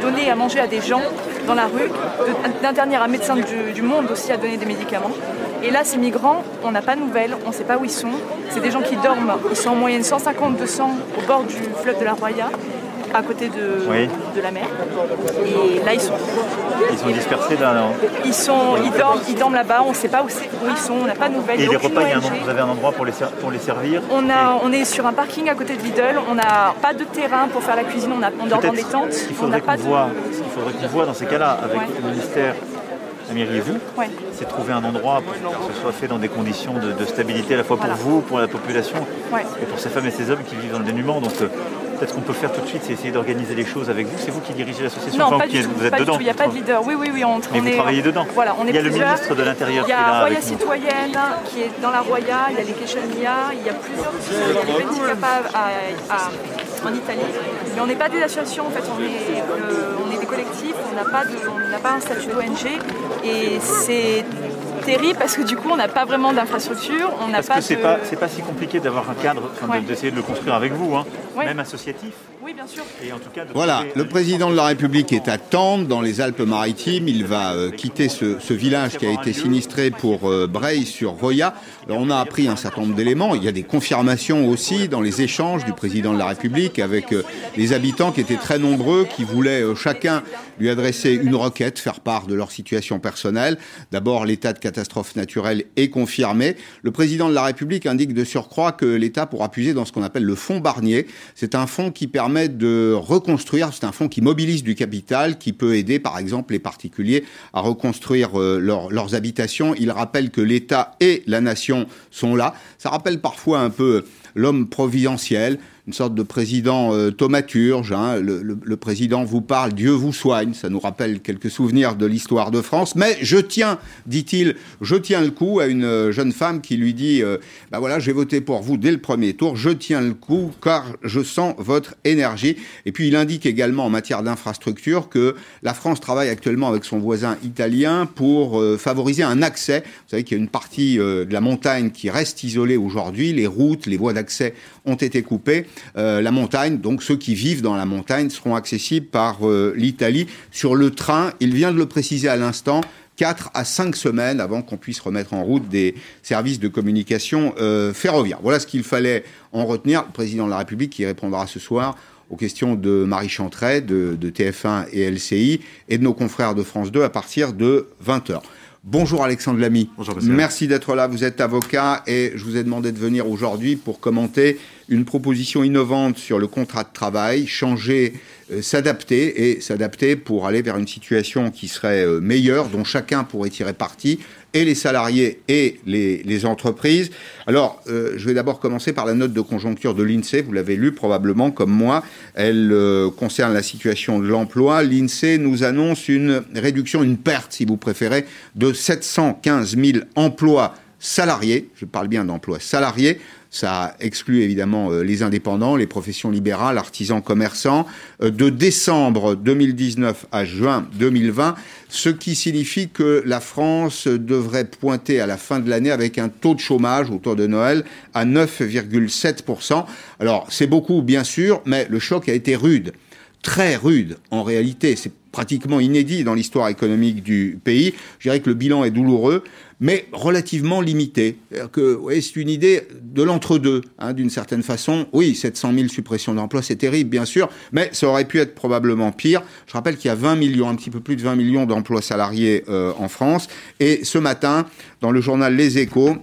donner à manger à des gens dans la rue, d'interdire un médecin du, monde aussi à donner des médicaments. Et là, ces migrants, on n'a pas de nouvelles, on ne sait pas où ils sont. C'est des gens qui dorment, ils sont en moyenne 150-200 au bord du fleuve de la Roya à côté de, de la mer. Et là, ils sont. Ils sont dispersés dans. Ils, sont, ils dorment, ils dorment là-bas, on ne sait pas où, où, ils sont, on n'a pas de nouvelles. Et les repas, vous avez un endroit pour les, pour les servir on, a, on est sur un parking à côté de Lidl, on n'a pas de terrain pour faire la cuisine, on, a, on dort dans des tentes. Il faudrait qu'on voit, voit dans ces cas-là, avec le ministère et vous, c'est trouver un endroit pour que ce soit fait dans des conditions de, stabilité à la fois pour vous, pour la population et pour ces femmes et ces hommes qui vivent dans le dénuement. Donc euh, Peut-être qu'on peut faire tout de suite, c'est essayer d'organiser les choses avec vous. C'est vous qui dirigez l'association Non, pas du tout, vous êtes dedans. Il n'y a pas de leader. Oui, oui, oui. On, Mais vous travaillez dedans. Voilà, on est Il y a le ministre de l'Intérieur qui est là. Il y a Roya Citoyenne qui est dans la Roya, il y a les Keshania, il y a plusieurs il y a les Petit en Italie. Mais on n'est pas des associations, en fait, on est, on est des collectifs, on n'a pas, pas un statut d'ONG. Et c'est terrible parce que du coup on n'a pas vraiment d'infrastructure, on n'a pas. que c'est pas c'est pas si compliqué d'avoir un cadre, d'essayer de le construire avec vous, hein, même associatif. Oui, bien sûr. Et en tout cas, voilà, le président de la République est à Tende, dans les Alpes-Maritimes. Il va euh, quitter ce, village qui a été sinistré pour euh, sur Roya. Alors, on a appris un certain nombre d'éléments. Il y a des confirmations aussi dans les échanges du président de la République avec euh, les habitants qui étaient très nombreux, qui voulaient euh, chacun lui adresser une requête, faire part de leur situation personnelle. D'abord, l'état de catastrophe naturelle est confirmé. Le président de la République indique de surcroît que l'État pourra puiser dans ce qu'on appelle le fonds Barnier. C'est un fonds qui permet de reconstruire, c'est un fonds qui mobilise du capital, qui peut aider par exemple les particuliers à reconstruire euh, leurs habitations. Il rappelle que l'État et la nation sont là. Ça rappelle parfois un peu l'homme providentiel une sorte de président euh, thaumaturge. Hein. Le, président vous parle, Dieu vous soigne. Ça nous rappelle quelques souvenirs de l'histoire de France. Mais je tiens, dit-il, je tiens le coup à une euh, jeune femme qui lui dit euh, bah voilà, j'ai voté pour vous dès le premier tour. Je tiens le coup car je sens votre énergie. Et puis il indique également en matière d'infrastructure que la France travaille actuellement avec son voisin italien pour favoriser un accès. Vous savez qu'il y a une partie de la montagne qui reste isolée aujourd'hui. Les routes, les voies d'accès ont été coupées. Euh, la montagne, donc ceux qui vivent dans la montagne seront accessibles par euh, l'Italie sur le train. Il vient de le préciser à l'instant. 4 à 5 semaines avant qu'on puisse remettre en route des services de communication euh, ferroviaires. Voilà ce qu'il fallait en retenir. Le président de la République qui répondra ce soir aux questions de Marie Chantret, de, de TF1 et LCI, et de nos confrères de France 2 à partir de 20h. Bonjour Alexandre Lamy. Bonjour Merci d'être là. Vous êtes avocat et je vous ai demandé de venir aujourd'hui pour commenter une proposition innovante sur le contrat de travail, changer, s'adapter et s'adapter pour aller vers une situation qui serait euh, meilleure, dont chacun pourrait tirer parti et les salariés et les, entreprises. Alors, euh, je vais d'abord commencer par la note de conjoncture de l'INSEE. Vous l'avez lu probablement comme moi. Elle euh, concerne la situation de l'emploi. L'INSEE nous annonce une réduction, une perte, si vous préférez, de 715 000 emplois salariés. Je parle bien d'emplois salariés ça exclut évidemment euh, les indépendants, les professions libérales, artisans, commerçants, euh, de décembre 2019 à juin 2020, ce qui signifie que la France devrait pointer à la fin de l'année avec un taux de chômage autour de Noël à 9,7%. Alors c'est beaucoup bien sûr, mais le choc a été rude très rude en réalité. C'est pratiquement inédit dans l'histoire économique du pays. Je dirais que le bilan est douloureux mais relativement limité. Que, c'est une idée de l'entre-deux, hein, d'une certaine façon. Oui, 700 000 suppressions d'emplois, c'est terrible, bien sûr, mais ça aurait pu être probablement pire. Je rappelle qu'il y a 20 millions, un petit peu plus de 20 millions d'emplois salariés euh, en France. Et ce matin, dans le journal Les Échos,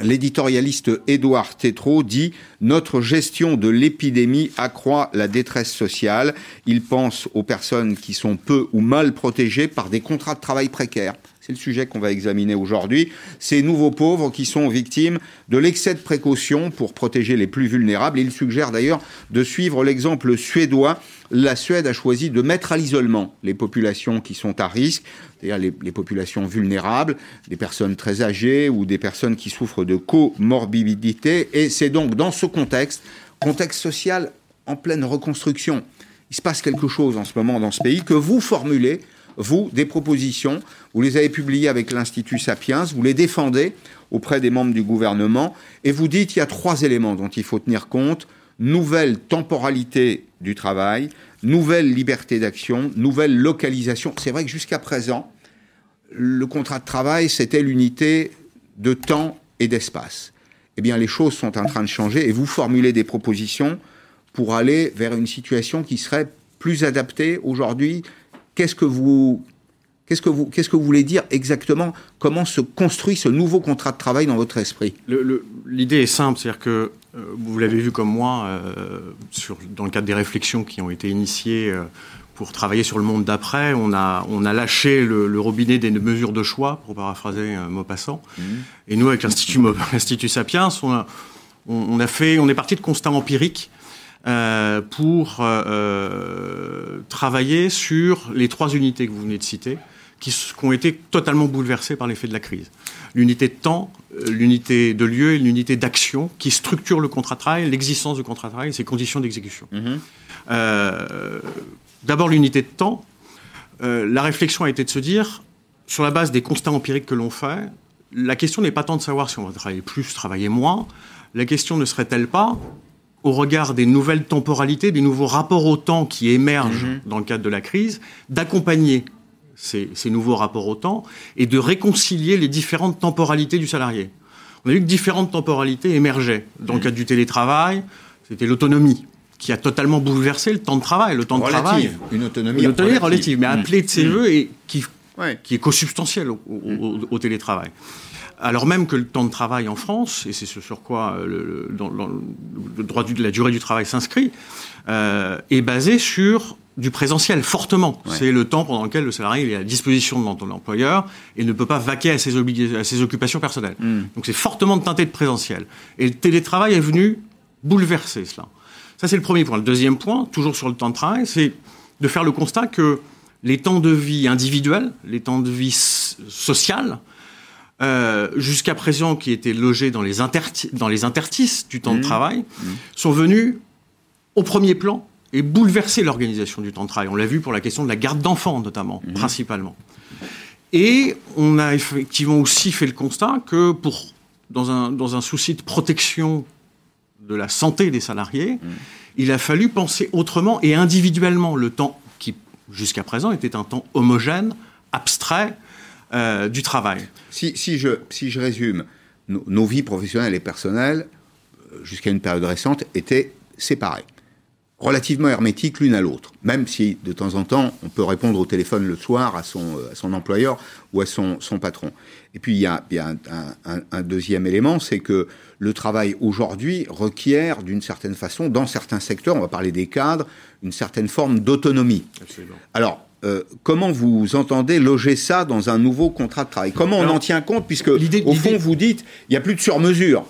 L'éditorialiste Édouard Tétrault dit Notre gestion de l'épidémie accroît la détresse sociale. Il pense aux personnes qui sont peu ou mal protégées par des contrats de travail précaires. C'est le sujet qu'on va examiner aujourd'hui. Ces nouveaux pauvres qui sont victimes de l'excès de précaution pour protéger les plus vulnérables. Il suggère d'ailleurs de suivre l'exemple suédois. La Suède a choisi de mettre à l'isolement les populations qui sont à risque, c'est-à-dire les, populations vulnérables, des personnes très âgées ou des personnes qui souffrent de comorbidité. Et c'est donc dans ce contexte, contexte social en pleine reconstruction, il se passe quelque chose en ce moment dans ce pays que vous formulez vous, des propositions, vous les avez publiées avec l'Institut Sapiens, vous les défendez auprès des membres du gouvernement, et vous dites qu'il y a trois éléments dont il faut tenir compte. Nouvelle temporalité du travail, nouvelle liberté d'action, nouvelle localisation. C'est vrai que jusqu'à présent, le contrat de travail, c'était l'unité de temps et d'espace. Eh bien, les choses sont en train de changer et vous formulez des propositions pour aller vers une situation qui serait plus adaptée aujourd'hui. Qu'est-ce que vous Qu'est-ce que, vous, qu'est-ce que vous voulez dire exactement? Comment se construit ce nouveau contrat de travail dans votre esprit? L'idée est simple, c'est-à-dire que euh, vous l'avez vu comme moi, euh, sur, dans le cadre des réflexions qui ont été initiées euh, pour travailler sur le monde d'après, on a, on a lâché le, robinet des mesures de choix, pour paraphraser un mot passant. Mmh. Et nous, avec l'Institut, l'Institut Sapiens, on, a, on, a fait, on est parti de constats empiriques pour travailler sur les trois unités que vous venez de citer qui, ont été totalement bouleversés par l'effet de la crise. L'unité de temps, euh, l'unité de lieu et l'unité d'action qui structure le contrat de travail, l'existence du contrat de travail et ses conditions d'exécution. Mhm. Euh, d'abord l'unité de temps. Euh, la réflexion a été de se dire, sur la base des constats empiriques que l'on fait, la question n'est pas tant de savoir si on va travailler plus, travailler moins. La question ne serait-elle pas, au regard des nouvelles temporalités, des nouveaux rapports au temps qui émergent mhm. dans le cadre de la crise, d'accompagner ces, nouveaux rapports au temps et de réconcilier les différentes temporalités du salarié. On a vu que différentes temporalités émergeaient. Dans le mmh. cadre du télétravail, c'était l'autonomie qui a totalement bouleversé le temps de travail. Le temps de travail. Une autonomie, une autonomie relative, mais appelée de ses voeux et qui, qui est consubstantielle au, au, télétravail alors même que le temps de travail en France, et c'est ce sur quoi euh, le, le droit de la durée du travail s'inscrit, euh, est basé sur du présentiel fortement. C'est le temps pendant lequel le salarié est à disposition de l'employeur et ne peut pas vaquer à ses, à ses occupations personnelles. Hmm. Donc c'est fortement teinté de présentiel. Et le télétravail est venu bouleverser cela. Ça c'est le premier point. Le deuxième point, toujours sur le temps de travail, c'est de faire le constat que les temps de vie individuels, les temps de vie sociales, euh, jusqu'à présent qui étaient logés dans les, dans les interstices du temps de hmm. travail, hmm. sont venus au premier plan et bouleverser l'organisation du temps de travail. On l'a vu pour la question de la garde d'enfants, notamment, mhm. principalement. Et on a effectivement aussi fait le constat que, pour, dans, un, dans un souci de protection de la santé des salariés, il a fallu penser autrement et individuellement le temps qui, jusqu'à présent, était un temps homogène, abstrait euh, du travail. Si, si, je, si je résume, nos, nos vies professionnelles et personnelles, euh, jusqu'à une période récente, étaient séparées relativement hermétiques l'une à l'autre, même si de temps en temps on peut répondre au téléphone le soir à son, euh, à son employeur ou à son, son patron. Et puis il y a, un, un, deuxième élément, c'est que le travail aujourd'hui requiert d'une certaine façon, dans certains secteurs, on va parler des cadres, une certaine forme d'autonomie. Alors, euh, comment vous entendez loger ça dans un nouveau contrat de travail? Comment on en tient compte Puisque, au fond, vous dites, il n'y a plus de sur-mesure.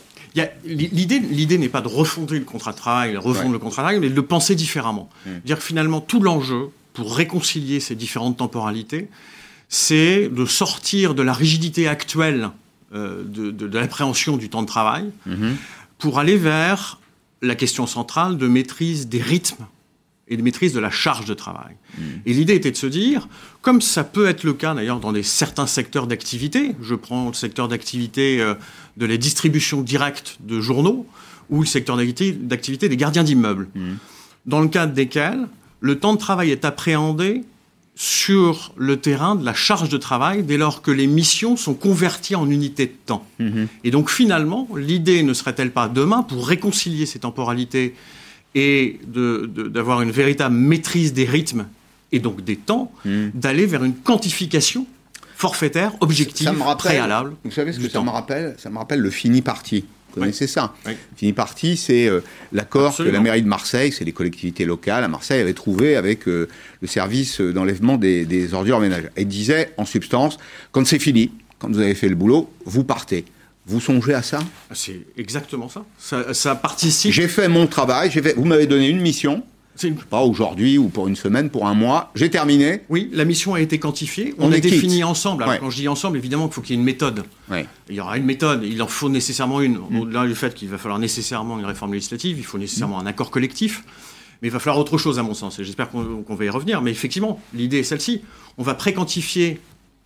L'idée, l'idée n'est pas de refonder le contrat de travail, refondre le contrat de travail, mais de le penser différemment. Mm. Dire que finalement, tout l'enjeu pour réconcilier ces différentes temporalités, c'est de sortir de la rigidité actuelle euh, de, l'appréhension du temps de travail mm-hmm. pour aller vers la question centrale de maîtrise des rythmes et de maîtrise de la charge de travail. Mm. Et l'idée était de se dire, comme ça peut être le cas d'ailleurs dans des, certains secteurs d'activité, je prends le secteur d'activité euh, de la distribution directe de journaux ou le secteur d'activité des gardiens d'immeubles, mmh. dans le cadre desquels le temps de travail est appréhendé sur le terrain de la charge de travail dès lors que les missions sont converties en unités de temps. Mmh. Et donc finalement, l'idée ne serait-elle pas demain, pour réconcilier ces temporalités et d'avoir une véritable maîtrise des rythmes et donc des temps, mmh. d'aller vers une quantification forfaitaire, objectif, préalable. Vous savez ce que ça me rappelle? Ça me rappelle le fini parti. Vous connaissez ça? Fini parti, c'est euh, l'accord que la mairie de Marseille, c'est les collectivités locales à Marseille, avaient trouvé avec euh, le service d'enlèvement des, ordures ménagères. Et disait, en substance, quand c'est fini, quand vous avez fait le boulot, vous partez. Vous songez à ça C'est exactement ça. ça. ça. participe. J'ai fait mon travail, fait... vous m'avez donné une mission, pas aujourd'hui ou pour une semaine, pour un mois. J'ai terminé. Oui, la mission a été quantifiée. On, a défini ensemble. Alors, quand je dis ensemble, évidemment qu'il faut qu'il y ait une méthode. Il y aura une méthode. Il en faut nécessairement une. Mm. Au-delà du fait qu'il va falloir nécessairement une réforme législative, il faut nécessairement un accord collectif. Mais il va falloir autre chose, à mon sens. Et j'espère qu'on va y revenir. Mais effectivement, l'idée est celle-ci. On va préquantifier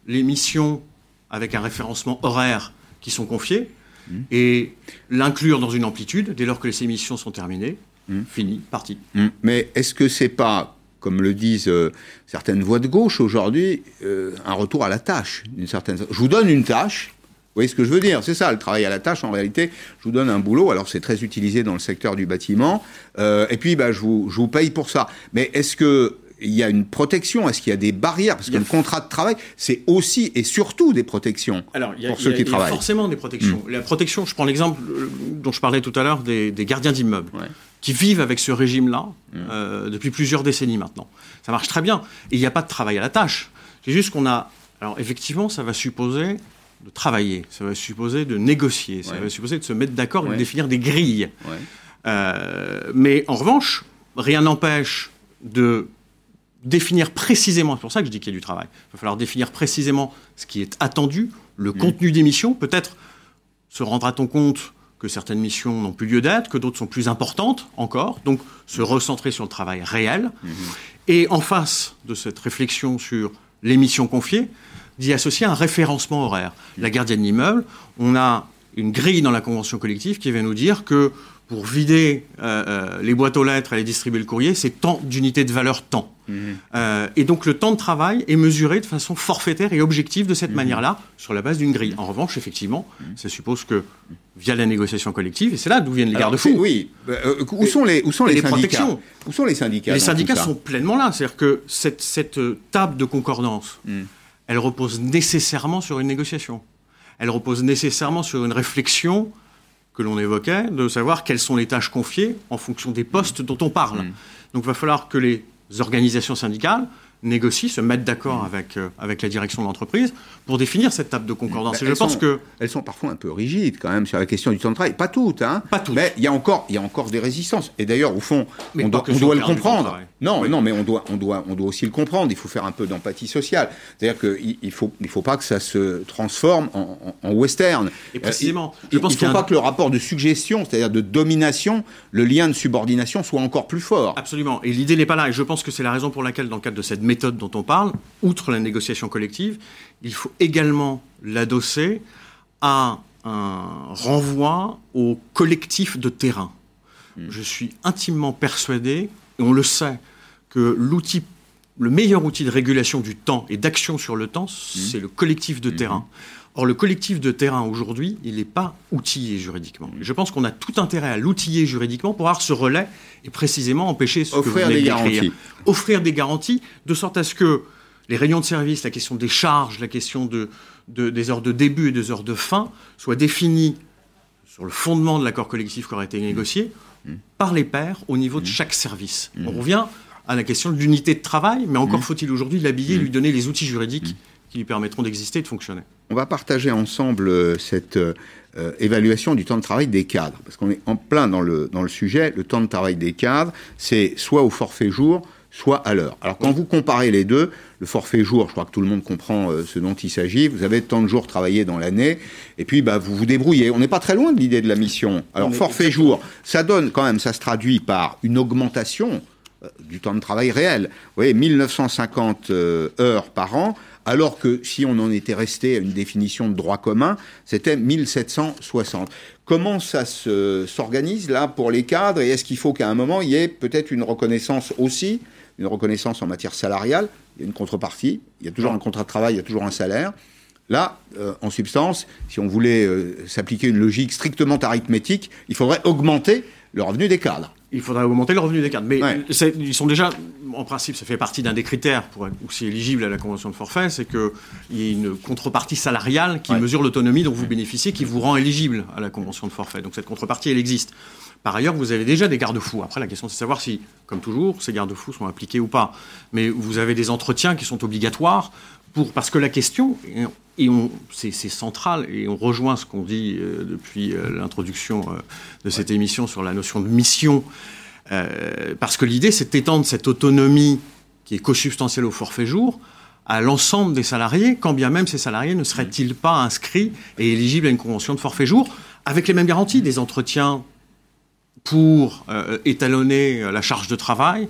les missions avec un référencement horaire qui sont confiées mm. et l'inclure dans une amplitude dès lors que les missions sont terminées. Hmm. Fini, parti. Hmm. Mais est-ce que c'est pas comme le disent certaines voix de gauche aujourd'hui, un retour à la tâche. D'une certaine... Je vous donne une tâche, vous voyez ce que je veux dire? C'est ça, le travail à la tâche, en réalité, je vous donne un boulot, alors c'est très utilisé dans le secteur du bâtiment, euh, et puis bah, je, vous, je vous paye pour ça. Mais est-ce que il y a une protection Est-ce qu'il y a des barrières? Parce que le contrat de travail, c'est aussi et surtout des protections Alors, a, pour ceux qui travaillent. Il y a forcément des protections. Mm. La protection, je prends l'exemple euh, dont je parlais tout à l'heure des, gardiens d'immeubles, qui vivent avec ce régime-là mm. euh, depuis plusieurs décennies maintenant. Ça marche très bien. Et il n'y a pas de travail à la tâche. C'est juste qu'on a... Alors, effectivement, ça va supposer de travailler, ça va supposer de négocier, ça va supposer de se mettre d'accord et de définir des grilles. Euh, mais en revanche, rien n'empêche de définir précisément, c'est pour ça que je dis qu'il y a du travail, il va falloir définir précisément ce qui est attendu, le mm. contenu des missions, peut-être se rendra-t-on compte que certaines missions n'ont plus lieu d'être, que d'autres sont plus importantes encore, donc se recentrer sur le travail réel. Mm-hmm. Et en face de cette réflexion sur les missions confiées, d'y associer un référencement horaire. La gardienne d'immeuble, on a une grille dans la convention collective qui va nous dire que pour vider euh, euh, les boîtes aux lettres et les distribuer le courrier, c'est tant d'unités de valeur temps. Mhm. Euh, et donc le temps de travail est mesuré de façon forfaitaire et objective de cette mhm. manière-là, sur la base d'une grille. En revanche, effectivement, mhm. ça suppose que via la négociation collective, et c'est là d'où viennent les garde-fous. Oui, où sont les, où sont les, syndicats Où sont les syndicats Les syndicats sont pleinement là. C'est-à-dire que cette, cette table de concordance, elle repose nécessairement sur une négociation. Elle repose nécessairement sur une réflexion que l'on évoquait, de savoir quelles sont les tâches confiées en fonction des postes dont on parle. Mm. Donc il va falloir que les organisations syndicales négocient, se mettent d'accord mm. avec, euh, avec la direction de l'entreprise pour définir cette table de concordance. Et je pense que elles sont parfois un peu rigides quand même sur la question du temps de travail. Pas toutes, hein. Pas toutes. Mais il y a encore, il y a encore des résistances. Et d'ailleurs, au fond, on doit, on doit le comprendre. Non, non, mais on doit, on doit, on doit aussi le comprendre. Il faut faire un peu d'empathie sociale. C'est-à-dire qu'il il faut, il faut pas que ça se transforme en, en, western. Et précisément, euh, je pense il ne faut pas que le rapport de suggestion, c'est-à-dire de domination, le lien de subordination soit encore plus fort. Absolument. Et l'idée n'est pas là. Et je pense que c'est la raison pour laquelle, dans le cadre de cette méthode dont on parle, outre la négociation collective, il faut également l'adosser à un renvoi au collectif de terrain. Hmm. Je suis intimement persuadé, et on le sait, que l'outil, le meilleur outil de régulation du temps et d'action sur le temps, hmm. c'est le collectif de hmm. terrain. Or, le collectif de terrain aujourd'hui, il n'est pas outillé juridiquement. Je pense qu'on a tout intérêt à l'outiller juridiquement pour avoir ce relais et précisément empêcher ce Offrir que vous des garanties. Offrir des garanties de sorte à ce que les réunions de service, la question des charges, la question de, des heures de début et des heures de fin soient définies sur le fondement de l'accord collectif qui aurait été négocié mmh. par les pairs au niveau de chaque service. Mmh. On revient à la question de l'unité de travail, mais encore faut-il aujourd'hui l'habiller, lui donner les outils juridiques qui lui permettront d'exister et de fonctionner. On va partager ensemble euh, cette euh, évaluation du temps de travail des cadres, parce qu'on est en plein dans le, dans le sujet. Le temps de travail des cadres, c'est soit au forfait jour, soit à l'heure. Alors quand vous comparez les deux, le forfait jour, je crois que tout le monde comprend euh, ce dont il s'agit, vous avez tant de jours travaillés dans l'année, et puis bah, vous vous débrouillez. On n'est pas très loin de l'idée de la mission. Alors forfait jour, ça donne quand même, ça se traduit par une augmentation euh, du temps de travail réel. Vous voyez, 1950 euh, heures par an, alors que si on en était resté à une définition de droit commun, c'était 1760. Comment ça s'organise là pour les cadres? Et est-ce qu'il faut qu'à un moment il y ait peut-être une reconnaissance aussi une reconnaissance en matière salariale, il y a une contrepartie, il y a toujours un contrat de travail, il y a toujours un salaire. Là, euh, en substance, si on voulait euh, s'appliquer une logique strictement arithmétique, il faudrait augmenter le revenu des cadres. Il faudrait augmenter le revenu des cadres. Mais ils sont déjà, en principe, ça fait partie d'un des critères pour être aussi éligible à la convention de forfait, c'est qu'il y ait une contrepartie salariale qui mesure l'autonomie dont vous bénéficiez, qui vous rend éligible à la convention de forfait. Donc cette contrepartie, elle existe. Par ailleurs, vous avez déjà des garde-fous. Après, la question, c'est de savoir si, comme toujours, ces garde-fous sont appliqués ou pas. Mais vous avez des entretiens qui sont obligatoires pour, parce que la question, et c'est, central, et on rejoint ce qu'on dit euh, depuis euh, l'introduction euh, de cette émission sur la notion de mission, parce que l'idée, c'est d'étendre cette autonomie qui est co-substantielle au forfait jour à l'ensemble des salariés, quand bien même ces salariés ne seraient-ils pas inscrits et éligibles à une convention de forfait jour, avec les mêmes garanties, des entretiens pour étalonner la charge de travail,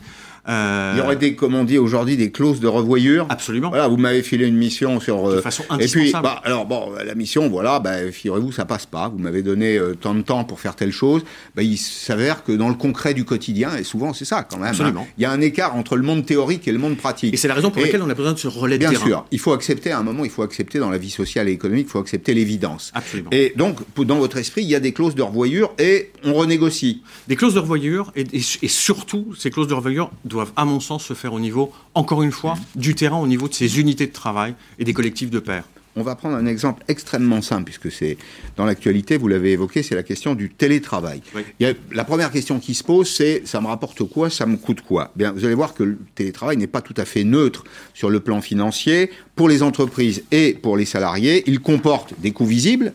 Euh, Il y aurait des, comme on dit aujourd'hui, des clauses de revoyure. Absolument. Voilà, vous m'avez filé une mission sur. de façon indispensable. Et puis, bah, alors bon, la mission, voilà, bah, figurez-vous, ça passe pas. Vous m'avez donné tant de temps pour faire telle chose. Bah, il s'avère que dans le concret du quotidien, et souvent c'est ça quand même. Hein, il y a un écart entre le monde théorique et le monde pratique. Et c'est la raison pour laquelle on a besoin de ce relais de bien terrain. Bien sûr, il faut accepter à un moment, il faut accepter dans la vie sociale et économique, il faut accepter l'évidence. Absolument. Et donc, dans votre esprit, il y a des clauses de revoyure et on renégocie. Des clauses de revoyure et, et, surtout, ces clauses de revoyure doivent, à mon sens, se faire au niveau, encore une fois, mmh. du terrain, au niveau de ces unités de travail et des collectifs de pairs. On va prendre un exemple extrêmement simple, puisque c'est dans l'actualité, vous l'avez évoqué, c'est la question du télétravail. la première question qui se pose, c'est ça me rapporte quoi, ça me coûte quoi? Bien, Vous allez voir que le télétravail n'est pas tout à fait neutre sur le plan financier. Pour les entreprises et pour les salariés, il comporte des coûts visibles,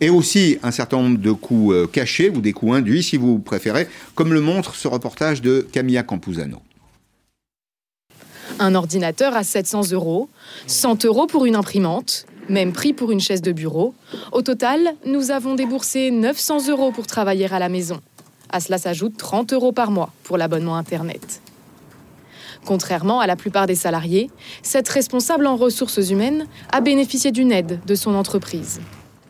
et aussi un certain nombre de coûts euh, cachés ou des coûts induits, si vous préférez, comme le montre ce reportage de Camilla Campuzano. Un ordinateur à 700 euros, 100 euros pour une imprimante, même prix pour une chaise de bureau. Au total, nous avons déboursé 900 euros pour travailler à la maison. À cela s'ajoute 30 euros par mois pour l'abonnement Internet. Contrairement à la plupart des salariés, cette responsable en ressources humaines a bénéficié d'une aide de son entreprise.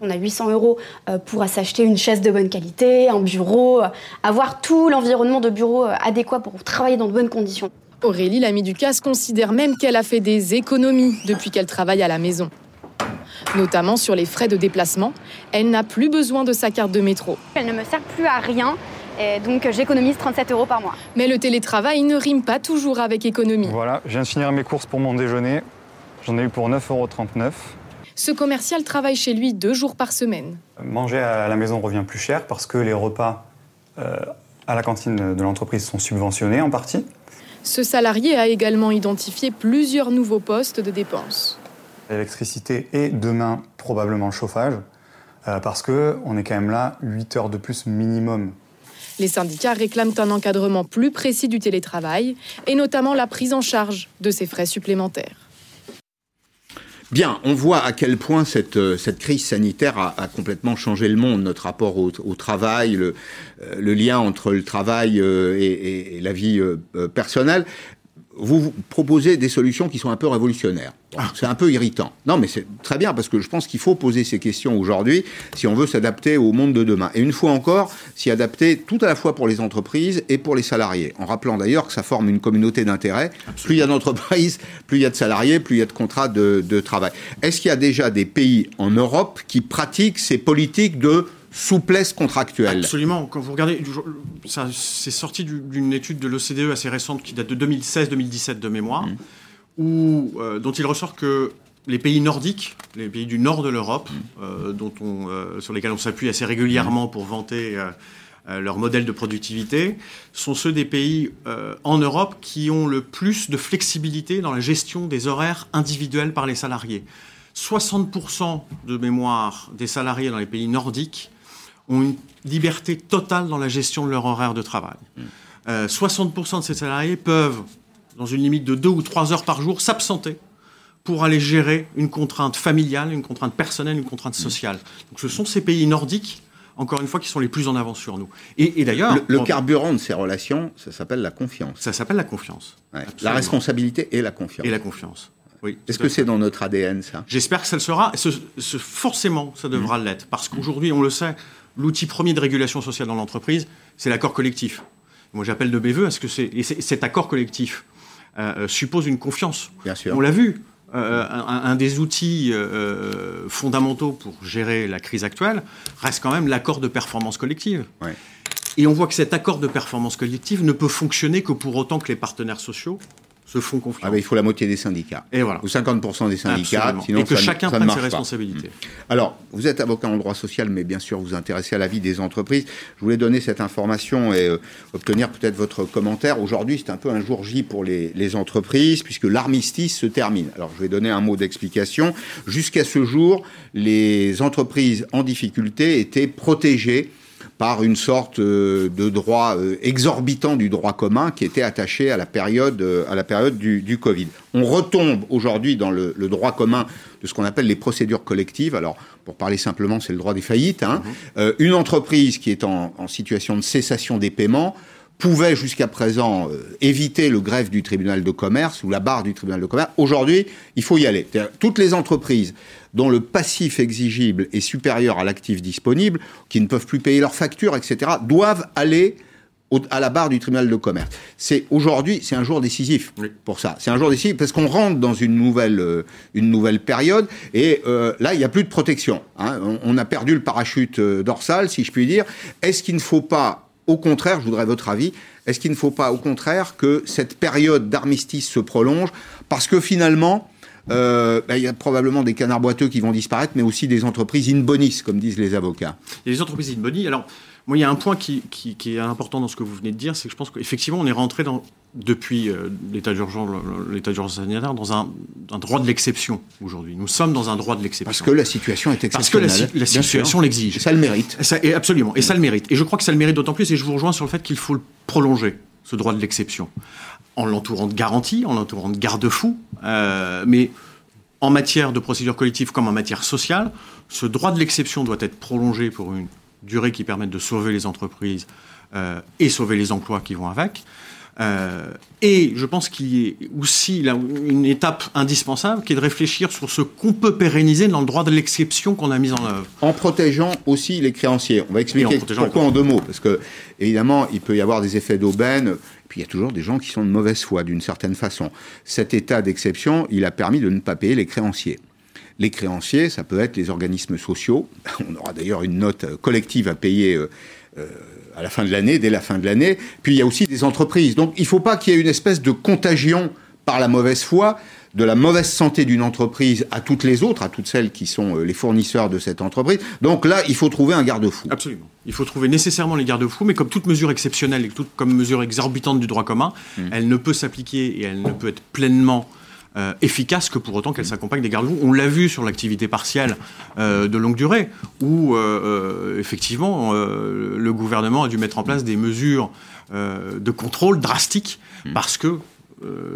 On a 800 euros euh, pour s'acheter une chaise de bonne qualité, un bureau, euh, avoir tout l'environnement de bureau euh, adéquat pour travailler dans de bonnes conditions. Aurélie, l'amie du casse, considère même qu'elle a fait des économies depuis qu'elle travaille à la maison. Notamment sur les frais de déplacement, elle n'a plus besoin de sa carte de métro. Elle ne me sert plus à rien, et donc j'économise 37 euros par mois. Mais le télétravail ne rime pas toujours avec économie. Voilà, je viens de finir mes courses pour mon déjeuner. J'en ai eu pour 9,39 euros. Ce commercial travaille chez lui deux jours par semaine. Manger à la maison revient plus cher parce que les repas euh, à la cantine de l'entreprise sont subventionnés en partie. Ce salarié a également identifié plusieurs nouveaux postes de dépenses. L'électricité et demain probablement le chauffage, euh, parce qu'on est quand même là 8 heures de plus minimum. Les syndicats réclament un encadrement plus précis du télétravail et notamment la prise en charge de ces frais supplémentaires. Bien, on voit à quel point cette, euh, crise sanitaire a, complètement changé le monde, notre rapport au, travail, le, euh, le, lien entre le travail euh, et, la vie personnelle vous proposez des solutions qui sont un peu révolutionnaires. Ah. C'est un peu irritant. Non, mais c'est très bien parce que je pense qu'il faut poser ces questions aujourd'hui si on veut s'adapter au monde de demain. Et une fois encore, s'y adapter tout à la fois pour les entreprises et pour les salariés. En rappelant d'ailleurs que ça forme une communauté d'intérêts. Plus il y a d'entreprises, plus il y a de salariés, plus il y a de contrats de, de travail. Est-ce qu'il y a déjà des pays en Europe qui pratiquent ces politiques de souplesse contractuelle. Absolument. Quand vous regardez, c'est sorti d'une étude de l'OCDE assez récente qui date de 2016-2017 de mémoire, mmh. où, euh, dont il ressort que les pays nordiques, les pays du nord de l'Europe, mmh. euh, dont on, euh, sur lesquels on s'appuie assez régulièrement pour vanter leur modèle de productivité, sont ceux des pays en Europe qui ont le plus de flexibilité dans la gestion des horaires individuels par les salariés. 60% de mémoire des salariés dans les pays nordiques ont une liberté totale dans la gestion de leur horaire de travail. 60% mm. euh, de ces salariés peuvent, dans une limite de deux ou trois heures par jour, s'absenter pour aller gérer une contrainte familiale, une contrainte personnelle, une contrainte mm. sociale. Donc ce sont ces pays nordiques encore une fois, qui sont les plus en avance sur nous. Et, d'ailleurs... Le, carburant de ces relations, ça s'appelle la confiance. Ça s'appelle la confiance. La responsabilité et la confiance. Et la confiance. Oui, Est-ce que c'est dans notre ADN, ça? J'espère que ça le sera. Ce, forcément, ça devra mm. l'être. Parce qu'aujourd'hui, on le sait, l'outil premier de régulation sociale dans l'entreprise, c'est l'accord collectif. Moi, j'appelle de BVE parce que cet accord collectif euh, euh, suppose une confiance. Bien sûr. On l'a vu. Euh, un, des outils fondamentaux pour gérer la crise actuelle reste quand même l'accord de performance collective. Et on voit que cet accord de performance collective ne peut fonctionner que pour autant que les partenaires sociaux se font confiance. Ah ben, il faut la moitié des syndicats. Et voilà. Ou 50% des syndicats. Sinon et que chacun prenne ses responsabilités. Mmh. Alors, vous êtes avocat en droit social, mais bien sûr, vous vous intéressez à la vie des entreprises. Je voulais donner cette information et euh, obtenir peut-être votre commentaire. Aujourd'hui, c'est un peu un jour J pour les, les entreprises, puisque l'armistice se termine. Alors, je vais donner un mot d'explication. Jusqu'à ce jour, les entreprises en difficulté étaient protégées par une sorte euh, de droit euh, exorbitant du droit commun qui était attaché à la période, euh, à la période du, du Covid. On retombe aujourd'hui dans le, le, droit commun de ce qu'on appelle les procédures collectives. Alors, pour parler simplement, c'est le droit des faillites. Hein. Mmh. une entreprise qui est en, en situation de cessation des paiements pouvait jusqu'à présent euh, éviter le greffe du tribunal de commerce ou la barre du tribunal de commerce. Aujourd'hui, il faut y aller. Toutes les entreprises dont le passif exigible est supérieur à l'actif disponible, qui ne peuvent plus payer leurs factures, etc., doivent aller à la barre du tribunal de commerce. C'est aujourd'hui, c'est un jour décisif pour ça. C'est un jour décisif parce qu'on rentre dans une nouvelle, euh, une nouvelle période et euh, là, il n'y a plus de protection. Hein. On, a perdu le parachute dorsal, si je puis dire. Est-ce qu'il ne faut pas au contraire, je voudrais votre avis, est-ce qu'il ne faut pas au contraire que cette période d'armistice se prolonge Parce que finalement, euh, ben, il y a probablement des canards boiteux qui vont disparaître, mais aussi des entreprises in bonis, comme disent les avocats. Il y a des entreprises in bonis. Alors, moi, il y a un point qui, est important dans ce que vous venez de dire, c'est que je pense qu'effectivement, on est rentré dans, depuis euh, l'état d'urgence, sanitaire dans un, droit de l'exception aujourd'hui. Nous sommes dans un droit de l'exception. Parce que la situation est exceptionnelle. Parce que la, situation l'exige. Ça le mérite. et absolument. Et ça le mérite. Et je crois que ça le mérite d'autant plus. Et je vous rejoins sur le fait qu'il faut le prolonger, ce droit de l'exception, en l'entourant de garanties, en l'entourant de garde-fous. Euh, mais en matière de procédure collective comme en matière sociale, ce droit de l'exception doit être prolongé pour une durée qui permette de sauver les entreprises euh, et sauver les emplois qui vont avec. Euh, et je pense qu'il y a aussi là, une étape indispensable qui est de réfléchir sur ce qu'on peut pérenniser dans le droit de l'exception qu'on a mis en œuvre. En protégeant aussi les créanciers. On va expliquer pourquoi en deux mots. Parce que, évidemment, il peut y avoir des effets d'aubaine. Puis il y a toujours des gens qui sont de mauvaise foi, d'une certaine façon. Cet état d'exception, il a permis de ne pas payer les créanciers. Les créanciers, ça peut être les organismes sociaux. On aura d'ailleurs une note collective à payer euh, euh, à la fin de l'année, dès la fin de l'année. Puis il y a aussi des entreprises. Donc il ne faut pas qu'il y ait une espèce de contagion par la mauvaise foi de la mauvaise santé d'une entreprise à toutes les autres, à toutes celles qui sont euh, les fournisseurs de cette entreprise. Donc là, il faut trouver un garde-fou. Absolument. Il faut trouver nécessairement les garde-fous, mais comme toute mesure exceptionnelle et toute, comme mesure exorbitante du droit commun, mmh. elle ne peut s'appliquer et elle ne peut être pleinement euh, efficace que pour autant qu'elle s'accompagne des garde-fous. On l'a vu sur l'activité partielle euh, de longue durée, où euh, effectivement le gouvernement a dû mettre en place des mesures de contrôle drastiques mmh. parce que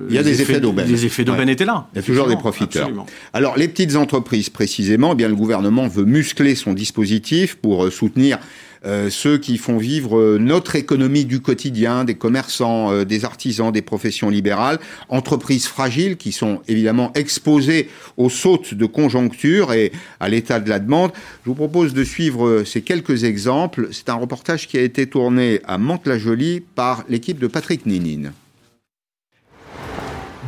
il y a des effets, d'aubaine. Les effets d'aubaine étaient là. Il y a toujours des profiteurs. Alors, les petites entreprises, précisément, eh bien, le gouvernement veut muscler son dispositif pour soutenir ceux qui font vivre euh, notre économie du quotidien, des commerçants, euh, des artisans, des professions libérales, entreprises fragiles qui sont évidemment exposées aux sautes de conjoncture et à l'état de la demande. Je vous propose de suivre ces quelques exemples. C'est un reportage qui a été tourné à Mantes-la-Jolie par l'équipe de Patrick Ninine.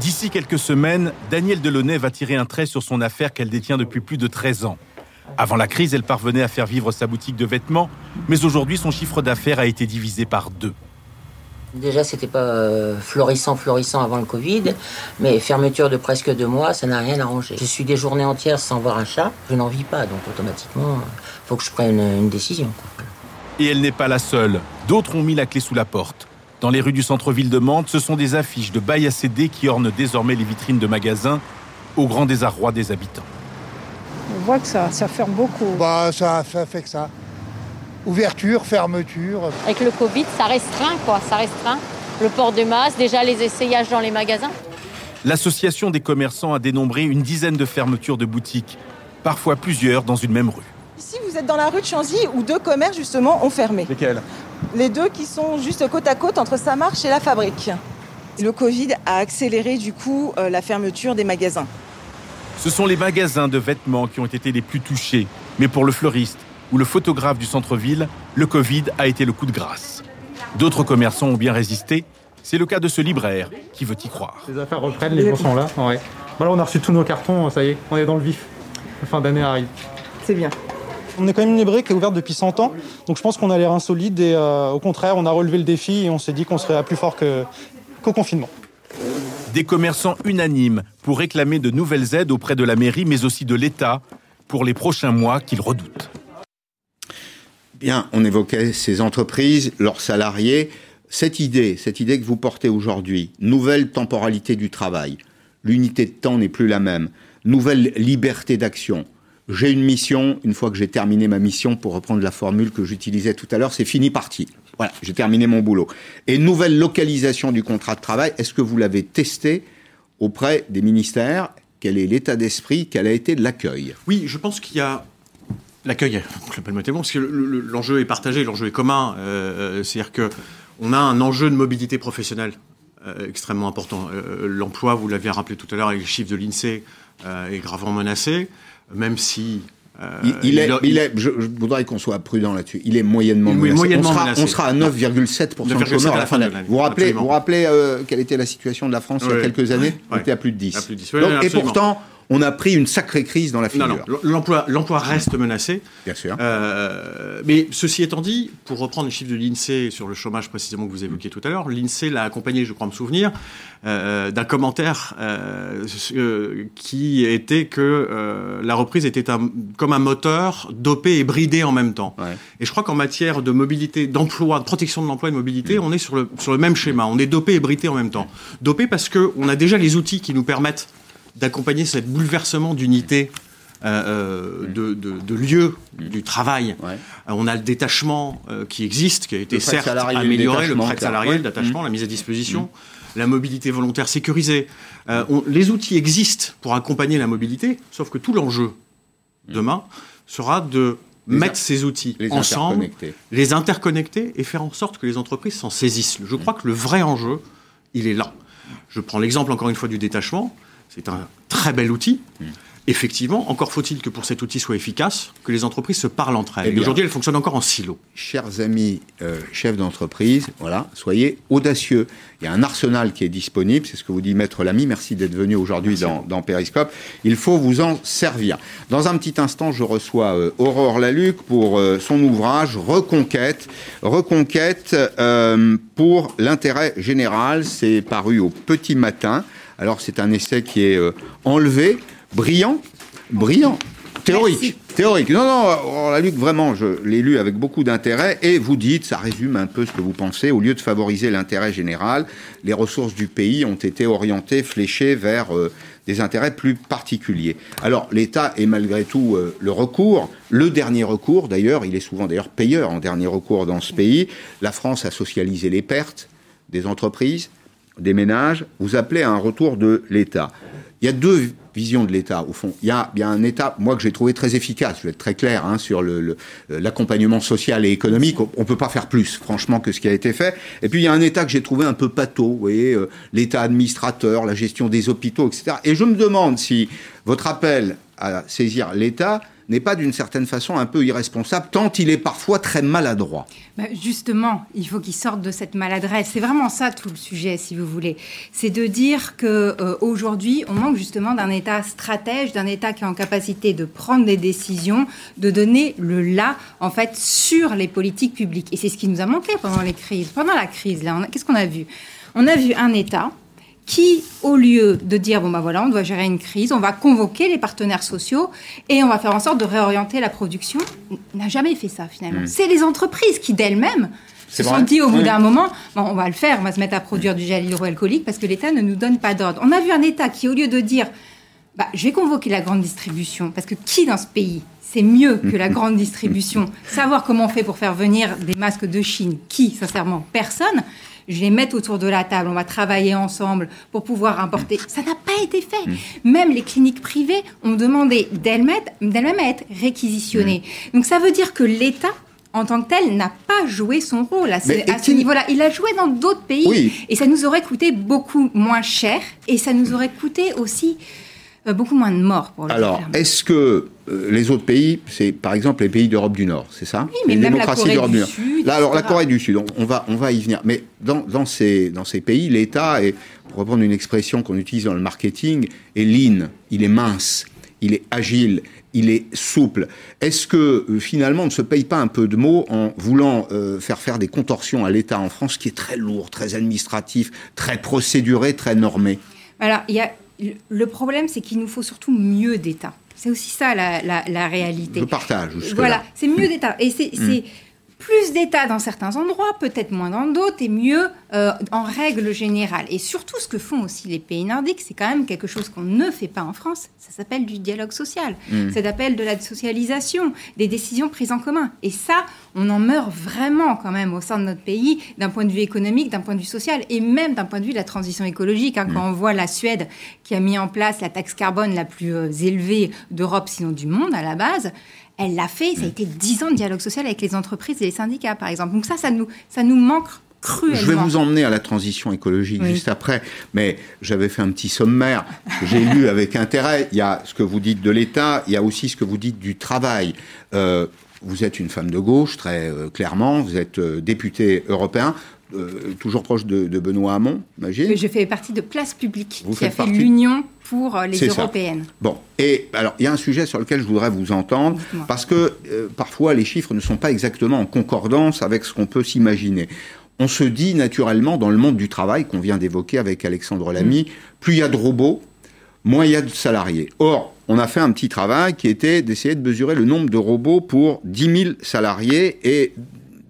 D'ici quelques semaines, Daniel Delaunay va tirer un trait sur son affaire qu'elle détient depuis plus de 13 ans. Avant la crise, elle parvenait à faire vivre sa boutique de vêtements, mais aujourd'hui, son chiffre d'affaires a été divisé par deux. Déjà, c'était pas euh, florissant, florissant avant le Covid, mais fermeture de presque deux mois, ça n'a rien arrangé. Je suis des journées entières sans voir un chat, je n'en vis pas, donc automatiquement, il faut que je prenne une, décision. Et elle n'est pas la seule. D'autres ont mis la clé sous la porte. Dans les rues du centre-ville de Mantes, ce sont des affiches de bail à céder qui ornent désormais les vitrines de magasins, au grand désarroi des habitants. On voit que ça, ça ferme beaucoup. Bah, ça, fait que ça. Ouverture, fermeture. Avec le Covid, ça restreint, quoi. Ça restreint. Le port de masque, déjà les essayages dans les magasins. L'association des commerçants a dénombré une dizaine de fermetures de boutiques, parfois plusieurs dans une même rue. Ici, vous êtes dans la rue de Chanzy où deux commerces, justement, ont fermé. Lesquels? Les deux qui sont juste côte à côte entre Samarche et la fabrique. Le Covid a accéléré, du coup, euh, la fermeture des magasins. Ce sont les magasins de vêtements qui ont été les plus touchés. Mais pour le fleuriste ou le photographe du centre-ville, le Covid a été le coup de grâce. D'autres commerçants ont bien résisté. C'est le cas de ce libraire qui veut y croire. Les affaires reprennent, les gens sont là. Ouais. Voilà, on a reçu tous nos cartons, ça y est, on est dans le vif. La fin d'année arrive. C'est bien. On est quand même une librairie qui est ouverte depuis 100 ans, donc je pense qu'on a l'air insolide et euh, au contraire, on a relevé le défi et on s'est dit qu'on serait à plus fort qu'au confinement. Des commerçants unanimes pour réclamer de nouvelles aides auprès de la mairie, mais aussi de l'État pour les prochains mois qu'ils redoutent. Bien, on évoquait ces entreprises, leurs salariés. Cette idée, cette idée que vous portez aujourd'hui, nouvelle temporalité du travail, l'unité de temps n'est plus la même, nouvelle liberté d'action. J'ai une mission, une fois que j'ai terminé ma mission, pour reprendre la formule que j'utilisais tout à l'heure, c'est fini parti. Voilà, j'ai terminé mon boulot. Et nouvelle localisation du contrat de travail, est-ce que vous l'avez testé auprès des ministères? Quel est l'état d'esprit? Quel a été l'accueil? Oui, je pense qu'il y a l'accueil, je l'appelle tellement parce que l'enjeu est partagé, l'enjeu est commun. Euh, euh, c'est-à-dire que on a un enjeu de mobilité professionnelle extrêmement important. L'emploi, vous l'aviez rappelé tout à l'heure, avec les chiffres de l'INSEE, est gravement menacé, même si il, est, il, est, je, voudrais qu'on soit prudent là-dessus. Il est moyennement, menacé. moyennement on, sera, menacé. on sera à 9,7% de chômeurs à la fin de l'année. Vous rappelez, vous rappelez euh, quelle était la situation de la France il y a quelques années On était à plus de 10. À plus de 10. Donc, et pourtant, on a pris une sacrée crise dans la figure. Non, non, l'emploi, l'emploi reste menacé. Bien sûr. Euh, mais ceci étant dit, pour reprendre les chiffres de l'INSEE sur le chômage précisément que vous évoquiez tout à l'heure, l'INSEE l'a accompagné, je crois me souvenir, euh, d'un commentaire euh, qui était que la reprise était un, comme un moteur dopé et bridé en même temps. Ouais. Et je crois qu'en matière de mobilité, d'emploi, de protection de l'emploi et de mobilité, on est sur le, sur le même schéma. On est dopé et bridé en même temps. Dopé parce qu'on a déjà les outils qui nous permettent d'accompagner ce bouleversement d'unité euh, de, de, de, lieu du travail. Ouais. Euh, on a le détachement euh, qui existe, qui a été certes amélioré, le prêt salarié, le détachement, Mmh. la mise à disposition, la mobilité volontaire sécurisée. Euh, on- les outils existent pour accompagner la mobilité, sauf que tout l'enjeu demain sera de Les mettre ces outils les ensemble, interconnecter. les interconnecter et faire en sorte que les entreprises s'en saisissent. Je crois que le vrai enjeu, il est là. Je prends l'exemple encore une fois du détachement. C'est un très bel outil. Effectivement, encore faut-il que pour cet outil soit efficace, que les entreprises se parlent entre elles. Eh. Aujourd'hui, elles fonctionnent encore en silo. Chers amis euh, chefs d'entreprise, voilà, soyez audacieux. Il y a un arsenal qui est disponible, c'est ce que vous dit Maître Lamy. Merci d'être venu aujourd'hui dans, dans Periscope. Il faut vous en servir. Dans un petit instant, je reçois euh, Aurore Laluc pour euh, son ouvrage Reconquête. Reconquête pour l'intérêt général. C'est paru au petit matin. Alors, c'est un essai qui est euh, enlevé, brillant, brillant. Théorique, théorique. Non, non, on l'a lu vraiment, je l'ai lu avec beaucoup d'intérêt et vous dites, ça résume un peu ce que vous pensez, au lieu de favoriser l'intérêt général, les ressources du pays ont été orientées, fléchées vers euh, des intérêts plus particuliers. Alors l'État est malgré tout euh, le recours, le dernier recours d'ailleurs, il est souvent d'ailleurs payeur en dernier recours dans ce pays. La France a socialisé les pertes des entreprises, des ménages, vous appelez à un retour de l'État. Il y a deux visions de l'État, au fond. Il y a, il un État, moi, que j'ai trouvé très efficace, je vais être très clair, hein, sur l'accompagnement social et économique. On ne peut pas faire plus, franchement, que ce qui a été fait. Et puis, il y a un État que j'ai trouvé un peu pâteau, vous voyez, euh, l'État administrateur, la gestion des hôpitaux, etc. Et je me demande si votre appel à saisir l'État n'est pas d'une certaine façon un peu irresponsable, tant il est parfois très maladroit. Bah, justement, il faut qu'ils sortent de cette maladresse. C'est vraiment ça tout le sujet, si vous voulez. C'est de dire que euh, aujourd'hui, on manque justement d'un État stratège, d'un État qui est en capacité de prendre des décisions, de donner le là, en fait, sur les politiques publiques. Et c'est ce qui nous a manqué pendant les crises. Pendant la crise, là, qu'est-ce qu'on a vu? On a vu un État qui, au lieu de dire, bon ben voilà, on doit gérer une crise, on va convoquer les partenaires sociaux et on va faire en sorte de réorienter la production, n'a jamais fait ça finalement. Mm. C'est les entreprises qui d'elles-mêmes se sont dit au bout Oui. d'un moment, bon, on va le faire, on va se mettre à produire du gel hydroalcoolique parce que l'État ne nous donne pas d'ordre. On a vu un État qui, au lieu de dire, bah, je vais convoquer la grande distribution, parce que qui dans ce pays c'est mieux que la grande distribution. Savoir comment on fait pour faire venir des masques de Chine, qui, sincèrement, personne. Je les mettre autour de la table, on va travailler ensemble pour pouvoir importer. Ça n'a pas été fait. Même les cliniques privées ont demandé d'elles-mêmes à être réquisitionnées. Donc ça veut dire que l'État, en tant que tel, n'a pas joué son rôle à ce, niveau-là. Il a joué dans d'autres pays Oui. et ça nous aurait coûté beaucoup moins cher et ça nous aurait coûté aussi euh, beaucoup moins de morts pour le Alors, est-ce que euh, les autres pays, c'est par exemple les pays d'Europe du Nord, c'est ça Oui, mais Les même la démocraties Corée d'Europe du Nord. Sud, Là, alors la. Corée du Sud, on, on va, on va y venir. Mais dans, dans, ces, dans ces pays, l'État est, pour reprendre une expression qu'on utilise dans le marketing, est lean, il est mince, il est agile, il est souple. Est-ce que euh, finalement on ne se paye pas un peu de mots en voulant euh, faire faire des contorsions à l'État en France, qui est très lourd, très administratif, très procéduré, très normé? Alors, il y a, le problème, c'est qu'il nous faut surtout mieux d'État. C'est aussi ça la, la- la réalité. Je partage. Voilà, c'est mieux d'État. Et c'est Mm. Plus d'État dans certains endroits, peut-être moins dans d'autres, et mieux euh, en règle générale. Et surtout, ce que font aussi les pays nordiques, c'est quand même quelque chose qu'on ne fait pas en France. Ça s'appelle du dialogue social. Mm. Ça s'appelle de la socialisation, des décisions prises en commun. Et ça, on en meurt vraiment quand même au sein de notre pays, d'un point de vue économique, d'un point de vue social, et même d'un point de vue de la transition écologique. hein. Quand on voit la Suède qui a mis en place la taxe carbone la plus euh, élevée d'Europe, sinon du monde à la base, elle l'a fait. Ça a été dix ans de dialogue social avec les entreprises et les syndicats, par exemple. Donc ça, ça nous, ça nous manque cruellement. Je vais vous emmener à la transition écologique juste après, mais j'avais fait un petit sommaire. J'ai lu avec intérêt. Il y a ce que vous dites de l'État, il y a aussi ce que vous dites du travail. Euh, vous êtes une femme de gauche, très euh, clairement. Vous êtes euh, député européen. Euh, toujours proche de, Benoît Hamon, imagine. Je fais partie de Place Publique, qui a fait l'Union pour euh, les Européennes. Bon, et alors il y a un sujet sur lequel je voudrais vous entendre, parce que euh, parfois les chiffres ne sont pas exactement en concordance avec ce qu'on peut s'imaginer. On se dit naturellement dans le monde du travail qu'on vient d'évoquer avec Alexandre Lamy, mm. plus il y a de robots, moins il y a de salariés. Or, on a fait un petit travail qui était d'essayer de mesurer le nombre de robots pour 10 000 salariés et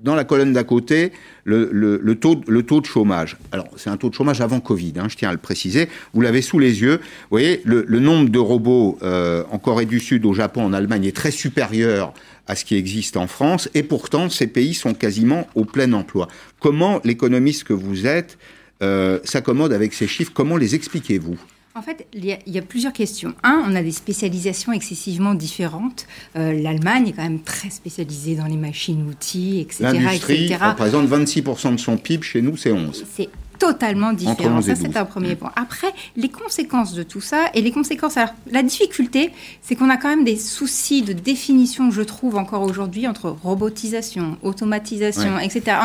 dans la colonne d'à côté, le, taux, de chômage. Alors, c'est un taux de chômage avant Covid, hein, je tiens à le préciser. Vous l'avez sous les yeux. Vous voyez, le, nombre de robots euh, en Corée du Sud, au Japon, en Allemagne est très supérieur à ce qui existe en France, et pourtant, ces pays sont quasiment au plein emploi. Comment l'économiste que vous êtes euh, s'accommode avec ces chiffres? Comment les expliquez-vous? En fait, il y, a, plusieurs questions. Un, on a des spécialisations excessivement différentes. Euh, L'Allemagne est quand même très spécialisée dans les machines-outils, etc. L'industrie représente 26% de son PIB, chez nous c'est 11% totalement différent. Ça, c'est un premier point. Après, les conséquences de tout ça et les conséquences. Alors, la difficulté, c'est qu'on a quand même des soucis de définition, je trouve, encore aujourd'hui, entre robotisation, automatisation, etc.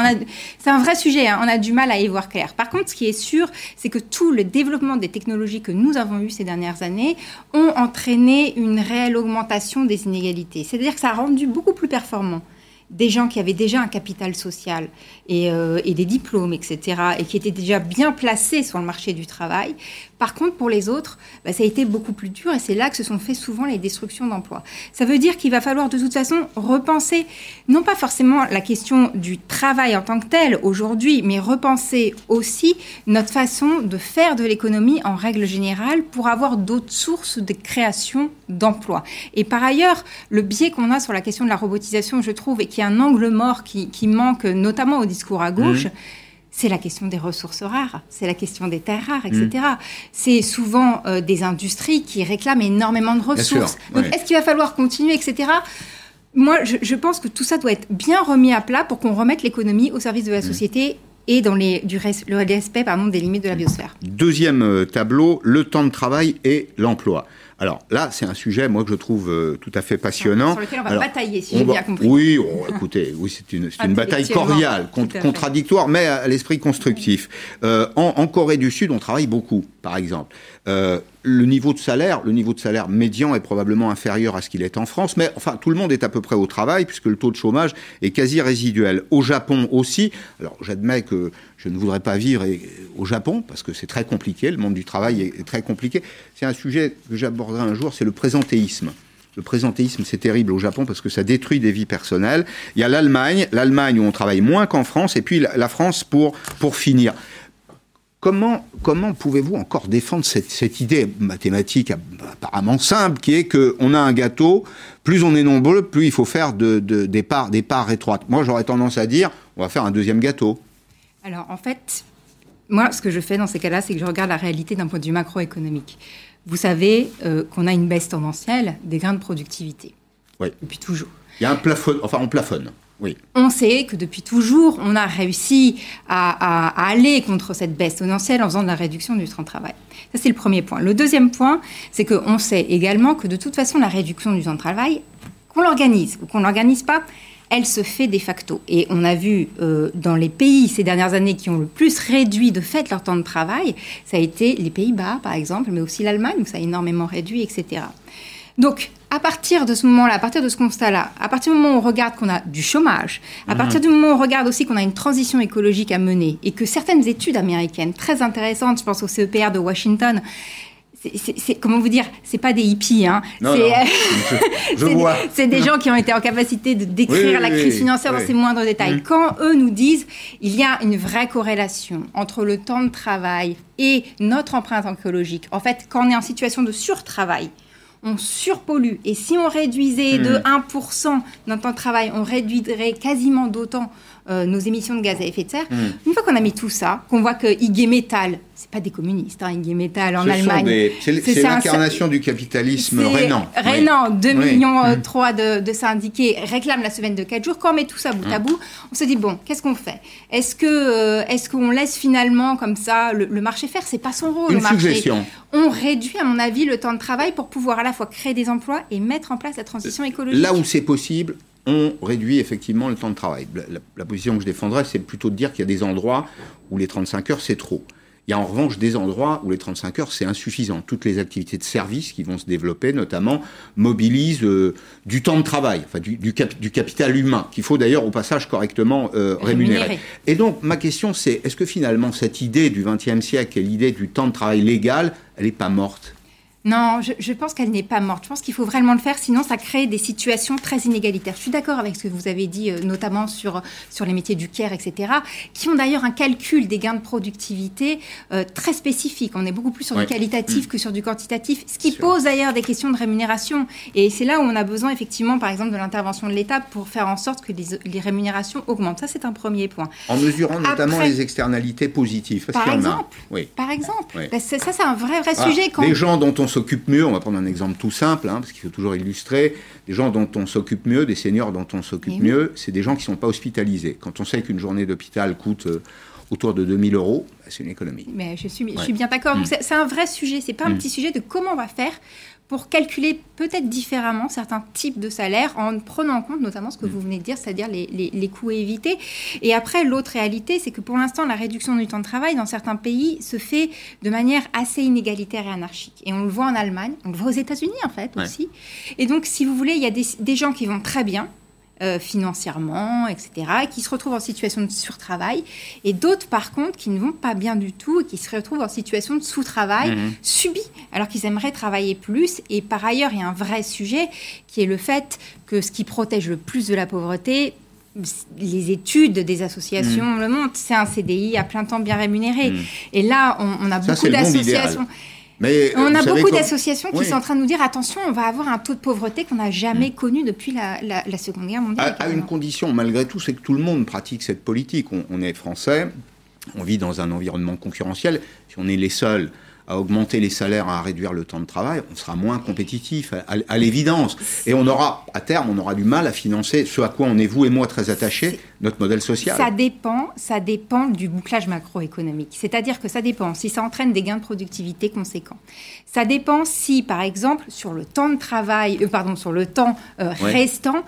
C'est un vrai sujet. Hein. On a du mal à y voir clair. Par contre, ce qui est sûr, c'est que tout le développement des technologies que nous avons eu ces dernières années ont entraîné une réelle augmentation des inégalités. C'est-à-dire que ça a rendu beaucoup plus performant des gens qui avaient déjà un capital social euh, et, des diplômes, etc., et qui étaient déjà bien placés sur le marché du travail. Par contre, pour les autres, bah, ça a été beaucoup plus dur et c'est là que se sont fait souvent les destructions d'emplois. Ça veut dire qu'il va falloir de toute façon repenser, non pas forcément la question du travail en tant que tel aujourd'hui, mais repenser aussi notre façon de faire de l'économie en règle générale pour avoir d'autres sources de création d'emplois. Et par ailleurs, le biais qu'on a sur la question de la robotisation, je trouve, et qui est un angle mort qui, manque notamment au discours à gauche, mmh c'est la question des ressources rares, c'est la question des terres rares, etc. Mm. C'est souvent euh, des industries qui réclament énormément de ressources. Donc, est-ce qu'il va falloir continuer, etc. Moi, je, pense que tout ça doit être bien remis à plat pour qu'on remette l'économie au service de la mm. société et dans les, du le respect pardon, des limites de la biosphère. Deuxième euh, tableau, le temps de travail et l'emploi. Alors là, c'est un sujet, moi, que je trouve euh, tout à fait passionnant. Sur lequel on va batailler, si j'ai bien compris. Oui, écoutez, oui, c'est une, une bataille cordiale, contradictoire, mais à, l'esprit constructif. Euh, en, en, Corée du Sud, on travaille beaucoup, par exemple. Euh, le niveau de salaire, le niveau de salaire médian est probablement inférieur à ce qu'il est en France, mais enfin tout le monde est à peu près au travail puisque le taux de chômage est quasi résiduel. Au Japon aussi, alors j'admets que je ne voudrais pas vivre au Japon parce que c'est très compliqué, le monde du travail est très compliqué. C'est un sujet que j'aborderai un jour, c'est le présentéisme. Le présentéisme, c'est terrible au Japon parce que ça détruit des vies personnelles. Il y a l'Allemagne, l'Allemagne où on travaille moins qu'en France, et puis la France pour, pour finir. Comment, comment pouvez-vous encore défendre cette, idée mathématique apparemment simple qui est qu'on a un gâteau, plus on est nombreux, plus il faut faire de, des, parts, des parts étroites Moi, j'aurais tendance à dire, on va faire un deuxième gâteau. Alors, en fait, moi, ce que je fais dans ces cas-là, c'est que je regarde la réalité d'un point de vue macroéconomique. Vous savez euh, qu'on a une baisse tendancielle des gains de productivité. Oui. Depuis toujours. Il y a un plafond, enfin, on plafonne. On sait que depuis toujours, on a réussi à, aller contre cette baisse tendancielle en faisant de la réduction du temps de travail. Ça, c'est le premier point. Le deuxième point, c'est qu'on sait également que de toute façon, la réduction du temps de travail, qu'on l'organise ou qu'on ne l'organise pas, elle se fait de facto. Et on a vu euh, dans les pays ces dernières années qui ont le plus réduit de fait leur temps de travail, ça a été les Pays-Bas, par exemple, mais aussi l'Allemagne, où ça a énormément réduit, etc. Donc, à partir de ce moment-là, à partir de ce constat-là, à partir du moment où on regarde qu'on a du chômage, à mhm. partir du moment où on regarde aussi qu'on a une transition écologique à mener et que certaines études américaines très intéressantes, je pense au CEPR de Washington, c'est comment vous dire, c'est pas des hippies, hein. C'est des gens qui ont été en capacité de décrire la crise financière dans ses moindres détails. Quand eux nous disent, il y a une vraie corrélation entre le temps de travail et notre empreinte écologique. En fait, quand on est en situation de surtravail, on surpollue. Et si on réduisait de 1% hmm. notre temps de travail, on réduirait quasiment d'autant euh, nos émissions de gaz à effet de serre. Hmm. Une fois qu'on a mis tout ça, qu'on voit que IG Metal c'est pas des communistes, hein, IG Metall en Allemagne. C'est l'incarnation du capitalisme rénan. Rénan, 2 millions euh, mm. de, syndiqués réclament la semaine de 4 jours. Quand on met tout ça bout à mm. bout, on se dit bon, qu'est-ce qu'on fait? Est-ce que euh, est-ce qu'on laisse finalement comme ça le, marché faire? C'est pas son rôle. Une le marché. suggestion. On réduit, à mon avis, le temps de travail pour pouvoir à la fois créer des emplois et mettre en place la transition écologique. Là où c'est possible, on réduit effectivement le temps de travail. La, position que je défendrais, c'est plutôt de dire qu'il y a des endroits où les 35 heures, c'est trop. Il y a en revanche des endroits où les 35 heures, c'est insuffisant. Toutes les activités de service qui vont se développer, notamment, mobilisent euh, du temps de travail, enfin du, du, capital humain, qu'il faut d'ailleurs au passage correctement euh, rémunérer. Et donc, ma question, c'est est-ce que finalement, cette idée du XXe siècle et l'idée du temps de travail légal, elle n'est pas morte? Non, je, pense qu'elle n'est pas morte. Je pense qu'il faut vraiment le faire, sinon ça crée des situations très inégalitaires. Je suis d'accord avec ce que vous avez dit, euh, notamment sur, sur les métiers du care, etc., qui ont d'ailleurs un calcul des gains de productivité euh, très spécifique. On est beaucoup plus sur du qualitatif mm. que sur du quantitatif, ce qui pose d'ailleurs des questions de rémunération. Et c'est là où on a besoin effectivement, par exemple, de l'intervention de l'État pour faire en sorte que les, rémunérations augmentent. Ça, c'est un premier point. En mesurant notamment les externalités positives. Par exemple, oui. par exemple. Bah, ça, c'est un vrai, vrai ah, sujet. Quand... Les gens dont on s'occupe mieux, on va prendre un exemple tout simple, hein, parce qu'il faut toujours illustrer, des gens dont on s'occupe mieux, des seniors dont on s'occupe mieux, c'est des gens qui ne sont pas hospitalisés. Quand on sait qu'une journée d'hôpital coûte euh, autour de 2000 euros, bah, c'est une économie. Mais je suis, je suis bien d'accord. Mm. C'est un vrai sujet, c'est pas un mm. petit sujet de comment on va faire pour calculer peut-être différemment certains types de salaires en prenant en compte notamment ce que mm. vous venez de dire, c'est-à-dire les, les, coûts évités. Et après, l'autre réalité, c'est que pour l'instant, la réduction du temps de travail dans certains pays se fait de manière assez inégalitaire et anarchique. Et on le voit en Allemagne, on le voit aux États-Unis en fait aussi. Et donc, si vous voulez, il y a des, des gens qui vont très bien, euh, financièrement, etc., qui se retrouvent en situation de surtravail, et d'autres, par contre, qui ne vont pas bien du tout et qui se retrouvent en situation de sous-travail mhm. subi, alors qu'ils aimeraient travailler plus. Et par ailleurs, il y a un vrai sujet qui est le fait que ce qui protège le plus de la pauvreté, les études des associations mhm. le montrent, c'est un CDI à plein temps bien rémunéré. Mhm. Et là, on, a beaucoup d'associations on a beaucoup d'associations qui sont en train de nous dire attention, on va avoir un taux de pauvreté qu'on n'a jamais mm. connu depuis la, Seconde Guerre mondiale. À, une condition, malgré tout, c'est que tout le monde pratique cette politique. on est français, on vit dans un environnement concurrentiel. Si on est les seuls à augmenter les salaires, à réduire le temps de travail, on sera moins compétitif, à, l'évidence. Et on aura, à terme, on aura du mal à financer ce à quoi on est, vous et moi, très attachés, notre modèle social. Ça dépend, ça dépend du bouclage macroéconomique. C'est-à-dire que ça dépend si ça entraîne des gains de productivité conséquents. Ça dépend si, par exemple, sur le temps de travail, euh, pardon, sur le temps euh, restant,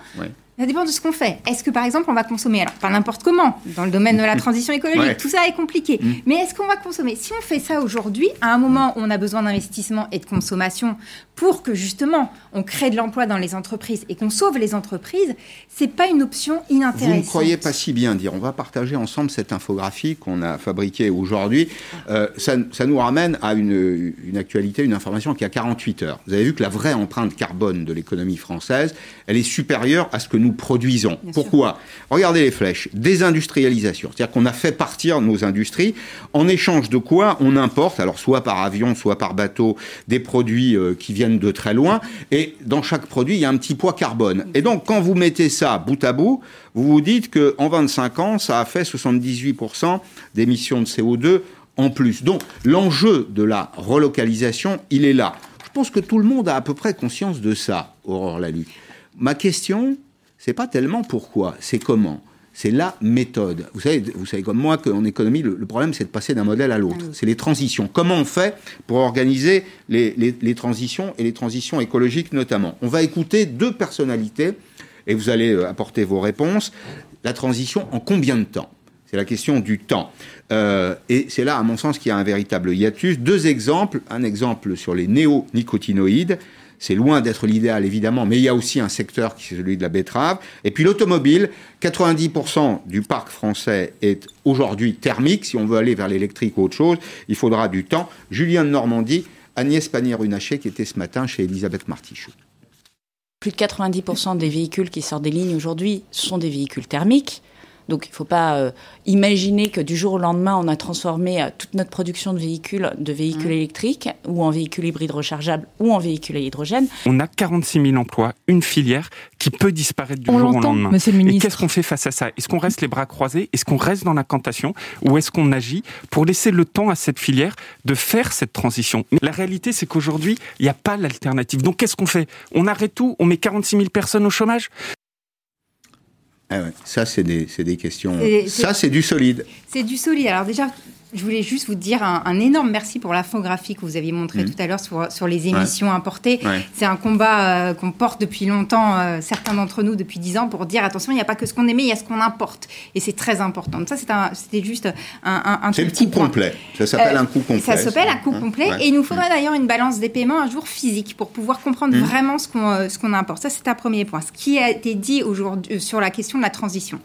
ça dépend de ce qu'on fait. Est-ce que par exemple on va consommer, alors pas n'importe comment, dans le domaine de la transition écologique, tout ça est compliqué, mm. mais est-ce qu'on va consommer? Si on fait ça aujourd'hui, à un moment où on a besoin d'investissement et de consommation pour que justement on crée de l'emploi dans les entreprises et qu'on sauve les entreprises, c'est pas une option inintéressante. Vous ne croyez pas si bien dire. On va partager ensemble cette infographie qu'on a fabriquée aujourd'hui. Euh, ça, nous ramène à une, une, actualité, une information qui a 48 heures. Vous avez vu que la vraie empreinte carbone de l'économie française, elle est supérieure à ce que nous produisons. Pourquoi? Regardez les flèches. Désindustrialisation. C'est-à-dire qu'on a fait partir nos industries en échange de quoi on importe, alors soit par avion, soit par bateau, des produits euh, qui viennent de très loin. Et dans chaque produit, il y a un petit poids carbone. Et donc, quand vous mettez ça bout à bout, vous vous dites qu'en 25 ans, ça a fait 78% d'émissions de CO2 en plus. Donc, l'enjeu de la relocalisation, il est là. Je pense que tout le monde a à peu près conscience de ça, Aurore Lalu. Ma question, c'est pas tellement pourquoi, c'est comment. C'est la méthode. Vous savez, vous savez comme moi qu'en économie, le, problème, c'est de passer d'un modèle à l'autre. C'est les transitions. Comment on fait pour organiser les, les, transitions et les transitions écologiques notamment? On va écouter deux personnalités et vous allez euh, apporter vos réponses. La transition en combien de temps? C'est la question du temps. Euh, et c'est là, à mon sens, qu'il y a un véritable hiatus. Deux exemples. Un exemple sur les néonicotinoïdes c'est loin d'être l'idéal, évidemment, mais il y a aussi un secteur qui est celui de la betterave. Et puis l'automobile, 90% du parc français est aujourd'hui thermique. Si on veut aller vers l'électrique ou autre chose, il faudra du temps. Julien de Normandie, Agnès Pannier-Runacher, qui était ce matin chez Elisabeth Martichoux. Plus de 90% des véhicules qui sortent des lignes aujourd'hui sont des véhicules thermiques. Donc il ne faut pas euh, imaginer que du jour au lendemain, on a transformé euh, toute notre production de véhicules de véhicules mmh. électriques ou en véhicules hybrides rechargeables ou en véhicules à hydrogène. On a 46 000 emplois, une filière qui peut disparaître du jour au lendemain. Monsieur le ministre. Et qu'est-ce qu'on fait face à ça? Est-ce qu'on reste les bras croisés? Est-ce qu'on reste dans l'incantation Ou est-ce qu'on agit pour laisser le temps à cette filière de faire cette transition? La réalité, c'est qu'aujourd'hui, il n'y a pas l'alternative. Donc qu'est-ce qu'on fait? On arrête tout On met 46 000 personnes au chômage? Ah ouais, ça, c'est des, des, questions. Ça, c'est du solide. C'est du solide. Alors, déjà, je voulais juste vous dire un, énorme merci pour l'infographie que vous aviez montré mmh. tout à l'heure sur, sur, les émissions importées. C'est un combat euh, qu'on porte depuis longtemps, euh, certains d'entre nous depuis dix ans, pour dire attention, il n'y a pas que ce qu'on aimait, il y a ce qu'on importe. Et c'est très important. Donc ça, c'était juste un, un, C'est le coup complet. Ça s'appelle euh, un coup complet. Ça s'appelle un coup complet. Et il nous faudra d'ailleurs une balance des paiements un jour physique pour pouvoir comprendre mmh. vraiment ce qu'on ce qu'on importe. Ça, c'est un premier point. Ce qui a été dit aujourd'hui sur la question de la transition.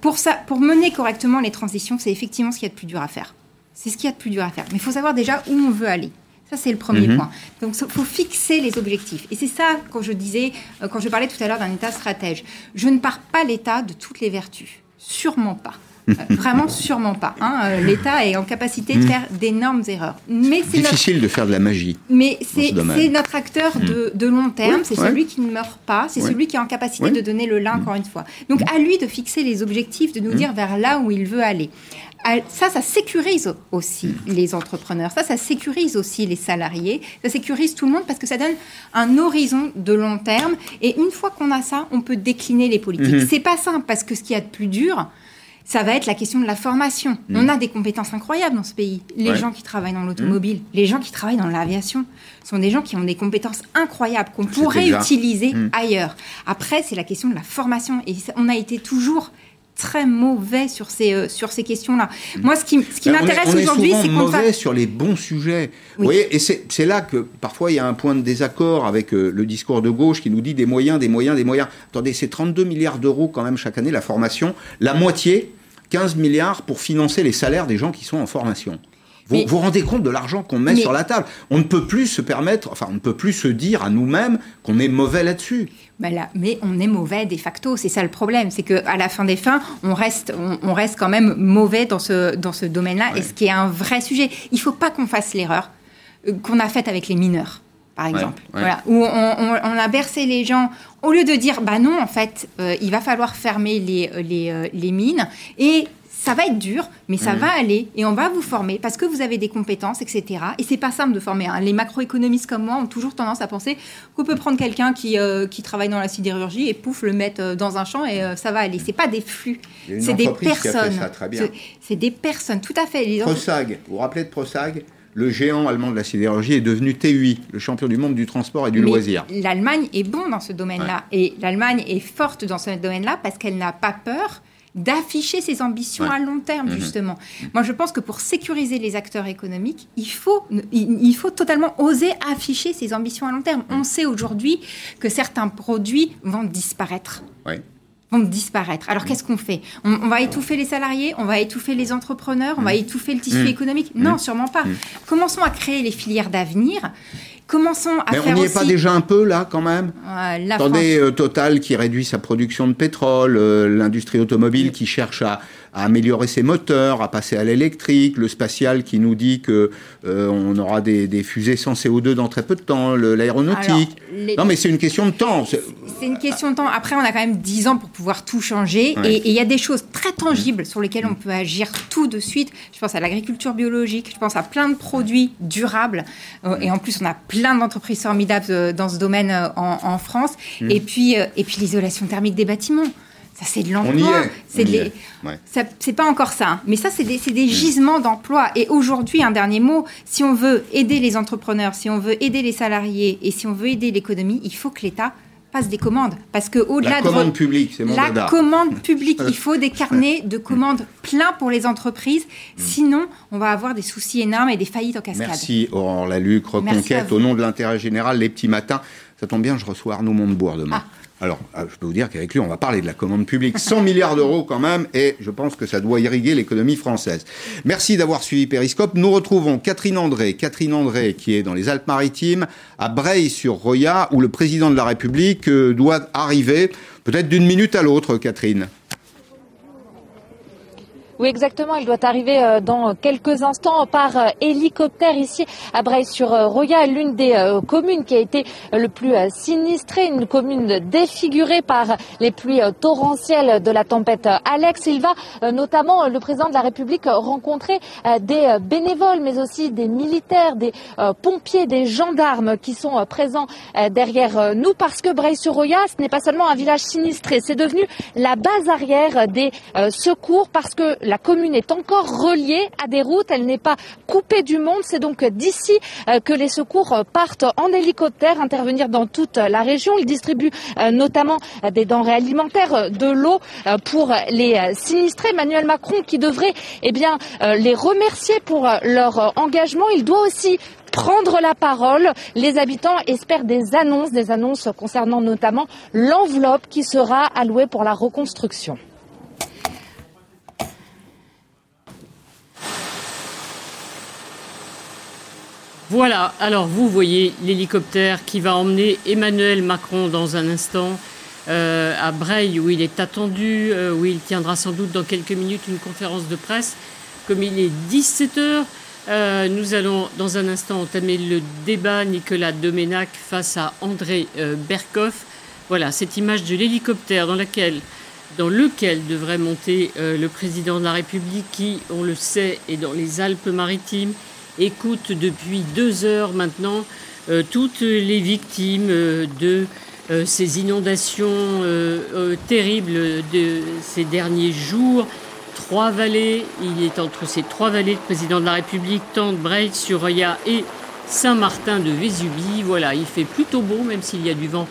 Pour, ça, pour mener correctement les transitions, c'est effectivement ce qu'il y a de plus dur à faire. C'est ce qu'il y a de plus dur à faire. Mais il faut savoir déjà où on veut aller. Ça, c'est le premier mhm. point. Donc, il faut fixer les objectifs. Et c'est ça, quand je disais, euh, quand je parlais tout à l'heure d'un État stratège, je ne pars pas l'État de toutes les vertus. Sûrement pas. Euh, vraiment, sûrement pas. Hein. Euh, L'État est en capacité de mhm. faire d'énormes erreurs. Mais c'est difficile de faire de la magie. Mais c'est notre acteur de, mhm. long terme. c'est celui qui ne meurt pas. C'est celui qui est en capacité de donner le là encore une fois. Donc à lui de fixer les objectifs, de nous dire vers là où il veut aller ça, ça sécurise aussi les entrepreneurs, ça, ça sécurise aussi les salariés, ça sécurise tout le monde parce que ça donne un horizon de long terme. Et une fois qu'on a ça, on peut décliner les politiques. Mhm. C'est pas simple parce que ce qu'il y a de plus dur, ça va être la question de la formation. Mhm. On a des compétences incroyables dans ce pays. Les gens qui travaillent dans l'automobile, mhm. les gens qui travaillent dans l'aviation, sont des gens qui ont des compétences incroyables qu'on pourrait utiliser ailleurs. Après, c'est la question de la formation. Et on a été toujours très mauvais sur ces, euh, sur ces questions-là. Mm. Moi, ce qui, ce qui m'intéresse aujourd'hui, c'est qu'on mauvais sur les bons sujets. Vous voyez, et c'est là que parfois il y a un point de désaccord avec euh, le discours de gauche qui nous dit des moyens, des moyens, des moyens. Attendez, c'est 32 milliards d'euros quand même chaque année la formation. La moitié, 15 milliards pour financer les salaires des gens qui sont en formation. Vous vous rendez compte de l'argent qu'on met sur la table. On ne peut plus se permettre, enfin, on ne peut plus se dire à nous-mêmes qu'on est mauvais là-dessus. Ben là, mais on est mauvais de facto, c'est ça le problème, c'est qu'à la fin des fins, on reste, on, reste quand même mauvais dans ce, dans ce domaine-là, et ce qui est un vrai sujet. Il ne faut pas qu'on fasse l'erreur euh, qu'on a faite avec les mineurs, par exemple, Voilà, où on, a bercé les gens, au lieu de dire, bah non, en fait, euh, il va falloir fermer les, les, euh, les mines, et ça va être dur, mais ça mm. va aller et on va vous former parce que vous avez des compétences, etc. Et c'est pas simple de former. Hein. Les macroéconomistes comme moi ont toujours tendance à penser qu'on peut prendre quelqu'un qui, euh, qui travaille dans la sidérurgie et pouf le mettre euh, dans un champ et euh, ça va aller. C'est pas des flux, c'est des personnes. C'est des personnes, tout à fait. Les Prosag, vous vous rappelez de Prosag le géant allemand de la sidérurgie est devenu TUI, le champion du monde du transport et du loisir. L'Allemagne est bon dans ce domaine-là. Et l'Allemagne est forte dans ce domaine-là parce qu'elle n'a pas peur d'afficher ses ambitions à long terme, mhm. justement. Moi, je pense que pour sécuriser les acteurs économiques, il faut, il, faut totalement oser afficher ses ambitions à long terme. On sait aujourd'hui que certains produits vont disparaître. vont disparaître. Alors qu'est-ce qu'on fait? On, va étouffer les salariés, on va étouffer les entrepreneurs, on va mhm. étouffer le tissu mhm. économique? Non, sûrement pas. Commençons à créer les filières d'avenir Commençons à Mais faire on n'y est pas déjà un peu là quand même? Attendez, euh, Total qui réduit sa production de pétrole, euh, l'industrie automobile qui cherche à, à améliorer ses moteurs, à passer à l'électrique, le spatial qui nous dit que euh, on aura des, fusées sans CO2 dans très peu de temps, l'aéronautique. Non, mais c'est une question de temps. C'est une question de temps. Après, on a quand même 10 ans pour pouvoir tout changer. Et il y a des choses très tangibles sur lesquelles on peut agir tout de suite. Je pense à l'agriculture biologique, je pense à plein de produits durables. Euh, et en plus, on a plein d'entreprises formidables euh, dans ce domaine en, France. Mm. Et puis, et puis l'isolation thermique des bâtiments. Ça, c'est de l'emploi. C'est les... pas encore ça, hein. mais ça, c'est des, des, gisements d'emploi. Et aujourd'hui, un dernier mot si on veut aider les entrepreneurs, si on veut aider les salariés et si on veut aider l'économie, il faut que l'État passe des commandes. Parce que au-delà de commande publique, c'est mon La commande publique, il faut des carnets de commandes pleins pour les entreprises. Mm. Sinon, on va avoir des soucis énormes et des faillites en cascade. Merci Aurore Laluc, Reconquête, au nom de l'intérêt général, les petits matins. Ça tombe bien, je reçois Arnaud Montebourg demain. Ah. Alors, euh, je peux vous dire qu'avec lui, on va parler de la commande publique. 100 milliards d'euros quand même, et je pense que ça doit irriguer l'économie française. Merci d'avoir suivi Périscope. Nous retrouvons Catherine André. Catherine André, qui est dans les Alpes-Maritimes, à Breil-sur-Roya, où le président de la République euh, doit arriver, peut-être d'une minute à l'autre, Catherine. Oui, exactement. Il doit arriver euh, dans quelques instants par euh, hélicoptère ici à Breil-sur-Roya, l'une des euh, communes qui a été le plus sinistrée, une commune défigurée par les pluies torrentielles de la tempête Alex. Il va notamment, le président de la République, rencontrer des bénévoles, mais aussi des militaires, des pompiers, des gendarmes qui sont présents derrière nous parce que Breil-sur-Roya, ce n'est pas seulement un village sinistré, c'est devenu la base arrière des secours parce que la commune est encore reliée à des routes, elle n'est pas coupée du monde. C'est donc d'ici euh, que les secours partent en hélicoptère, intervenir dans toute la région. Ils distribuent euh, notamment euh, des denrées alimentaires, de l'eau pour les sinistrés. Emmanuel Macron qui devrait eh les remercier pour leur engagement. Il doit aussi prendre la parole. Les habitants espèrent des annonces, des annonces concernant notamment l'enveloppe qui sera allouée pour la reconstruction. Voilà, alors vous voyez l'hélicoptère qui va emmener Emmanuel Macron dans un instant euh, à Breil où il est attendu, euh, où il tiendra sans doute dans quelques minutes une conférence de presse. Comme il est 17h, euh, nous allons dans un instant entamer le débat Nicolas Doménac face à André Berkoff. Voilà, cette image de l'hélicoptère dans lequel devrait monter le président de la République qui, on le sait, est dans les Alpes-Maritimes écoute depuis deux heures maintenant euh, toutes les victimes euh, de euh, ces inondations terribles de ces derniers jours. Trois vallées, il est entre ces trois vallées le président de la République, Tante, Breil, Surya et Saint-Martin de Vésubie. Voilà, il fait plutôt beau, même s'il y a du vent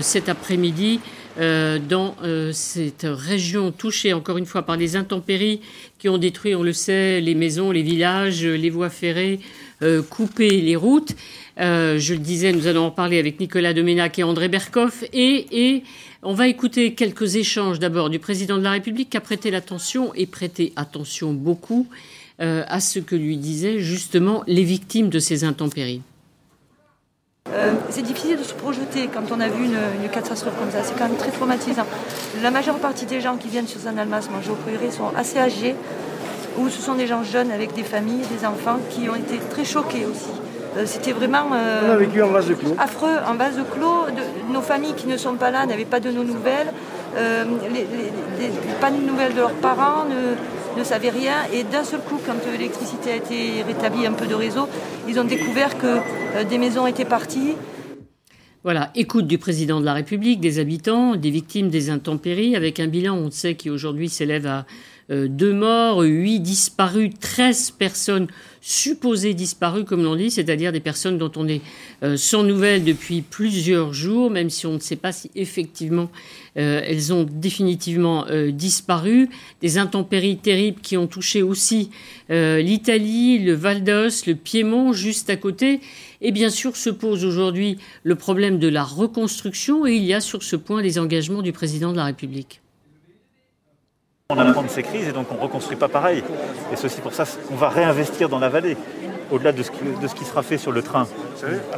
cet après-midi. Euh, dans euh, cette région touchée encore une fois par les intempéries qui ont détruit, on le sait, les maisons, les villages, les voies ferrées, euh, coupé les routes. je le disais, nous allons en parler avec Nicolas Doménac et André Berkoff. Et, et on va écouter quelques échanges d'abord du président de la République qui a prêté l'attention et prêté attention beaucoup à ce que lui disaient justement les victimes de ces intempéries. Euh, c'est difficile de se projeter quand on a vu une, catastrophe comme ça. C'est quand même très traumatisant. La majeure partie des gens qui viennent sur San Almas manger au Prairie sont assez âgés ou ce sont des gens jeunes avec des familles, des enfants qui ont été très choqués aussi. Euh, c'était vraiment euh, vécu en vase de clos. affreux, en vase de clos. nos familles qui ne sont pas là n'avaient pas de nos nouvelles, pas de nouvelles de leurs parents, ne savaient rien. Et d'un seul coup, quand l'électricité a été rétablie, un peu de réseau, ils ont découvert que euh, des maisons étaient parties. Voilà, écoute du président de la République, des habitants, des victimes des intempéries, avec un bilan, on sait, qui aujourd'hui s'élève à euh, deux morts, huit disparus, treize personnes supposées disparues, comme l'on dit, c'est-à-dire des personnes dont on est euh, sans nouvelles depuis plusieurs jours, même si on ne sait pas si effectivement euh, elles ont définitivement disparu. Des intempéries terribles qui ont touché aussi l'Italie, le Val d'Os, le Piémont, juste à côté. Et bien sûr se pose aujourd'hui le problème de la reconstruction et il y a sur ce point les engagements du président de la République. On apprend de ces crises et donc on ne reconstruit pas pareil. Et aussi pour ça qu'on va réinvestir dans la vallée. Au-delà de, ce qui, sera fait sur le train,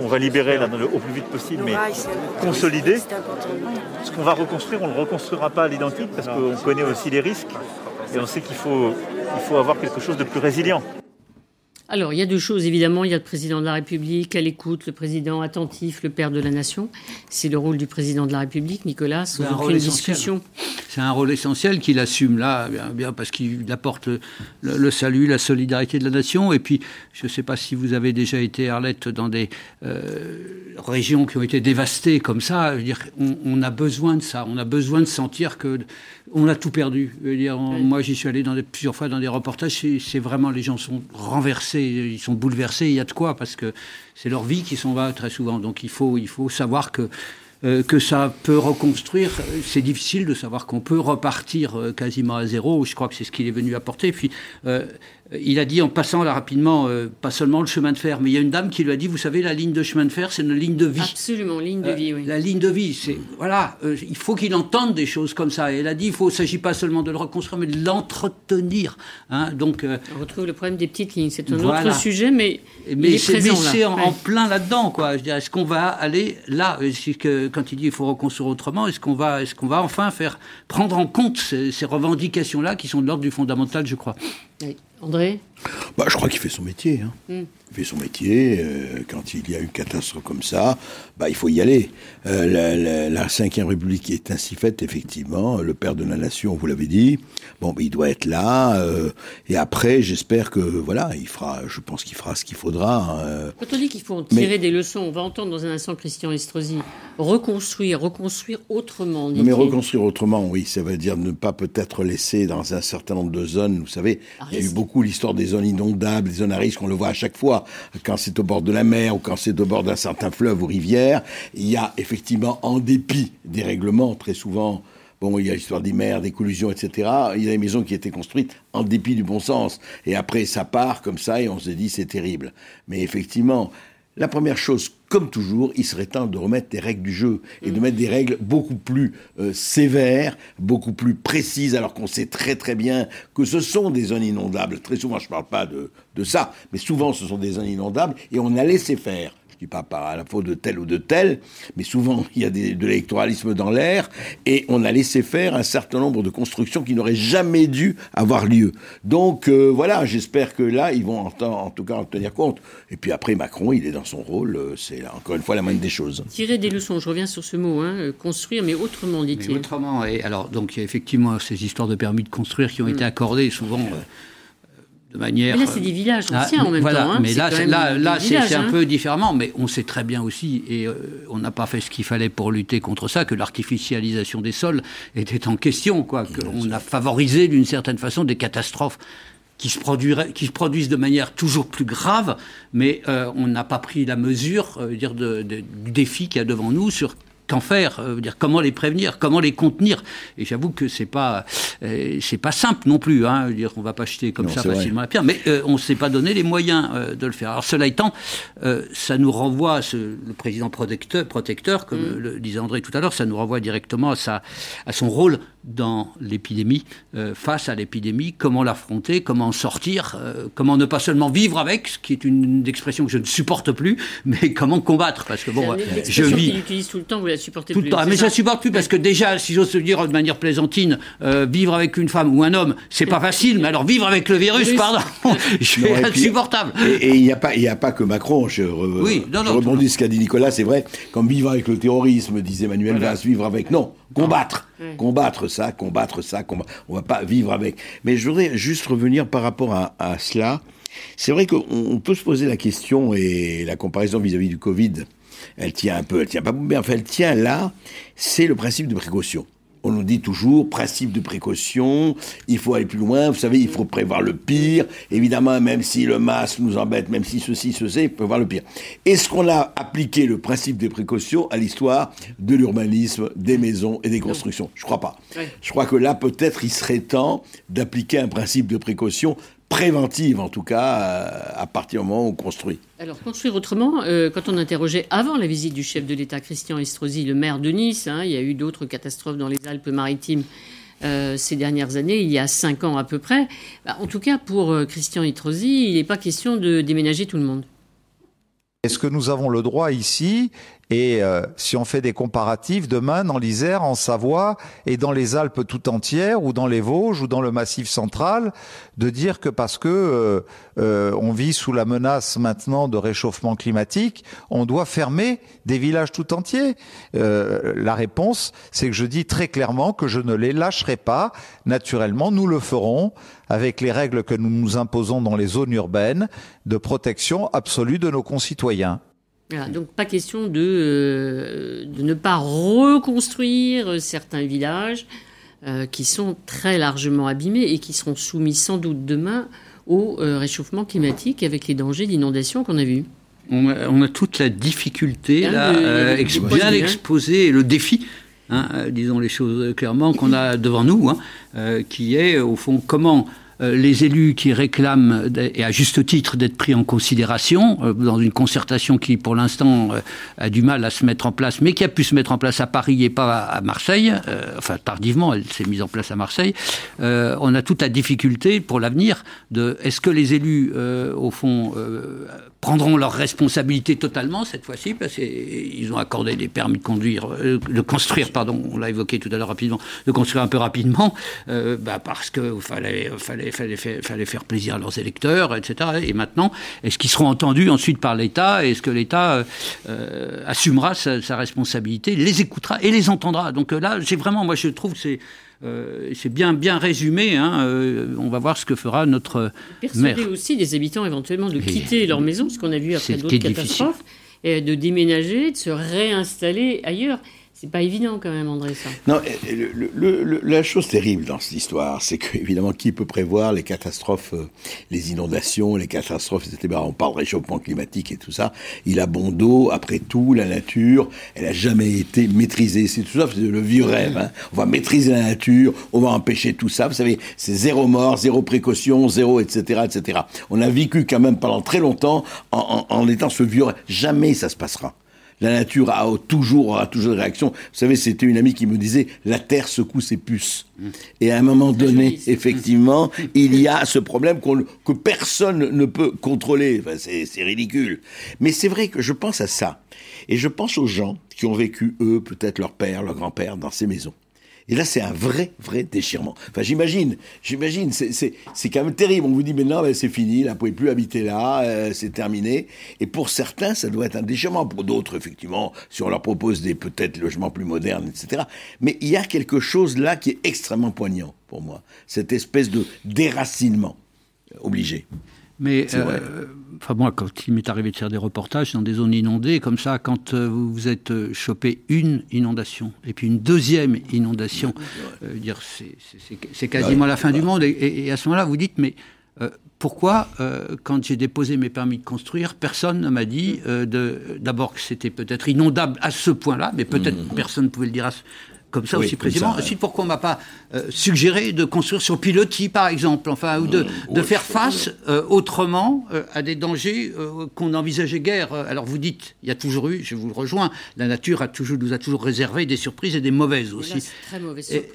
on va libérer au plus vite possible, mais consolider. Ce qu'on va reconstruire, on ne le reconstruira pas à l'identique parce qu'on connaît aussi les risques et on sait qu'il faut, il faut avoir quelque chose de plus résilient. Alors, il y a deux choses, évidemment. Il y a le président de la République à l'écoute, le président attentif, le père de la nation. C'est le rôle du président de la République, Nicolas, sans aucune discussion. C'est un rôle essentiel qu'il assume là, bien, parce qu'il apporte le, salut, la solidarité de la nation. Et puis, je ne sais pas si vous avez déjà été, Arlette, dans des euh, régions qui ont été dévastées comme ça. Je veux dire, on, a besoin de ça. On a besoin de sentir que on a tout perdu. Je veux dire, Moi, j'y suis allé dans plusieurs fois dans des reportages. C'est vraiment les gens sont renversés ils sont bouleversés, il y a de quoi, parce que c'est leur vie qui s'en va très souvent. Donc il faut, savoir que euh, que ça peut reconstruire. C'est difficile de savoir qu'on peut repartir euh, quasiment à zéro. Je crois que c'est ce qu'il est venu apporter. Puis, euh, il a dit en passant là rapidement, pas seulement le chemin de fer, mais il y a une dame qui lui a dit, vous savez, la ligne de chemin de fer, c'est une ligne de vie. Absolument, ligne de vie, oui. La ligne de vie, c'est voilà, il faut qu'il entende des choses comme ça. Et elle a dit, il faut, s'agit pas seulement de le reconstruire, mais de l'entretenir. Hein. Donc, on retrouve le problème des petites lignes. C'est un autre sujet, mais mais c'est en, en, plein là-dedans, quoi. Je est-ce qu'on va aller là, que quand il dit qu'il faut reconstruire autrement, est-ce qu'on va, est qu'on va enfin faire prendre en compte ces, revendications-là qui sont de l'ordre du fondamental, je crois? André soirée bah, Je crois qu'il fait son métier. Hein. Hmm. Il fait son métier. Euh, quand il y a une catastrophe comme ça, bah, il faut y aller. Euh, la, Ve République est ainsi faite, effectivement. Le père de la nation, vous l'avez dit. Bon, il doit être là. Euh, et après, j'espère que, voilà, il fera, je pense qu'il fera ce qu'il faudra. Hein. Quand on dit qu'il faut tirer des leçons, on va entendre dans un instant Christian Estrosi reconstruire, reconstruire autrement. mais reconstruire autrement, oui, ça veut dire ne pas peut-être laisser dans un certain nombre de zones, vous savez, il y a eu beaucoup l'histoire des zones des zones à risque, on le voit à chaque fois, quand c'est au bord de la mer ou quand c'est au bord d'un certain fleuve ou rivière, il y a effectivement, en dépit des règlements, très souvent, Bon, il y a l'histoire des mers, des collusions, etc. Il y a des maisons qui étaient construites en dépit du bon sens. Et après, ça part comme ça et on se dit c'est terrible. Mais effectivement, la première chose, comme toujours, il serait temps de remettre des règles du jeu et de mm. mettre des règles beaucoup plus euh, sévères, beaucoup plus précises, alors qu'on sait très très bien que ce sont des zones inondables. Très souvent, je ne parle pas de, de ça, mais souvent ce sont des zones inondables et on a laissé faire pas par la faute de tel ou de tel, mais souvent il y a de l'électoralisme dans l'air, et on a laissé faire un certain nombre de constructions qui n'auraient jamais dû avoir lieu. Donc euh, voilà, j'espère que là, ils vont en, tout cas en tenir compte. Et puis après, Macron, il est dans son rôle, euh, c'est encore une fois la moindre des choses. Tirer des leçons, je reviens sur ce mot, hein, euh, construire, mais autrement, dit-il. Autrement, et alors, donc il y a effectivement ces histoires de permis de construire qui ont mm. été accordées souvent manière. Mais là, c'est des villages ah, anciens en même voilà, temps. Hein, mais là, là, là c'est un hein. peu différemment. Mais on sait très bien aussi, et euh, on n'a pas fait ce qu'il fallait pour lutter contre ça, que l'artificialisation des sols était en question. Quoi, qu'on a favorisé d'une certaine façon des catastrophes qui se, qui se produisent de manière toujours plus grave, mais euh, on n'a pas pris la mesure euh, dire de, du défi qu'il y a devant nous sur qu'en faire, euh, dire comment les prévenir, comment les contenir. Et j'avoue que c'est pas euh, c'est pas simple non plus. Hein, dire qu'on va pas jeter comme ça facilement la pierre, mais euh, on ne s'est pas donné les moyens de le faire. Alors cela étant, ça nous renvoie à ce, le président protecteur, protecteur comme mm. le disait André tout à l'heure, ça nous renvoie directement à sa à son rôle dans l'épidémie, face à l'épidémie, comment l'affronter, comment en sortir, comment ne pas seulement vivre avec, ce qui est une, expression que je ne supporte plus, mais comment combattre, parce que bon, je vis. tout le temps, supporter tout le temps. Mais je ne supporte plus parce que déjà, si j'ose dire de manière plaisantine, euh, vivre avec une femme ou un homme, c'est pas facile. Mais alors vivre avec le virus, pardon, c'est insupportable. Et il n'y a pas, il a pas que Macron. Je, oui, je rebondis ce qu'a dit Nicolas, c'est vrai. Comme vivre avec le terrorisme, disait Emmanuel Valls, vivre avec non, combattre, combattre ça, combattre ça, combattre. on va pas vivre avec. Mais je voudrais juste revenir par rapport à, à cela. C'est vrai qu'on peut se poser la question et la comparaison vis-à-vis -vis du Covid elle tient un peu, elle tient pas beaucoup, mais enfin elle tient là, c'est le principe de précaution. On nous dit toujours, principe de précaution, il faut aller plus loin, vous savez, il faut prévoir le pire. Évidemment, même si le masque nous embête, même si ceci, ceci, il faut prévoir le pire. Est-ce qu'on a appliqué le principe de précaution à l'histoire de l'urbanisme, des maisons et des constructions? Je crois pas. Je crois que là, peut-être, il serait temps d'appliquer un principe de précaution préventive en tout cas euh, à partir du moment où on construit. Alors construire autrement, euh, quand on interrogeait avant la visite du chef de l'État Christian Estrosi, le maire de Nice, hein, il y a eu d'autres catastrophes dans les Alpes-Maritimes euh, ces dernières années, il y a cinq ans à peu près. Bah, en tout cas, pour Christian Estrosi, il n'est pas question de déménager tout le monde. Est-ce que nous avons le droit ici et euh, si on fait des comparatifs, demain, dans l'Isère, en Savoie et dans les Alpes tout entières, ou dans les Vosges, ou dans le Massif central, de dire que parce que euh, euh, on vit sous la menace maintenant de réchauffement climatique, on doit fermer des villages tout entiers. la réponse, c'est que je dis très clairement que je ne les lâcherai pas. Naturellement, nous le ferons avec les règles que nous nous imposons dans les zones urbaines de protection absolue de nos concitoyens donc pas question de, euh, de, ne pas reconstruire certains villages euh, qui sont très largement abîmés et qui seront soumis sans doute demain au euh, réchauffement climatique avec les dangers d'inondation qu'on a vus. On a, toute la difficulté, là, bien exposée, le défi Hein, disons les choses clairement, qu'on a devant nous, hein, qui est au fond comment euh, les élus qui réclament, et à juste titre, d'être pris en considération euh, dans une concertation qui, pour l'instant, euh, a du mal à se mettre en place, mais qui a pu se mettre en place à Paris et pas à Marseille, enfin tardivement, elle s'est mise en place à Marseille, on a toute la difficulté pour l'avenir de est-ce que les élus, au fond, prendront leurs responsabilités totalement cette fois-ci, parce qu'ils ont accordé des permis de conduire, euh, de construire, pardon, on l'a évoqué tout à l'heure rapidement, de construire un peu rapidement, euh, bah parce qu'il fallait, fallait, fallait, fallait, faire plaisir à leurs électeurs, etc. Et maintenant, est-ce qu'ils seront entendus ensuite par l'État Est-ce que l'État euh, assumera sa, sa, responsabilité, les écoutera et les entendra? Donc là, c'est vraiment, moi je trouve que c'est euh, c'est bien, bien résumé. Hein, euh, on va voir ce que fera notre maire. aussi des habitants éventuellement de quitter leur maison, ce qu'on a vu après d'autres catastrophes, et de déménager, de se réinstaller ailleurs. C'est pas évident quand même, André. Non, la chose terrible dans cette histoire, c'est que, évidemment, qui peut prévoir les catastrophes, euh, les inondations, les catastrophes, etc. On parle réchauffement climatique et tout ça. Il a bon dos, après tout, la nature, elle a jamais été maîtrisée. C'est tout ça, c'est le vieux rêve. Hein. On va maîtriser la nature, on va empêcher tout ça. Vous savez, c'est zéro mort, zéro précaution, zéro, etc., etc. On a vécu quand même pendant très longtemps en étant ce vieux rêve. Jamais ça se passera la nature a toujours, aura toujours des réactions. Vous savez, c'était une amie qui me disait, la Terre secoue ses puces. Et à un moment donné, effectivement, il y a ce problème que personne ne peut contrôler. c'est ridicule. Mais c'est vrai que je pense à ça. Et je pense aux gens qui ont vécu, eux, peut-être leur père, leur grand-père, dans ces maisons. Et là, c'est un vrai, vrai déchirement. Enfin, j'imagine, j'imagine, c'est quand même terrible. On vous dit maintenant, ben, c'est fini, là, vous pouvez plus habiter là, c'est terminé. Et pour certains, ça doit être un déchirement. Pour d'autres, effectivement, si on leur propose des peut-être logements plus modernes, etc. Mais il y a quelque chose là qui est extrêmement poignant pour moi. Cette espèce de déracinement obligé. Mais euh, enfin moi, quand il m'est arrivé de faire des reportages dans des zones inondées, comme ça, quand euh, vous vous êtes euh, chopé une inondation et puis une deuxième inondation, dire c'est quasiment la fin du monde. Et, à ce moment-là, vous dites mais pourquoi, quand j'ai déposé mes permis de construire, personne ne m'a dit d'abord que c'était peut-être inondable à ce point-là, mais peut-être mmh. personne ne pouvait le dire à ce, comme ça aussi précisément. Ensuite, pourquoi on m'a pas euh, suggéré de construire sur pilotis, par exemple, enfin, ou de, de faire face euh, autrement euh, à des dangers qu'on n'envisageait guère. Alors vous dites, il y a toujours eu, je vous le rejoins, la nature a toujours, nous a toujours réservé des surprises et des mauvaises aussi. très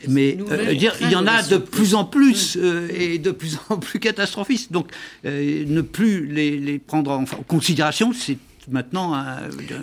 mais dire, il y en a de plus en plus et de plus en plus catastrophistes. Donc ne plus les, les prendre en considération, c'est maintenant.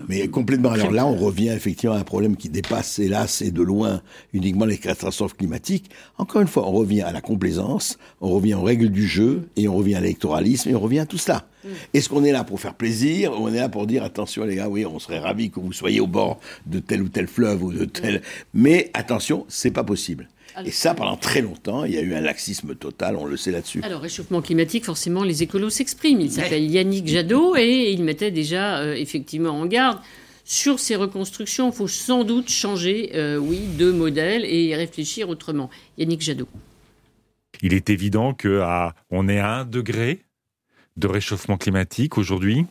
Mais complètement. Alors là, on revient effectivement à un problème qui dépasse, hélas, et de loin uniquement les catastrophes climatiques. Encore une fois, on revient à la complaisance, on revient aux règles du jeu, et on revient à l'électoralisme, et on revient à tout cela. Mm. Est-ce qu'on est là pour faire plaisir ou on est là pour dire attention les gars, oui, on serait ravis que vous soyez au bord de tel ou tel fleuve ou de tel. Mais attention, c'est pas possible. Et ça, pendant très longtemps, il y a eu un laxisme total, on le sait là-dessus. Alors, réchauffement climatique, forcément, les écolos s'expriment. Il s'appelle Yannick Jadot et il mettait déjà euh, effectivement en garde sur ces reconstructions. Il faut sans doute changer, euh, oui, de modèle et réfléchir autrement. Yannick Jadot. Il est évident qu'on est à un degré de réchauffement climatique aujourd'hui.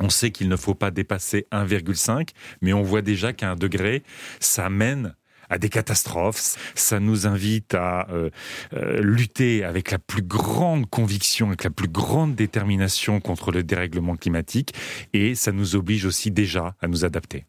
On sait qu'il ne faut pas dépasser 1,5, mais on voit déjà qu'à un degré, ça mène à des catastrophes. Ça nous invite à euh, euh, lutter avec la plus grande conviction, avec la plus grande détermination contre le dérèglement climatique. Et ça nous oblige aussi déjà à nous adapter.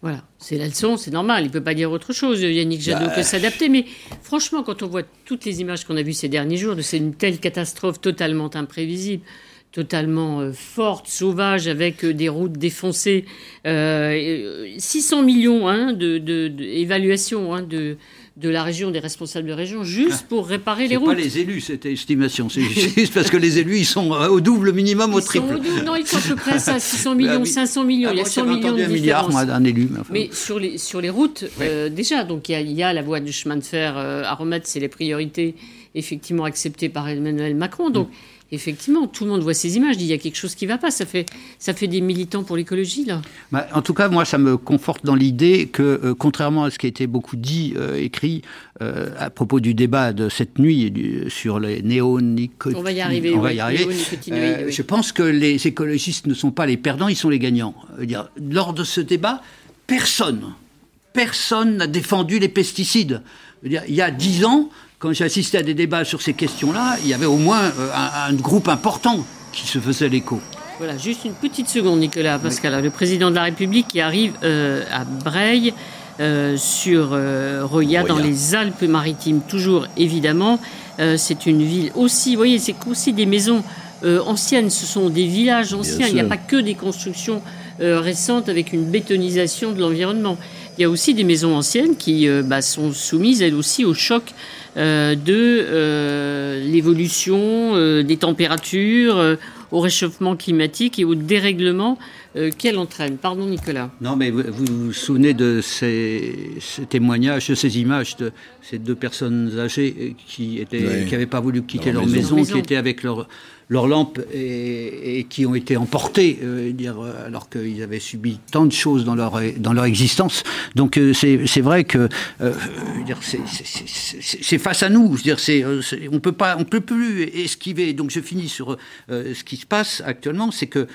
Voilà, c'est la leçon, c'est normal. Il ne peut pas dire autre chose, Yannick Jadot, que bah. s'adapter. Mais franchement, quand on voit toutes les images qu'on a vues ces derniers jours de cette telle catastrophe totalement imprévisible, totalement euh, forte, sauvage, avec euh, des routes défoncées. 600 euh, millions hein, d'évaluation de, de, hein, de, de, la région, des responsables de région, juste pour réparer les routes. pas les élus, cette estimation. C'est juste parce que les élus, ils sont au double minimum, au triple. non, ils sont à peu près à 600 millions, 500 millions. il y a 100 millions de un milliard, moi, d'un élu. Mais, sur, les, sur les routes, déjà, donc il y, a, la voie du chemin de fer à remettre, c'est les priorités effectivement acceptées par Emmanuel Macron. Donc, mm effectivement, tout le monde voit ces images, dit il y a quelque chose qui ne va pas. Ça fait, ça fait des militants pour l'écologie, là. Bah, en tout cas, moi, ça me conforte dans l'idée que, euh, contrairement à ce qui a été beaucoup dit, euh, écrit euh, à propos du débat de cette nuit sur les néonicotinoïdes, on va y arriver. On va y arriver. Je pense que les écologistes ne sont pas les perdants, ils sont les gagnants. Dire, lors de ce débat, personne, personne n'a défendu les pesticides. Il y a dix ans, quand j'ai assisté à des débats sur ces questions-là, il y avait au moins euh, un, groupe important qui se faisait l'écho. Voilà, juste une petite seconde, Nicolas Pascal. Le président de la République qui arrive euh, à Breil, euh, sur Roya, dans les Alpes-Maritimes, toujours évidemment. c'est une ville aussi, vous voyez, c'est aussi des maisons anciennes. Ce sont des villages anciens. Il n'y a pas que des constructions récentes avec une bétonisation de l'environnement. Il y a aussi des maisons anciennes qui bah, sont soumises, elles aussi, au choc de l'évolution des températures, au réchauffement climatique et au dérèglement euh, qu'elle entraîne. Pardon Nicolas. Non mais vous vous, souvenez de ces, témoignages, de ces images de ces deux personnes âgées qui n'avaient pas voulu quitter leur, maison, qui étaient avec leur leurs lampes et, qui ont été emportées, euh, dire, alors qu'ils avaient subi tant de choses dans leur, dans leur existence. Donc euh, c'est vrai que euh, c'est face à nous. Dire, on peut pas, on peut plus esquiver. Donc je finis sur ce qui se passe actuellement, c'est que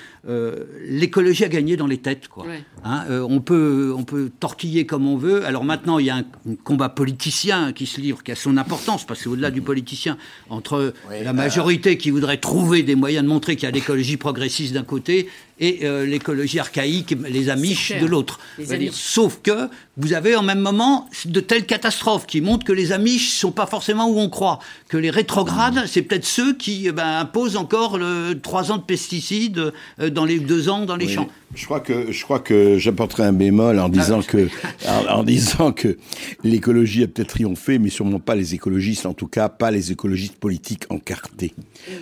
l'écologie a gagné dans les têtes. Quoi. Hein, on peut, on peut tortiller comme on veut. Alors maintenant, il y a un, combat politicien qui se livre, qui a son importance, parce qu'au-delà du politicien, entre la majorité qui voudrait trouver des moyens de montrer qu'il y a l'écologie progressiste d'un côté et euh, l'écologie archaïque, les amiches de l'autre. Sauf que vous avez en même moment de telles catastrophes qui montrent que les amiches ne sont pas forcément où on croit, que les rétrogrades, c'est peut-être ceux qui eh ben, imposent encore le, trois ans de pesticides euh, dans les deux ans dans les champs. Je crois que je crois que j'apporterai un bémol en disant ah. que en, disant que l'écologie a peut-être triomphé, mais sûrement pas les écologistes, en tout cas pas les écologistes politiques encartés.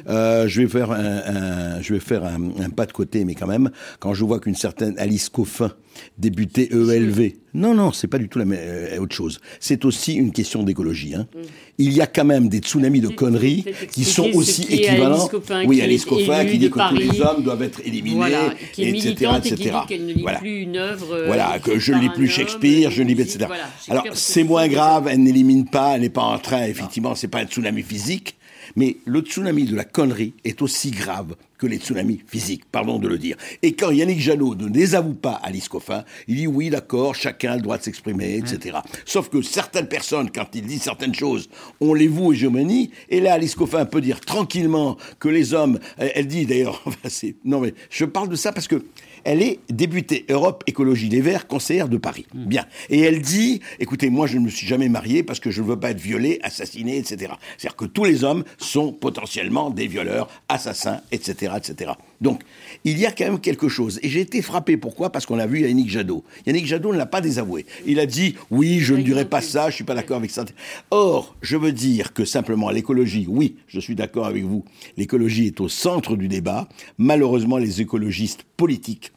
Euh, je vais faire un, je vais faire un, un, pas de côté, mais quand même, quand je vois qu'une certaine Alice Coffin débutait ELV. Non, non, c'est pas du tout la même, euh, autre chose. C'est aussi une question d'écologie. Hein. Mm. Il y a quand même des tsunamis de conneries qui sont aussi équivalents. oui, Alice Coffin qui dit que tous les hommes doivent être éliminés, voilà, qui est etc., etc. Et qui qu'elle ne lit plus une œuvre. Euh, voilà, que je ne lis plus Shakespeare, je ne lis, etc. Alors, c'est moins grave, elle n'élimine pas, elle n'est pas en train, effectivement, c'est pas un tsunami physique, mais le tsunami de la connerie est aussi grave que les tsunamis physiques, pardon de le dire. Et quand Yannick Janot ne désavoue pas Alice Coffin, il dit oui, d'accord, chacun a le droit de s'exprimer, etc. Sauf que certaines personnes, quand il dit certaines choses, ont les vous hégémonie, et là, Alice Coffin peut dire tranquillement que les hommes, elle dit d'ailleurs, non mais je parle de ça parce que elle est députée Europe Écologie Les Verts, conseillère de Paris. Hmm. Bien. Et elle dit, écoutez, moi je ne me suis jamais mariée parce que je ne veux pas être violée, assassinée, etc. C'est-à-dire que tous les hommes sont potentiellement des violeurs, assassins, etc., etc. Donc, il y a quand même quelque chose. Et j'ai été frappé. Pourquoi? Parce qu'on a vu Yannick Jadot. Yannick Jadot ne l'a pas désavoué. Il a dit, oui, je ne dirais pas ça, je ne suis pas d'accord avec ça. Or, je veux dire que simplement l'écologie, oui, je suis d'accord avec vous, l'écologie est au centre du débat. Malheureusement, les écologistes politiques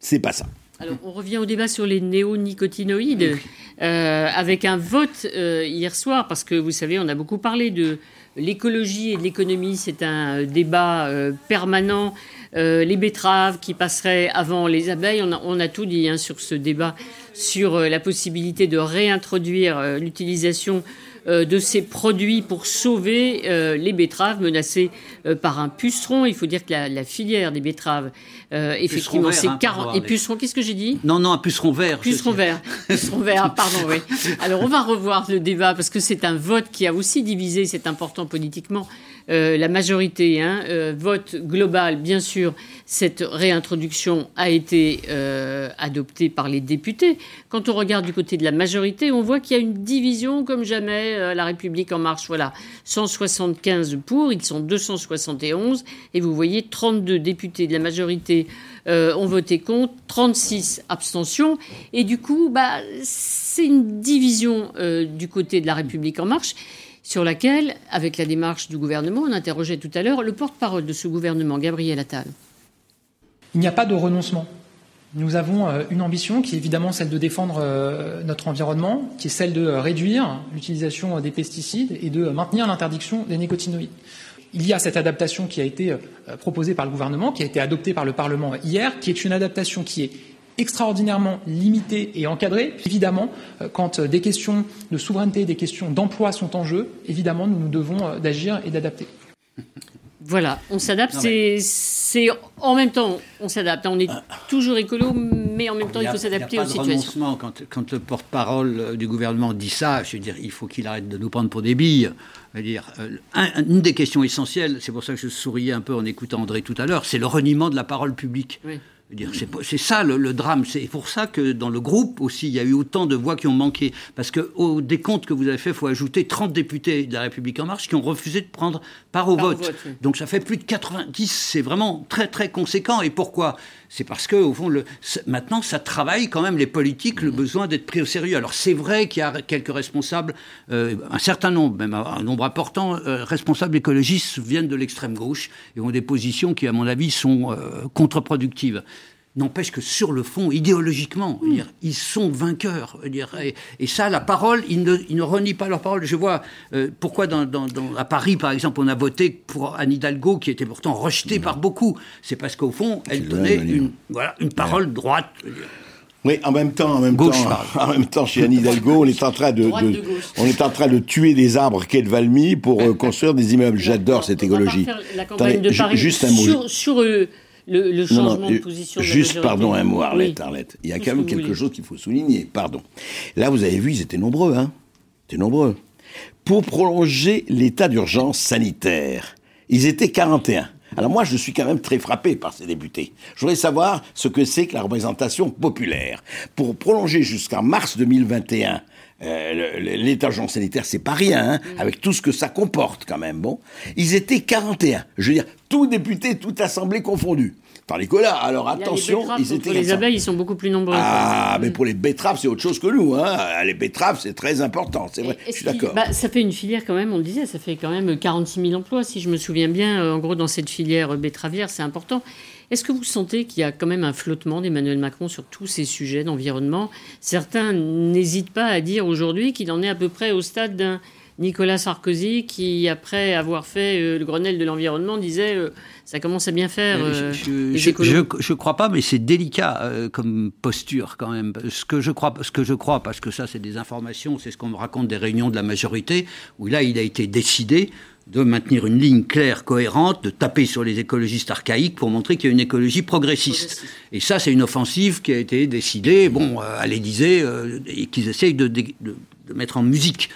c'est pas ça. Alors, on revient au débat sur les néonicotinoïdes, euh, avec un vote euh, hier soir, parce que vous savez, on a beaucoup parlé de l'écologie et de l'économie, c'est un débat euh, permanent. les betteraves qui passeraient avant les abeilles, on a, tout dit hein, sur ce débat, sur la possibilité de réintroduire l'utilisation de ces produits pour sauver euh, les betteraves menacées euh, par un puceron. Il faut dire que la, filière des betteraves, effectivement, c'est 40. Hein, et puceron, qu'est-ce que j'ai dit? Non, non, un puceron vert. Puceron vert. puceron vert, pardon, oui. Alors, on va revoir le débat parce que c'est un vote qui a aussi divisé, c'est important politiquement, euh, la majorité, hein, euh, vote global, bien sûr, cette réintroduction a été euh, adoptée par les députés. Quand on regarde du côté de la majorité, on voit qu'il y a une division comme jamais. la République en marche, voilà, 175 pour, ils sont 271, et vous voyez 32 députés de la majorité ont voté contre, 36 abstentions, et du coup, bah, c'est une division du côté de la République en marche sur laquelle, avec la démarche du gouvernement, on interrogeait tout à l'heure le porte-parole de ce gouvernement, Gabriel Attal. Il n'y a pas de renoncement. Nous avons euh, une ambition qui est évidemment celle de défendre euh, notre environnement, qui est celle de réduire l'utilisation des pesticides et de maintenir l'interdiction des nicotinoïdes. Il y a cette adaptation qui a été euh, proposée par le gouvernement, qui a été adoptée par le Parlement hier, qui est une adaptation qui est extraordinairement limité et encadré. Évidemment, euh, quand euh, des questions de souveraineté, des questions d'emploi sont en jeu, évidemment, nous nous devons euh, d'agir et d'adapter. Voilà, on s'adapte. C'est en même temps, on s'adapte. On est toujours écolo, mais en même temps, il, faut s'adapter aux situations. Quand, quand le porte-parole du gouvernement dit ça, je veux dire, il faut qu'il arrête de nous prendre pour des billes. Je veux dire, une des questions essentielles, c'est pour ça que je souriais un peu en écoutant André tout à l'heure, c'est le reniement de la parole publique. C'est ça le, drame. C'est pour ça que dans le groupe aussi, il y a eu autant de voix qui ont manqué. Parce qu'au décompte que vous avez fait, il faut ajouter 30 députés de la République En Marche qui ont refusé de prendre part au vote. Donc ça fait plus de 90. C'est vraiment très très conséquent. Et pourquoi? C'est parce que, au fond, le, maintenant, ça travaille quand même les politiques, le besoin d'être pris au sérieux. Alors, c'est vrai qu'il y a quelques responsables, euh, un certain nombre, même un nombre important, euh, responsables écologistes viennent de l'extrême gauche et ont des positions qui, à mon avis, sont euh, contre-productives. N'empêche que sur le fond, idéologiquement, dire, ils sont vainqueurs. Dire, et, ça, la parole, ils ne, ils ne, renient pas leur parole. Je vois euh, pourquoi dans, dans, à Paris, par exemple, on a voté pour Anne Hidalgo, qui était pourtant rejetée par beaucoup. C'est parce qu'au fond, elle donnait une, voilà, une parole droite. Oui, en même temps, en même temps, en même temps, chez Anne Hidalgo, on est en train de, on est en train de tuer des arbres quai de Valmy pour euh, construire des immeubles. J'adore cette écologie. La campagne de Paris juste un mot. Sur, euh, le, changement de position. Juste, pardon, un mot, Arlette, Arlette. Il y a quand même quelque chose qu'il faut souligner. Pardon. Là, vous avez vu, ils étaient nombreux, hein. Ils étaient nombreux. Pour prolonger l'état d'urgence sanitaire, ils étaient 41. Alors moi, je suis quand même très frappé par ces députés. Je voudrais savoir ce que c'est que la représentation populaire. Pour prolonger jusqu'en mars 2021 euh, l'état d'urgence sanitaire, c'est pas rien, hein, mm. avec tout ce que ça comporte quand même. Bon, ils étaient 41. Je veux dire, tout député, toute assemblée confondue. Tandis que là, alors attention, ils étaient. Pour les abeilles, ils sont beaucoup plus nombreux. Ah, mais pour les betteraves, c'est autre chose que nous. Hein. Les betteraves, c'est très important, c'est vrai. Je suis d'accord. Bah, ça fait une filière quand même, on le disait, ça fait quand même 46 000 emplois, si je me souviens bien. Euh, en gros, dans cette filière betteravière, c'est important. Est-ce que vous sentez qu'il y a quand même un flottement d'Emmanuel Macron sur tous ces sujets d'environnement? Certains n'hésitent pas à dire aujourd'hui qu'il en est à peu près au stade d'un Nicolas Sarkozy qui, après avoir fait euh, le Grenelle de l'environnement, disait euh, ça commence à bien faire. Euh, je, ne crois pas, mais c'est délicat comme posture quand même. Ce que je crois, ce que je crois, parce que ça, c'est des informations, c'est ce qu'on me raconte des réunions de la majorité, où là, il a été décidé de maintenir une ligne claire, cohérente, de taper sur les écologistes archaïques pour montrer qu'il y a une écologie progressiste. Et ça, c'est une offensive qui a été décidée, bon, à l'Élysée, et qu'ils essayent de, de, mettre en musique.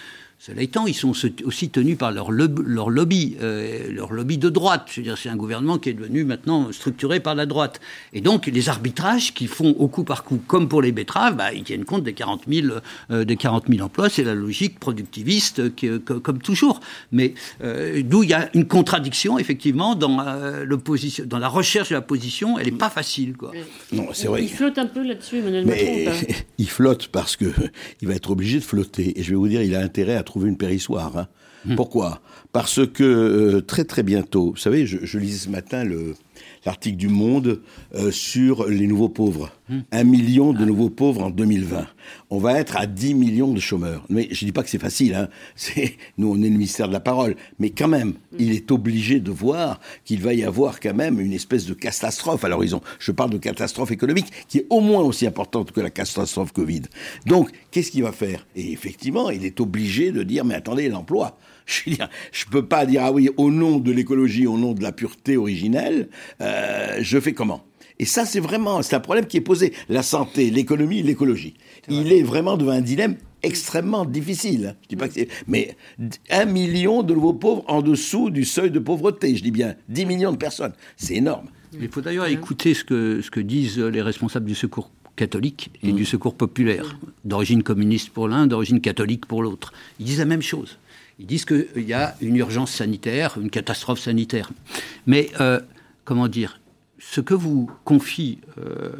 Cela étant, ils sont aussi tenus par leur, leur lobby, euh, leur lobby de droite. C'est un gouvernement qui est devenu maintenant structuré par la droite. Et donc, les arbitrages qui font au coup par coup, comme pour les betteraves, bah, ils tiennent compte des 40 000, euh, des 40 000 emplois. C'est la logique productiviste, qui, comme toujours. Mais euh, d'où il y a une contradiction, effectivement, dans, l'opposition, dans la recherche de la position. Elle n'est pas facile. Quoi. Non, c'est vrai. Il flotte un peu là-dessus, Emmanuel Macron. il flotte parce qu'il va être obligé de flotter. Et je vais vous dire, il a intérêt à trouver une périssoire. Hein. Hmm. Pourquoi? Parce que euh, très très bientôt, vous savez, je, je lisais ce matin le, l'article du Monde euh, sur les nouveaux pauvres. Hmm. Un million de nouveaux pauvres en 2020. On va être à 10 millions de chômeurs. Mais je ne dis pas que c'est facile. Hein. Nous, on est le ministère de la parole. Mais quand même, hmm. il est obligé de voir qu'il va y avoir quand même une espèce de catastrophe à l'horizon. Je parle de catastrophe économique qui est au moins aussi importante que la catastrophe Covid. Donc, qu'est-ce qu'il va faire? Et effectivement, il est obligé de dire, mais attendez, l'emploi. Je ne peux pas dire, ah oui, au nom de l'écologie, au nom de la pureté originelle, euh, je fais comment? Et ça, c'est vraiment, c'est un problème qui est posé. La santé, l'économie, l'écologie. Il est vraiment devant un dilemme extrêmement difficile. Je dis pas que mais un million de nouveaux pauvres en dessous du seuil de pauvreté. Je dis bien 10 millions de personnes. C'est énorme. Il faut d'ailleurs écouter ce que, ce que disent les responsables du secours catholique et mmh. du secours populaire, d'origine communiste pour l'un, d'origine catholique pour l'autre. Ils disent la même chose. Ils disent qu'il y a une urgence sanitaire, une catastrophe sanitaire. Mais, euh, comment dire, ce que vous confient euh,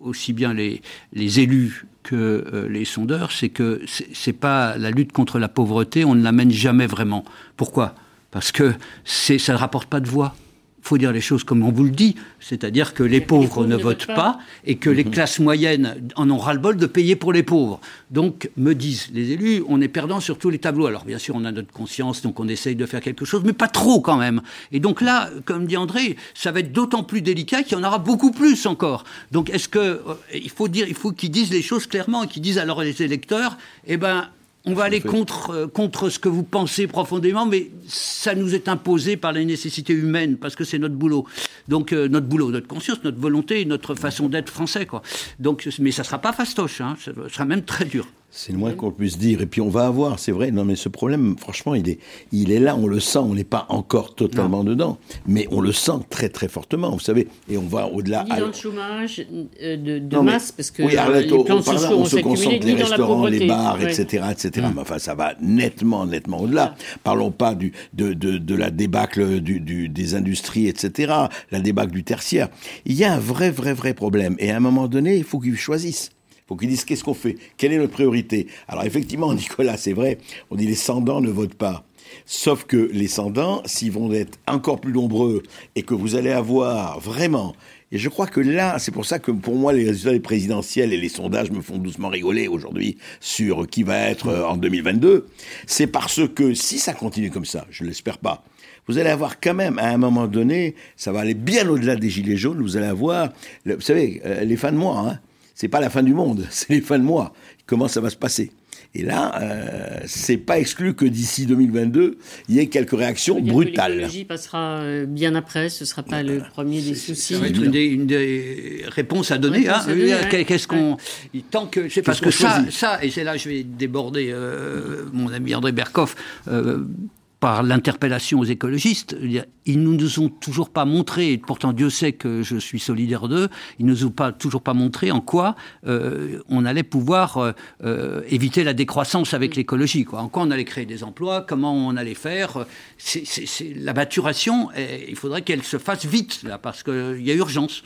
aussi bien les, élus que euh, les sondeurs, c'est que c'est pas la lutte contre la pauvreté, on ne l'amène jamais vraiment. Pourquoi? Parce que ça ne rapporte pas de voix faut dire les choses comme on vous le dit, c'est-à-dire que les pauvres, ne votent pas. et que les mhm. classes moyennes en ont ras-le-bol de payer pour les pauvres. Donc, me disent les élus, on est perdant sur tous les tableaux. Alors, bien sûr, on a notre conscience, donc on essaye de faire quelque chose, mais pas trop quand même. Et donc là, comme dit André, ça va être d'autant plus délicat qu'il y en aura beaucoup plus encore. Donc, est-ce que euh, il faut dire, il faut qu'ils disent les choses clairement, qu'ils disent alors les électeurs, eh ben, on va aller contre, euh, contre ce que vous pensez profondément, mais ça nous est imposé par les nécessités humaines, parce que c'est notre boulot. Donc, euh, notre boulot, notre conscience, notre volonté, notre façon d'être français. Quoi. Donc, mais ça ne sera pas fastoche, hein, ça sera même très dur. C'est le moins qu'on puisse dire. Et puis on va avoir, c'est vrai, non mais ce problème, franchement, il est, il est là, on le sent, on n'est pas encore totalement dedans, mais on le sent très très fortement, vous savez, et on va au-delà. Ni dans le chômage euh, de, de masse, parce que oui, les plans sociaux on se concentre les restaurants, les bars, etc., etc. Mais enfin, ça va nettement, nettement au-delà. Parlons pas du, de, de, de la débâcle du, du, des industries, etc., la débâcle du tertiaire. Il y a un vrai, vrai, vrai problème. Et à un moment donné, il faut qu'ils choisissent faut qu'ils disent qu'est-ce qu'on fait, quelle est notre priorité? Alors effectivement, Nicolas, c'est vrai, on dit les sans-dents ne votent pas. Sauf que les sans-dents, s'ils vont être encore plus nombreux et que vous allez avoir vraiment et je crois que là, c'est pour ça que pour moi, les résultats présidentiels et les sondages me font doucement rigoler aujourd'hui sur qui va être euh, en 2022. C'est parce que si ça continue comme ça, je l'espère pas, vous allez avoir quand même, à un moment donné, ça va aller bien au-delà des gilets jaunes, vous allez avoir, vous savez, euh, les fins de mois, hein, c'est pas la fin du monde, c'est les fins de mois. Comment ça va se passer? Et là, euh, c'est pas exclu que d'ici 2022, il y ait quelques réactions brutales. L'écologie passera euh, bien après, ce ne sera pas le premier des soucis. Ça va être une des, réponses à donner. Hein. Qu'est-ce qu'on tant que c'est parce que ça, ça, et c'est là que je vais déborder euh, mon ami André Berkoff. Euh, par l'interpellation aux écologistes. Ils ne nous ont toujours pas montré, et pourtant Dieu sait que je suis solidaire d'eux, ils ne nous ont pas, toujours pas montré en quoi euh, on allait pouvoir euh, euh, éviter la décroissance avec l'écologie. En quoi on allait créer des emplois, comment on allait faire. C'est, la maturation, il faudrait qu'elle se fasse vite, là, parce qu'il y a urgence.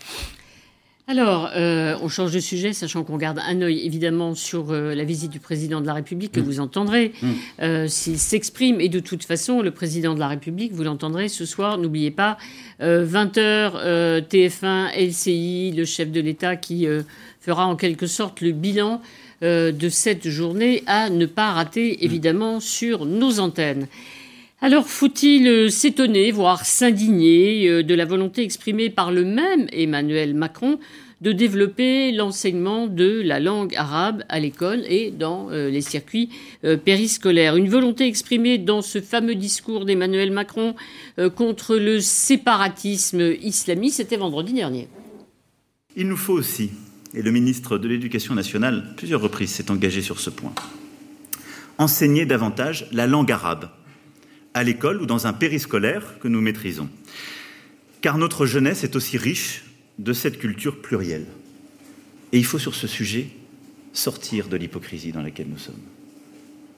Alors, euh, on change de sujet, sachant qu'on garde un œil évidemment sur euh, la visite du président de la République que mm. vous entendrez mm. euh, s'il s'exprime. Et de toute façon, le président de la République, vous l'entendrez ce soir, n'oubliez pas, 20h, TF1, LCI, le chef de l'État qui fera en quelque sorte le bilan de cette journée à ne pas rater évidemment sur nos antennes. Alors faut-il euh, s'étonner, voire s'indigner euh, de la volonté exprimée par le même Emmanuel Macron de développer l'enseignement de la langue arabe à l'école et dans euh, les circuits périscolaires? Une volonté exprimée dans ce fameux discours d'Emmanuel Macron contre le séparatisme islamiste, c'était vendredi dernier. Il nous faut aussi, et le ministre de l'Éducation nationale, plusieurs reprises, s'est engagé sur ce point, enseigner davantage la langue arabe à l'école ou dans un périscolaire que nous maîtrisons. Car notre jeunesse est aussi riche de cette culture plurielle. Et il faut sur ce sujet sortir de l'hypocrisie dans laquelle nous sommes.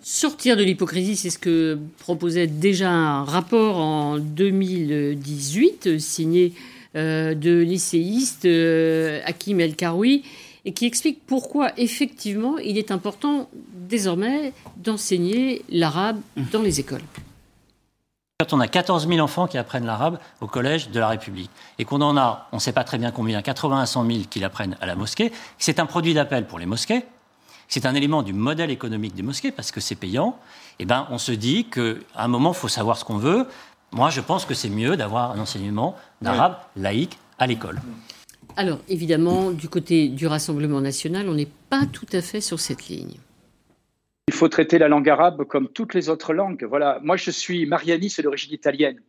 Sortir de l'hypocrisie, c'est ce que proposait déjà un rapport en 2018 signé euh, de lycéiste euh, Hakim El Karoui et qui explique pourquoi effectivement il est important désormais d'enseigner l'arabe dans les écoles. Quand on a 14 000 enfants qui apprennent l'arabe au collège de la République et qu'on en a, on ne sait pas très bien combien, 80 à 100 000 qui l'apprennent à la mosquée, c'est un produit d'appel pour les mosquées, c'est un élément du modèle économique des mosquées parce que c'est payant, et eh ben on se dit qu'à un moment, il faut savoir ce qu'on veut. Moi, je pense que c'est mieux d'avoir un enseignement d'arabe laïque à l'école. Alors, évidemment, du côté du Rassemblement national, on n'est pas tout à fait sur cette ligne. Il faut traiter la langue arabe comme toutes les autres langues. Voilà. Moi, je suis marianiste d'origine italienne.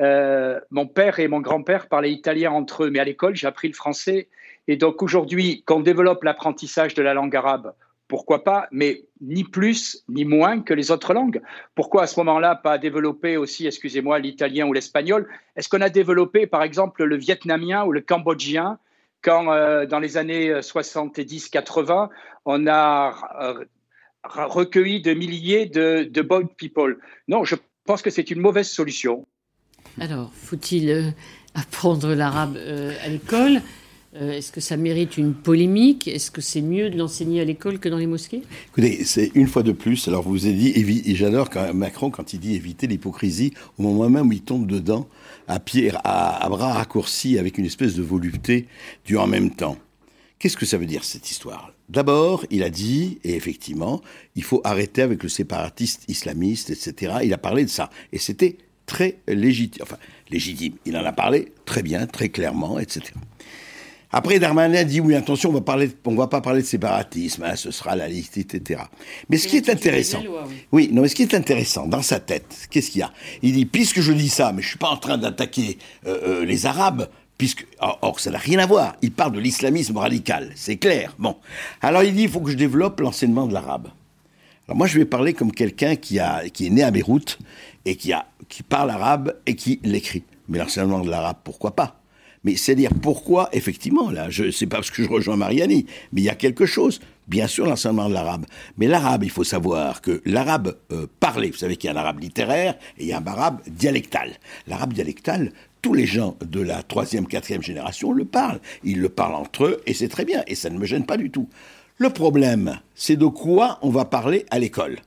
Euh, mon père et mon grand-père parlaient italien entre eux, mais à l'école, j'ai appris le français. Et donc aujourd'hui, qu'on développe l'apprentissage de la langue arabe, pourquoi pas, mais ni plus ni moins que les autres langues. Pourquoi à ce moment-là pas développer aussi, excusez-moi, l'italien ou l'espagnol? Est-ce qu'on a développé par exemple le vietnamien ou le cambodgien quand euh, dans les années 70-80, on a euh, recueilli de milliers de, de people. Non, je pense que c'est une mauvaise solution. Alors, faut-il euh, apprendre l'arabe euh, à l'école? Euh, Est-ce que ça mérite une polémique? Est-ce que c'est mieux de l'enseigner à l'école que dans les mosquées? Écoutez, c'est une fois de plus. Alors, vous avez dit, et j'adore quand Macron quand il dit éviter l'hypocrisie, au moment même où il tombe dedans, à, pied, à, à bras raccourcis, avec une espèce de volupté du en même temps. Qu'est-ce que ça veut dire cette histoire? D'abord, il a dit, et effectivement, il faut arrêter avec le séparatiste islamiste, etc. Il a parlé de ça. Et c'était très légitime. Enfin, légitime. Il en a parlé très bien, très clairement, etc. Après, Darmanin dit oui, attention, on va parler, on va pas parler de séparatisme, hein, ce sera la liste, etc. Mais ce qui est intéressant, oui. non, mais ce qui est intéressant dans sa tête, qu'est-ce qu'il y a? Il dit puisque je dis ça, mais je suis pas en train d'attaquer euh, euh, les Arabes, or, ça n'a rien à voir. Il parle de l'islamisme radical, c'est clair. Bon, alors il dit il faut que je développe l'enseignement de l'arabe. Alors moi je vais parler comme quelqu'un qui qui est né à Beyrouth et qui a qui parle arabe et qui l'écrit. Mais l'enseignement de l'arabe, pourquoi pas? Mais c'est dire pourquoi, effectivement, là, je sais pas parce que je rejoins Mariani, mais il y a quelque chose. Bien sûr, l'enseignement de l'arabe. Mais l'arabe, il faut savoir que l'arabe euh, parlé, vous savez qu'il y a un arabe littéraire et il y a un arabe dialectal. L'arabe dialectal, tous les gens de la troisième, quatrième génération le parlent. Ils le parlent entre eux et c'est très bien et ça ne me gêne pas du tout. Le problème, c'est de quoi on va parler à l'école.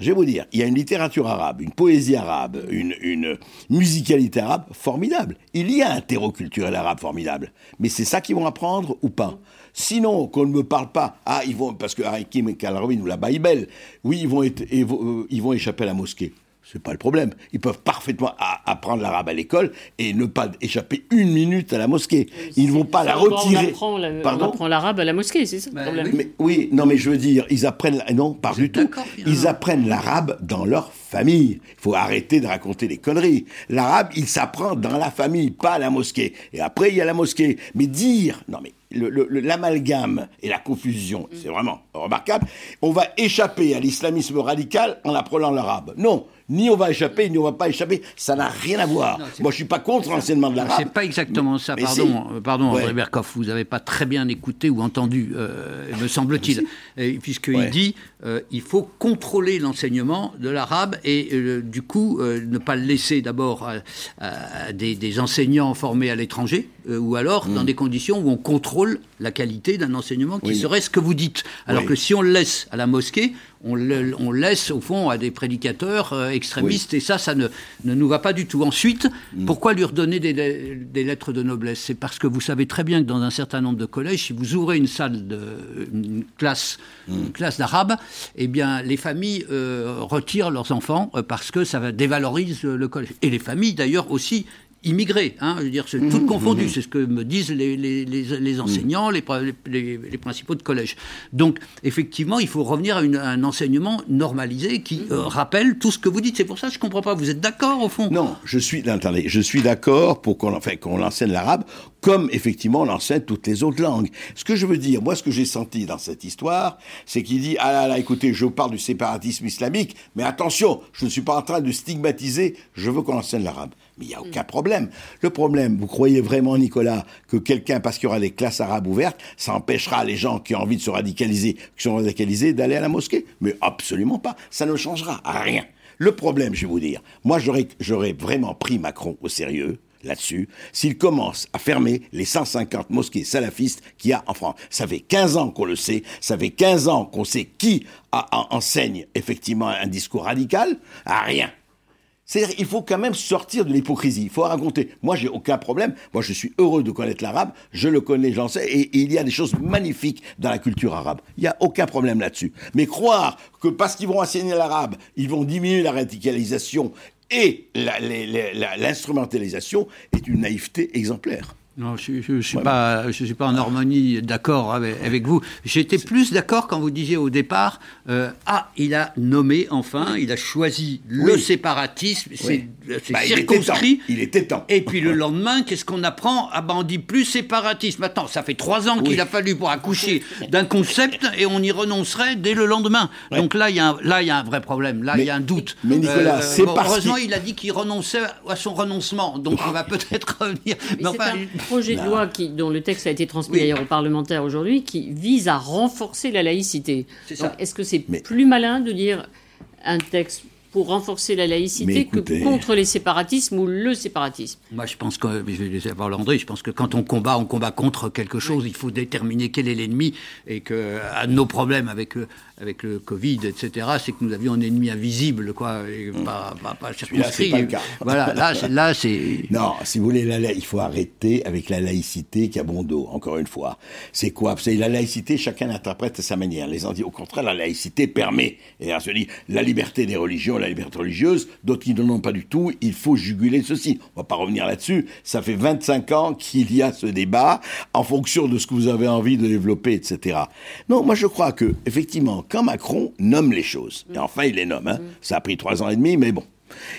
Je vais vous dire, il y a une littérature arabe, une poésie arabe, une, une musicalité arabe formidable. Il y a un terreau culturel arabe formidable. Mais c'est ça qu'ils vont apprendre ou pas Sinon, qu'on ne me parle pas, ah, ils vont, parce que Hakim Kalraoui nous la belle, oui, ils vont, euh, ils vont échapper à la mosquée. C'est pas le problème. Ils peuvent parfaitement apprendre l'arabe à l'école et ne pas échapper une minute à la mosquée. Ils ne vont pas la retirer. On apprend l'arabe à la mosquée, c'est ça le bah problème. Oui. Mais, oui, non, mais je veux dire, ils apprennent. Non, pas du tout. Ils apprennent l'arabe dans leur famille. Il faut arrêter de raconter des conneries. L'arabe, il s'apprend dans la famille, pas à la mosquée. Et après, il y a la mosquée. Mais dire, non, mais l'amalgame et la confusion, c'est vraiment remarquable. On va échapper à l'islamisme radical en apprenant l'arabe. Non, ni on va échapper, ni on va pas échapper. Ça n'a rien à voir. Moi, je suis pas contre l'enseignement de l'arabe. C'est pas exactement ça. Pardon, euh, pardon, André Berkoff, vous n'avez pas très bien écouté ou entendu, euh, me semble-t-il, puisqu'il dit euh, il faut contrôler l'enseignement de l'arabe et du coup ne pas le laisser d'abord à, des, enseignants formés à l'étranger ou alors dans mm. des conditions où on contrôle la qualité d'un enseignement qui serait ce que vous dites. Alors que si on le laisse à la mosquée, on, le, laisse au fond à des prédicateurs euh, extrémistes et ça, ça ne, ne, nous va pas du tout. Ensuite, mm. pourquoi lui redonner des, des lettres de noblesse? C'est parce que vous savez très bien que dans un certain nombre de collèges, si vous ouvrez une salle de une classe, mm. une classe d'arabe, eh bien les familles euh, retirent leurs enfants euh, parce que ça dévalorise le collège. Et les familles d'ailleurs aussi immigrés. Hein, je veux dire, c'est tout mmh, confondu. Mmh. C'est ce que me disent les, les, les, enseignants, les, les, principaux de collège. Donc, effectivement, il faut revenir à, une, un enseignement normalisé qui euh, rappelle tout ce que vous dites. C'est pour ça que je ne comprends pas. Vous êtes d'accord, au fond? Non, je suis, attendez, je suis d'accord pour qu'on enfin, qu'on enseigne l'arabe comme effectivement on enseigne toutes les autres langues. Ce que je veux dire, moi, ce que j'ai senti dans cette histoire, c'est qu'il dit ah là là, écoutez, je parle du séparatisme islamique, mais attention, je ne suis pas en train de stigmatiser. Je veux qu'on enseigne l'arabe. Mais il n'y a aucun problème. Le problème, vous croyez vraiment, Nicolas, que quelqu'un, parce qu'il y aura des classes arabes ouvertes, ça empêchera les gens qui ont envie de se radicaliser, qui sont radicalisés, d'aller à la mosquée? Mais absolument pas. Ça ne changera rien. Le problème, je vais vous dire, moi j'aurais vraiment pris Macron au sérieux là-dessus, s'il commence à fermer les 150 mosquées salafistes qu'il y a en France. Ça fait 15 ans qu'on le sait, ça fait 15 ans qu'on sait qui enseigne effectivement un discours radical, à rien. C'est-à-dire, il faut quand même sortir de l'hypocrisie. Il faut raconter. Moi, j'ai aucun problème. Moi, je suis heureux de connaître l'arabe. Je le connais, j'en sais. Et, il y a des choses magnifiques dans la culture arabe. Il n'y a aucun problème là-dessus. Mais croire que parce qu'ils vont enseigner l'arabe, ils vont diminuer la radicalisation et l'instrumentalisation est une naïveté exemplaire. Non, je ne suis, pas, je suis pas en harmonie d'accord avec, vous. J'étais plus d'accord quand vous disiez au départ euh, Ah, il a nommé enfin, il a choisi le séparatisme, c'est bah, circonscrit. Il était, temps. Et puis le lendemain, qu'est-ce qu'on apprend? Ah ben on dit plus séparatisme. Maintenant, ça fait trois ans qu'il a fallu pour accoucher d'un concept et on y renoncerait dès le lendemain. Donc là, il y, a un, là, y a un vrai problème. Là, il y a un doute. Mais Nicolas, euh, c'est Heureusement, il a dit qu'il renonçait à son renoncement. Donc on va peut-être revenir. Mais, enfin, projet de loi qui, dont le texte a été transmis d'ailleurs aux parlementaires aujourd'hui, qui vise à renforcer la laïcité. Est-ce que c'est plus malin de dire un texte pour renforcer la laïcité que contre les séparatismes ou le séparatisme? Moi, je pense que, je vais laisser parler André, je pense que quand on combat, on combat contre quelque chose, il faut déterminer quel est l'ennemi et que à nos problèmes avec euh, avec le Covid, etc., c'est que nous avions un ennemi invisible, quoi, et mm. pas, pas, pas circonscrit. Là, pas Voilà, là, là, c'est... Non, si vous voulez, là, il faut arrêter avec la laïcité qui a bon dos, encore une fois. C'est quoi? C'est la laïcité, chacun l'interprète à sa manière. Les gens disent, au contraire, la laïcité permet, et on se dit, la liberté des religions, la liberté religieuse, d'autres qui n'en ont pas du tout, il faut juguler ceci. On va pas revenir là-dessus. Ça fait 25 ans qu'il y a ce débat, en fonction de ce que vous avez envie de développer, etc. Non, moi je crois que, effectivement, quand Macron nomme les choses, et enfin il les nomme, hein, ça a pris trois ans et demi, mais bon,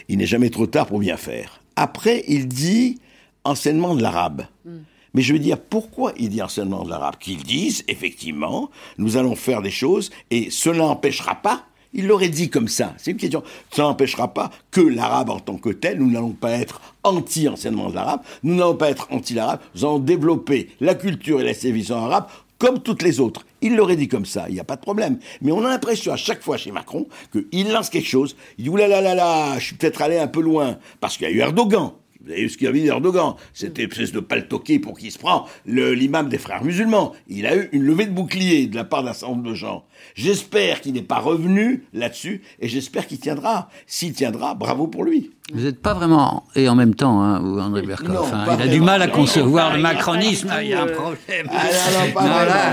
il n'est jamais trop tard pour bien faire. Après, il dit enseignement de l'arabe. Hmm. Mais je veux dire, pourquoi il dit enseignement de l'arabe? Qu'ils disent, effectivement, nous allons faire des choses et cela n'empêchera pas il l'aurait dit comme ça. C'est une question. Ça n'empêchera pas que l'arabe en tant que tel, nous n'allons pas être anti-enseignement de l'arabe, nous n'allons pas être anti-l'arabe, nous allons développer la culture et la civilisation arabe comme toutes les autres. Il l'aurait dit comme ça, il n'y a pas de problème. Mais on a l'impression à chaque fois chez Macron qu'il lance quelque chose, il dit oulala, là là là, je suis peut-être allé un peu loin, parce qu'il y a eu Erdogan. Vous avez vu ce qu'il a dit d'Erdogan? Cette espèce de paltoqué pour qui se prend l'imam des frères musulmans. Il a eu une levée de bouclier de la part d'un certain nombre de gens. J'espère qu'il n'est pas revenu là-dessus et j'espère qu'il tiendra. S'il tiendra, bravo pour lui. Vous n'êtes pas vraiment, et en même temps, hein, André Berkoff, il a du mal à concevoir le macronisme, il y a un problème. Ah,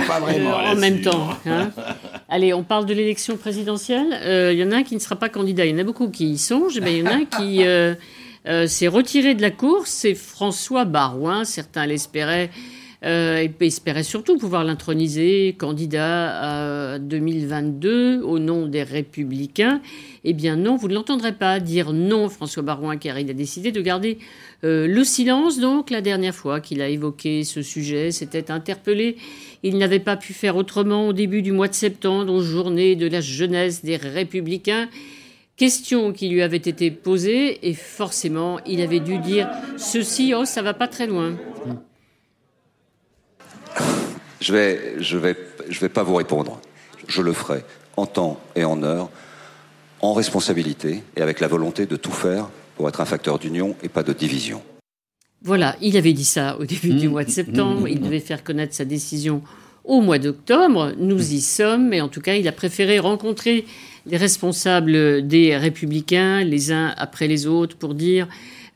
pas, vraiment, en même temps. Hein. Allez, on parle de l'élection présidentielle. Euh, il y en a un qui ne sera pas candidat. Il y en a beaucoup qui y songent, mais il y en a un qui... Euh, euh, s'est retiré de la course. C'est François Barouin, certains l'espéraient. Euh, et espéraient surtout pouvoir l'introniser candidat à 2022 au nom des Républicains. Eh bien non, vous ne l'entendrez pas dire non, François Barouin, car il a décidé de garder euh, le silence. Donc la dernière fois qu'il a évoqué ce sujet, c'était interpellé. Il n'avait pas pu faire autrement au début du mois de septembre, aux journées de la jeunesse des Républicains. Question qui lui avait été posée et forcément il avait dû dire ceci, oh ça va pas très loin. Je vais, je vais, je vais pas vous répondre. Je le ferai en temps et en heure, en responsabilité et avec la volonté de tout faire pour être un facteur d'union et pas de division. Voilà, il avait dit ça au début du mois de septembre. Il devait faire connaître sa décision au mois d'octobre. Nous y sommes, mais en tout cas, il a préféré rencontrer les responsables des républicains, les uns après les autres, pour dire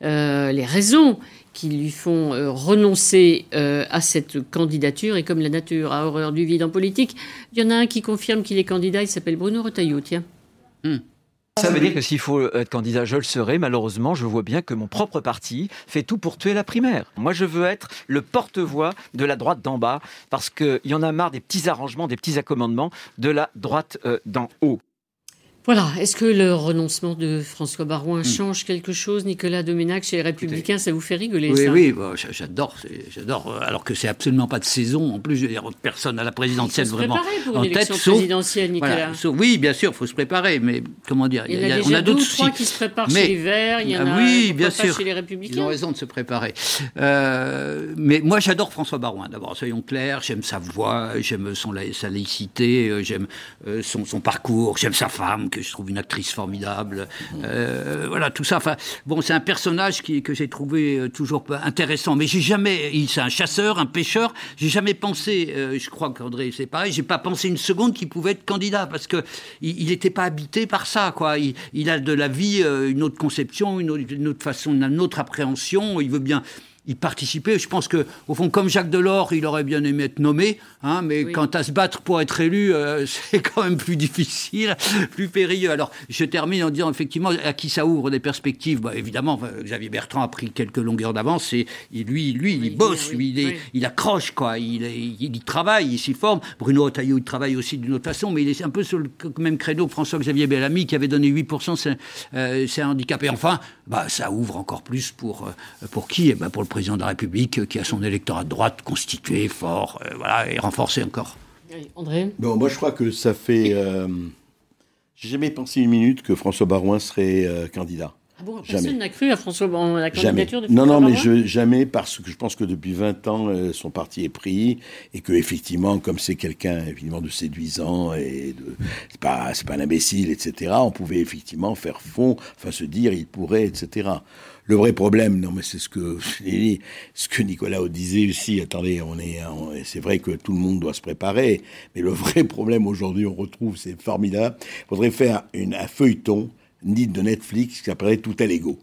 euh, les raisons qui lui font euh, renoncer euh, à cette candidature. Et comme la nature a horreur du vide en politique, il y en a un qui confirme qu'il est candidat, il s'appelle Bruno Retailleau, tiens. Hmm. Ça veut dire que s'il faut être candidat, je le serai. Malheureusement, je vois bien que mon propre parti fait tout pour tuer la primaire. Moi, je veux être le porte-voix de la droite d'en bas parce qu'il y en a marre des petits arrangements, des petits accommodements de la droite d'en haut. Voilà. Est-ce que le renoncement de François Barouin hmm. change quelque chose, Nicolas Doménac, chez les Républicains Ça vous fait rigoler Oui, ça oui, j'adore. J'adore. Alors que c'est absolument pas de saison. En plus, je veux dire, personne à la présidentielle vraiment pour une en tête. présidentielle, Nicolas. oui, bien sûr, il faut se préparer. Mais comment dire Il y, a, d'autres soucis. qui se préparent chez les Verts. Il y en a oui, bien sûr. chez les Républicains. Ils ont raison de se préparer. Euh, mais moi, j'adore François Barouin. D'abord, soyons clairs. J'aime sa voix, j'aime son sa laïcité, euh, j'aime euh, son, son parcours, j'aime sa femme je trouve une actrice formidable. Euh, voilà, tout ça. Enfin, bon, c'est un personnage qui, que j'ai trouvé euh, toujours intéressant. Mais j'ai jamais. C'est un chasseur, un pêcheur. J'ai jamais pensé. Euh, je crois qu'André, c'est pareil. J'ai pas pensé une seconde qu'il pouvait être candidat parce que il n'était pas habité par ça. Quoi. Il, a de la vie une autre conception, une autre, une autre façon, une autre appréhension. Il veut bien y participer. Je pense que, au fond, comme Jacques Delors, il aurait bien aimé être nommé, hein, mais quant à se battre pour être élu, euh, c'est quand même plus difficile, plus périlleux. Alors, je termine en disant effectivement à qui ça ouvre des perspectives. Bah, évidemment, Xavier Bertrand a pris quelques longueurs d'avance et, lui, lui, il bosse, lui, il, il, accroche, quoi. Il, il, travaille, il s'y forme. Bruno Retailleau, il travaille aussi d'une autre façon, mais il est un peu sur le même créneau François-Xavier Bellamy qui avait donné 8%, c'est euh, un handicap. Et enfin, bah, ça ouvre encore plus pour, euh, pour qui? Eh ben, Pour le président de la République qui a son électorat de droite constitué, fort, euh, voilà, et renforcé encore. André Bon, moi je crois que ça fait. Euh, j'ai jamais pensé une minute que François Barouin serait euh, candidat. Ah bon, personne n'a cru à François Barouin, la candidature de François Non, non, mais je, jamais, parce que je pense que depuis 20 ans, son parti est pris, et que effectivement, comme c'est quelqu'un évidemment de séduisant, et de, c'est pas, c'est pas un imbécile, etc., on pouvait effectivement faire fond, enfin se dire, il pourrait, etc. Le vrai problème, non, mais c'est ce que ce que Nicolas disait aussi. Attendez, on est, c'est vrai que tout le monde doit se préparer, mais le vrai problème aujourd'hui, on retrouve, c'est formidable. Il faudrait faire une, un feuilleton, ni de Netflix, qui s'appellerait Tout à l'ego.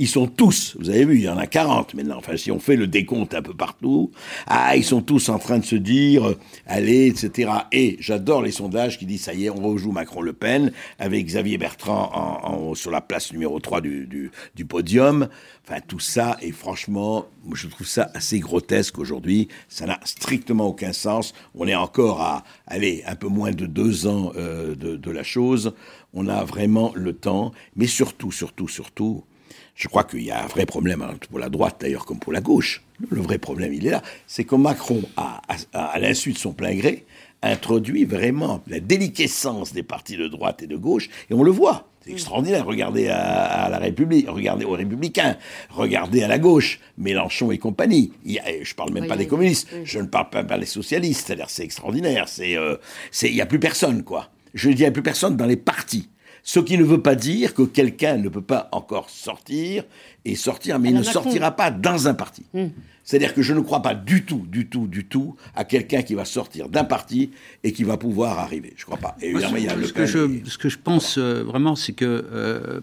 Ils sont tous, vous avez vu, il y en a 40 maintenant, enfin si on fait le décompte un peu partout, ah, ils sont tous en train de se dire, euh, allez, etc. Et j'adore les sondages qui disent, ça y est, on rejoue Macron-Le Pen, avec Xavier Bertrand sur la place numéro 3 du, podium. Enfin, tout ça, et franchement, je trouve ça assez grotesque aujourd'hui. Ça n'a strictement aucun sens. On est encore à, allez, un peu moins de deux ans euh, de la chose. On a vraiment le temps, mais surtout, surtout, surtout, Je crois qu'il y a un vrai problème pour la droite d'ailleurs comme pour la gauche. Le vrai problème, il est là. C'est que Macron, a, à l'insu de son plein gré, introduit vraiment la déliquescence des partis de droite et de gauche, et on le voit. C'est extraordinaire. Regardez à, la République, regardez aux Républicains, regardez à la gauche, Mélenchon et compagnie. Il a, je parle même pas des communistes, je ne parle pas des socialistes. C'est extraordinaire. C'est, euh, c'est, il y a plus personne, quoi. Je dis, il n'y a plus personne dans les partis. Ce qui ne veut pas dire que quelqu'un ne peut pas encore sortir et sortir, mais il ne sortira pas dans un parti. Hmm. C'est-à-dire que je ne crois pas du tout, du tout, du tout à quelqu'un qui va sortir d'un parti et qui va pouvoir arriver. Je ne crois pas. Et il y a ce, que je, ce que je pense euh, vraiment, c'est que euh,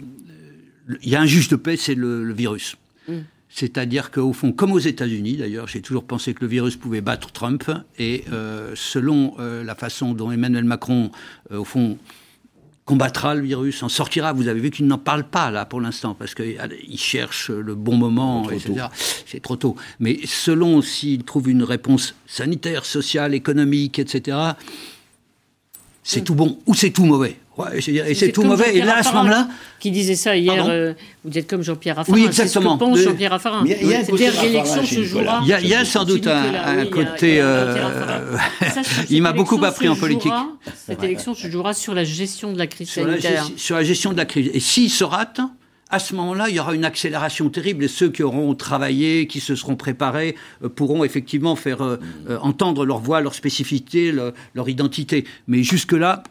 il y a un juge de paix, c'est le, virus. Hmm. C'est-à-dire qu'au fond, comme aux États-Unis d'ailleurs, j'ai toujours pensé que le virus pouvait battre Trump. Et euh, selon la façon dont Emmanuel Macron, au fond, combattra le virus, en sortira. Vous avez vu qu'il n'en parle pas là pour l'instant parce qu'il cherche le bon moment, etc. C'est trop tôt. Mais selon s'il trouve une réponse sanitaire, sociale, économique, etc., c'est tout bon ou c'est tout mauvais. Ouais, et c'est tout mauvais. Et là, à ce moment-là. Qui disait ça hier, euh, vous êtes comme Jean-Pierre Raffarin. Oui, exactement. C'est ce que pense Jean-Pierre Raffarin. Il y a, sans doute un, côté. Euh, il m'a beaucoup appris en politique. Cette élection se jouera sur la gestion de la crise sanitaire. sur la gestion de la crise. Et s'il se rate, à ce moment-là, il y aura une accélération terrible et ceux qui auront travaillé, qui se seront préparés, euh, pourront effectivement faire entendre leur voix, leur spécificité, leur identité. Mais jusque-là,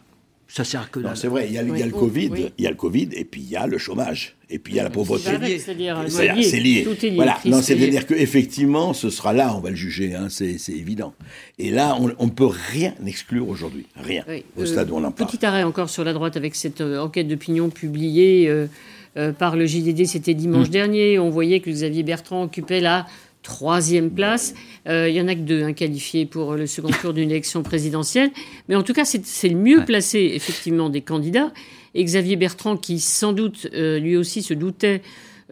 ça sert que C'est vrai, il y a, le Covid, il y a le Covid, et puis il y a le chômage, et puis il y a la pauvreté. C'est lié. C'est lié. Tout est lié. Voilà. Non, c'est-à-dire qu'effectivement, ce sera là, on va le juger, hein, c'est évident. Et là, on ne peut rien exclure aujourd'hui, rien, au stade où on en parle. Petit arrêt encore sur la droite avec cette euh, enquête d'opinion publiée. Euh, euh, par le JDD, c'était dimanche mm. dernier. On voyait que Xavier Bertrand occupait la troisième place. Euh, il y en a que deux qualifiés pour le second tour d'une élection présidentielle. Mais en tout cas, c'est le mieux placé, effectivement, des candidats. Et Xavier Bertrand, qui sans doute, euh, lui aussi, se doutait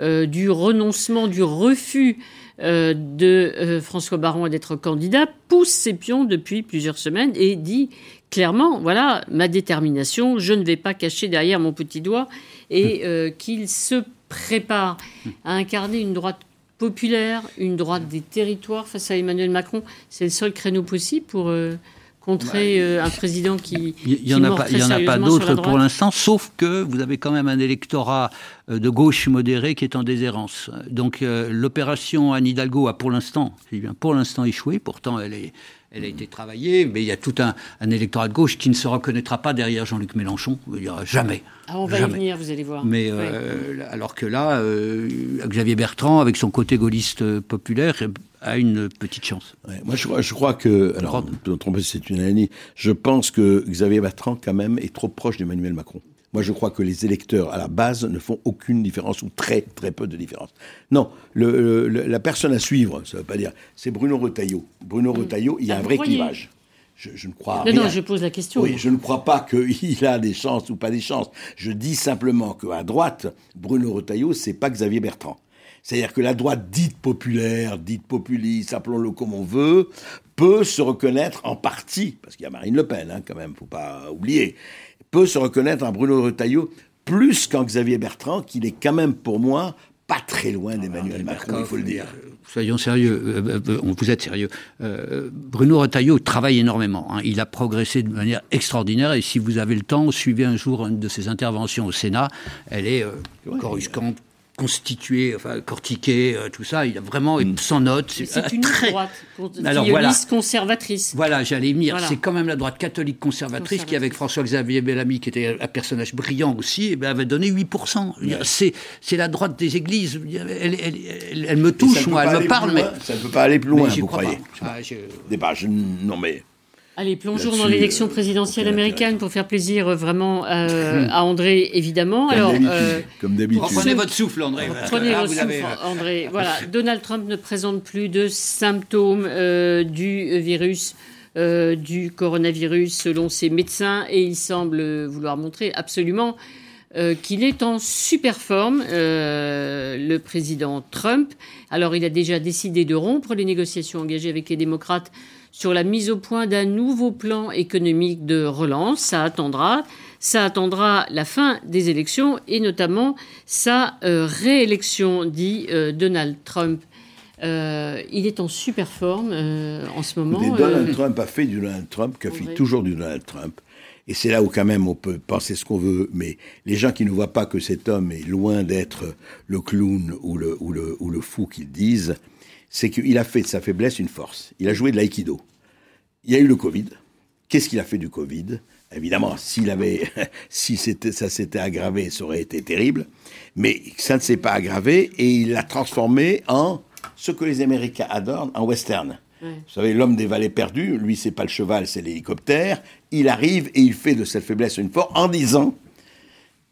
euh, du renoncement, du refus de François Baron d'être candidat, pousse ses pions depuis plusieurs semaines et dit clairement, voilà, ma détermination, je ne vais pas cacher derrière mon petit doigt, et qu'il se prépare à incarner une droite populaire, une droite des territoires face à Emmanuel Macron. C'est le seul créneau possible pour euh, contrer bah, euh, un président qui. Il n'y en, a pas, y en a pas d'autres pour l'instant, sauf que vous avez quand même un électorat euh, de gauche modéré qui est en déshérence. Donc l'opération Anne Hidalgo a pour l'instant, pour l'instant échoué. Pourtant, elle est elle a été travaillée, mais il y a tout un, électorat de gauche qui ne se reconnaîtra pas derrière Jean-Luc Mélenchon. Il dira jamais. Ah, on va y venir, vous allez voir. Mais euh, alors que là, euh, Xavier Bertrand, avec son côté gaulliste populaire, a une petite chance. moi, je, crois que, alors, tromper, c'est une année. Je pense que Xavier Bertrand, quand même, est trop proche d'Emmanuel Macron. Moi, je crois que les électeurs, à la base, ne font aucune différence ou très, très peu de différence. Non, le, la personne à suivre, ça ne veut pas dire, c'est Bruno Retailleau. Bruno mm. Retailleau, il y a ah, un vrai clivage. Je, ne crois non, Non, je pose la question. Oui, je ne crois pas qu'il a des chances ou pas des chances. Je dis simplement qu'à droite, Bruno Retailleau, c'est pas Xavier Bertrand. C'est-à-dire que la droite dite populaire, dite populiste, appelons-le comme on veut, peut se reconnaître en partie, parce qu'il y a Marine Le Pen, hein, quand même, faut pas oublier, peut se reconnaître en Bruno Retailleau plus qu'en Xavier Bertrand, qu'il est quand même pour moi pas très loin d'Emmanuel ah, Macron, il faut le dire. Soyons sérieux, euh, euh, vous êtes sérieux. Euh, Bruno Retailleau travaille énormément. Hein. Il a progressé de manière extraordinaire et si vous avez le temps, suivez un jour une de ses interventions au Sénat. Elle est coruscante, constitué, enfin cortiqué, euh, tout ça. Il a vraiment une sans note. C'est une très... droite Alors, voilà. conservatrice. Voilà, j'allais venir. C'est quand même la droite catholique conservatrice, qui, avec François-Xavier Bellamy, qui était un personnage brillant aussi, eh ben, avait donné 8%. C'est la droite des églises. Elle, elle, elle, me touche, moi, elle me parle. Mais... Ça ne peut pas aller plus loin, vous croyez ah, je... Non, mais Allez, plongeons dans l'élection présidentielle américaine pour faire plaisir euh, vraiment euh, à André, évidemment. Comme Alors, euh, comme d'habitude. Prenez votre souffle, André. Prenez votre souffle, André. Voilà, Donald Trump ne présente plus de symptômes du virus. du coronavirus selon ses médecins et il semble vouloir montrer absolument qu'il est en super forme, le président Trump. Alors il a déjà décidé de rompre les négociations engagées avec les démocrates sur la mise au point d'un nouveau plan économique de relance. Ça attendra. Ça attendra la fin des élections et notamment sa euh, réélection, dit euh, Donald Trump. Euh, il est en super forme en ce moment. Donald Trump a fait du Donald Trump, qui fait toujours du Donald Trump. Et c'est là où quand même on peut penser ce qu'on veut, mais les gens qui ne voient pas que cet homme est loin d'être le clown ou le, ou le, ou le fou qu'ils disent, c'est qu'il a fait de sa faiblesse une force. Il a joué de l'aïkido. Il y a eu le Covid. Qu'est-ce qu'il a fait du Covid? Évidemment, s'il avait, si ça s'était aggravé, ça aurait été terrible. Mais ça ne s'est pas aggravé et il l'a transformé en ce que les Américains adorent, en western. Vous savez, l'homme des vallées perdues, lui, c'est pas le cheval, c'est l'hélicoptère. Il arrive et il fait de cette faiblesse une force en disant,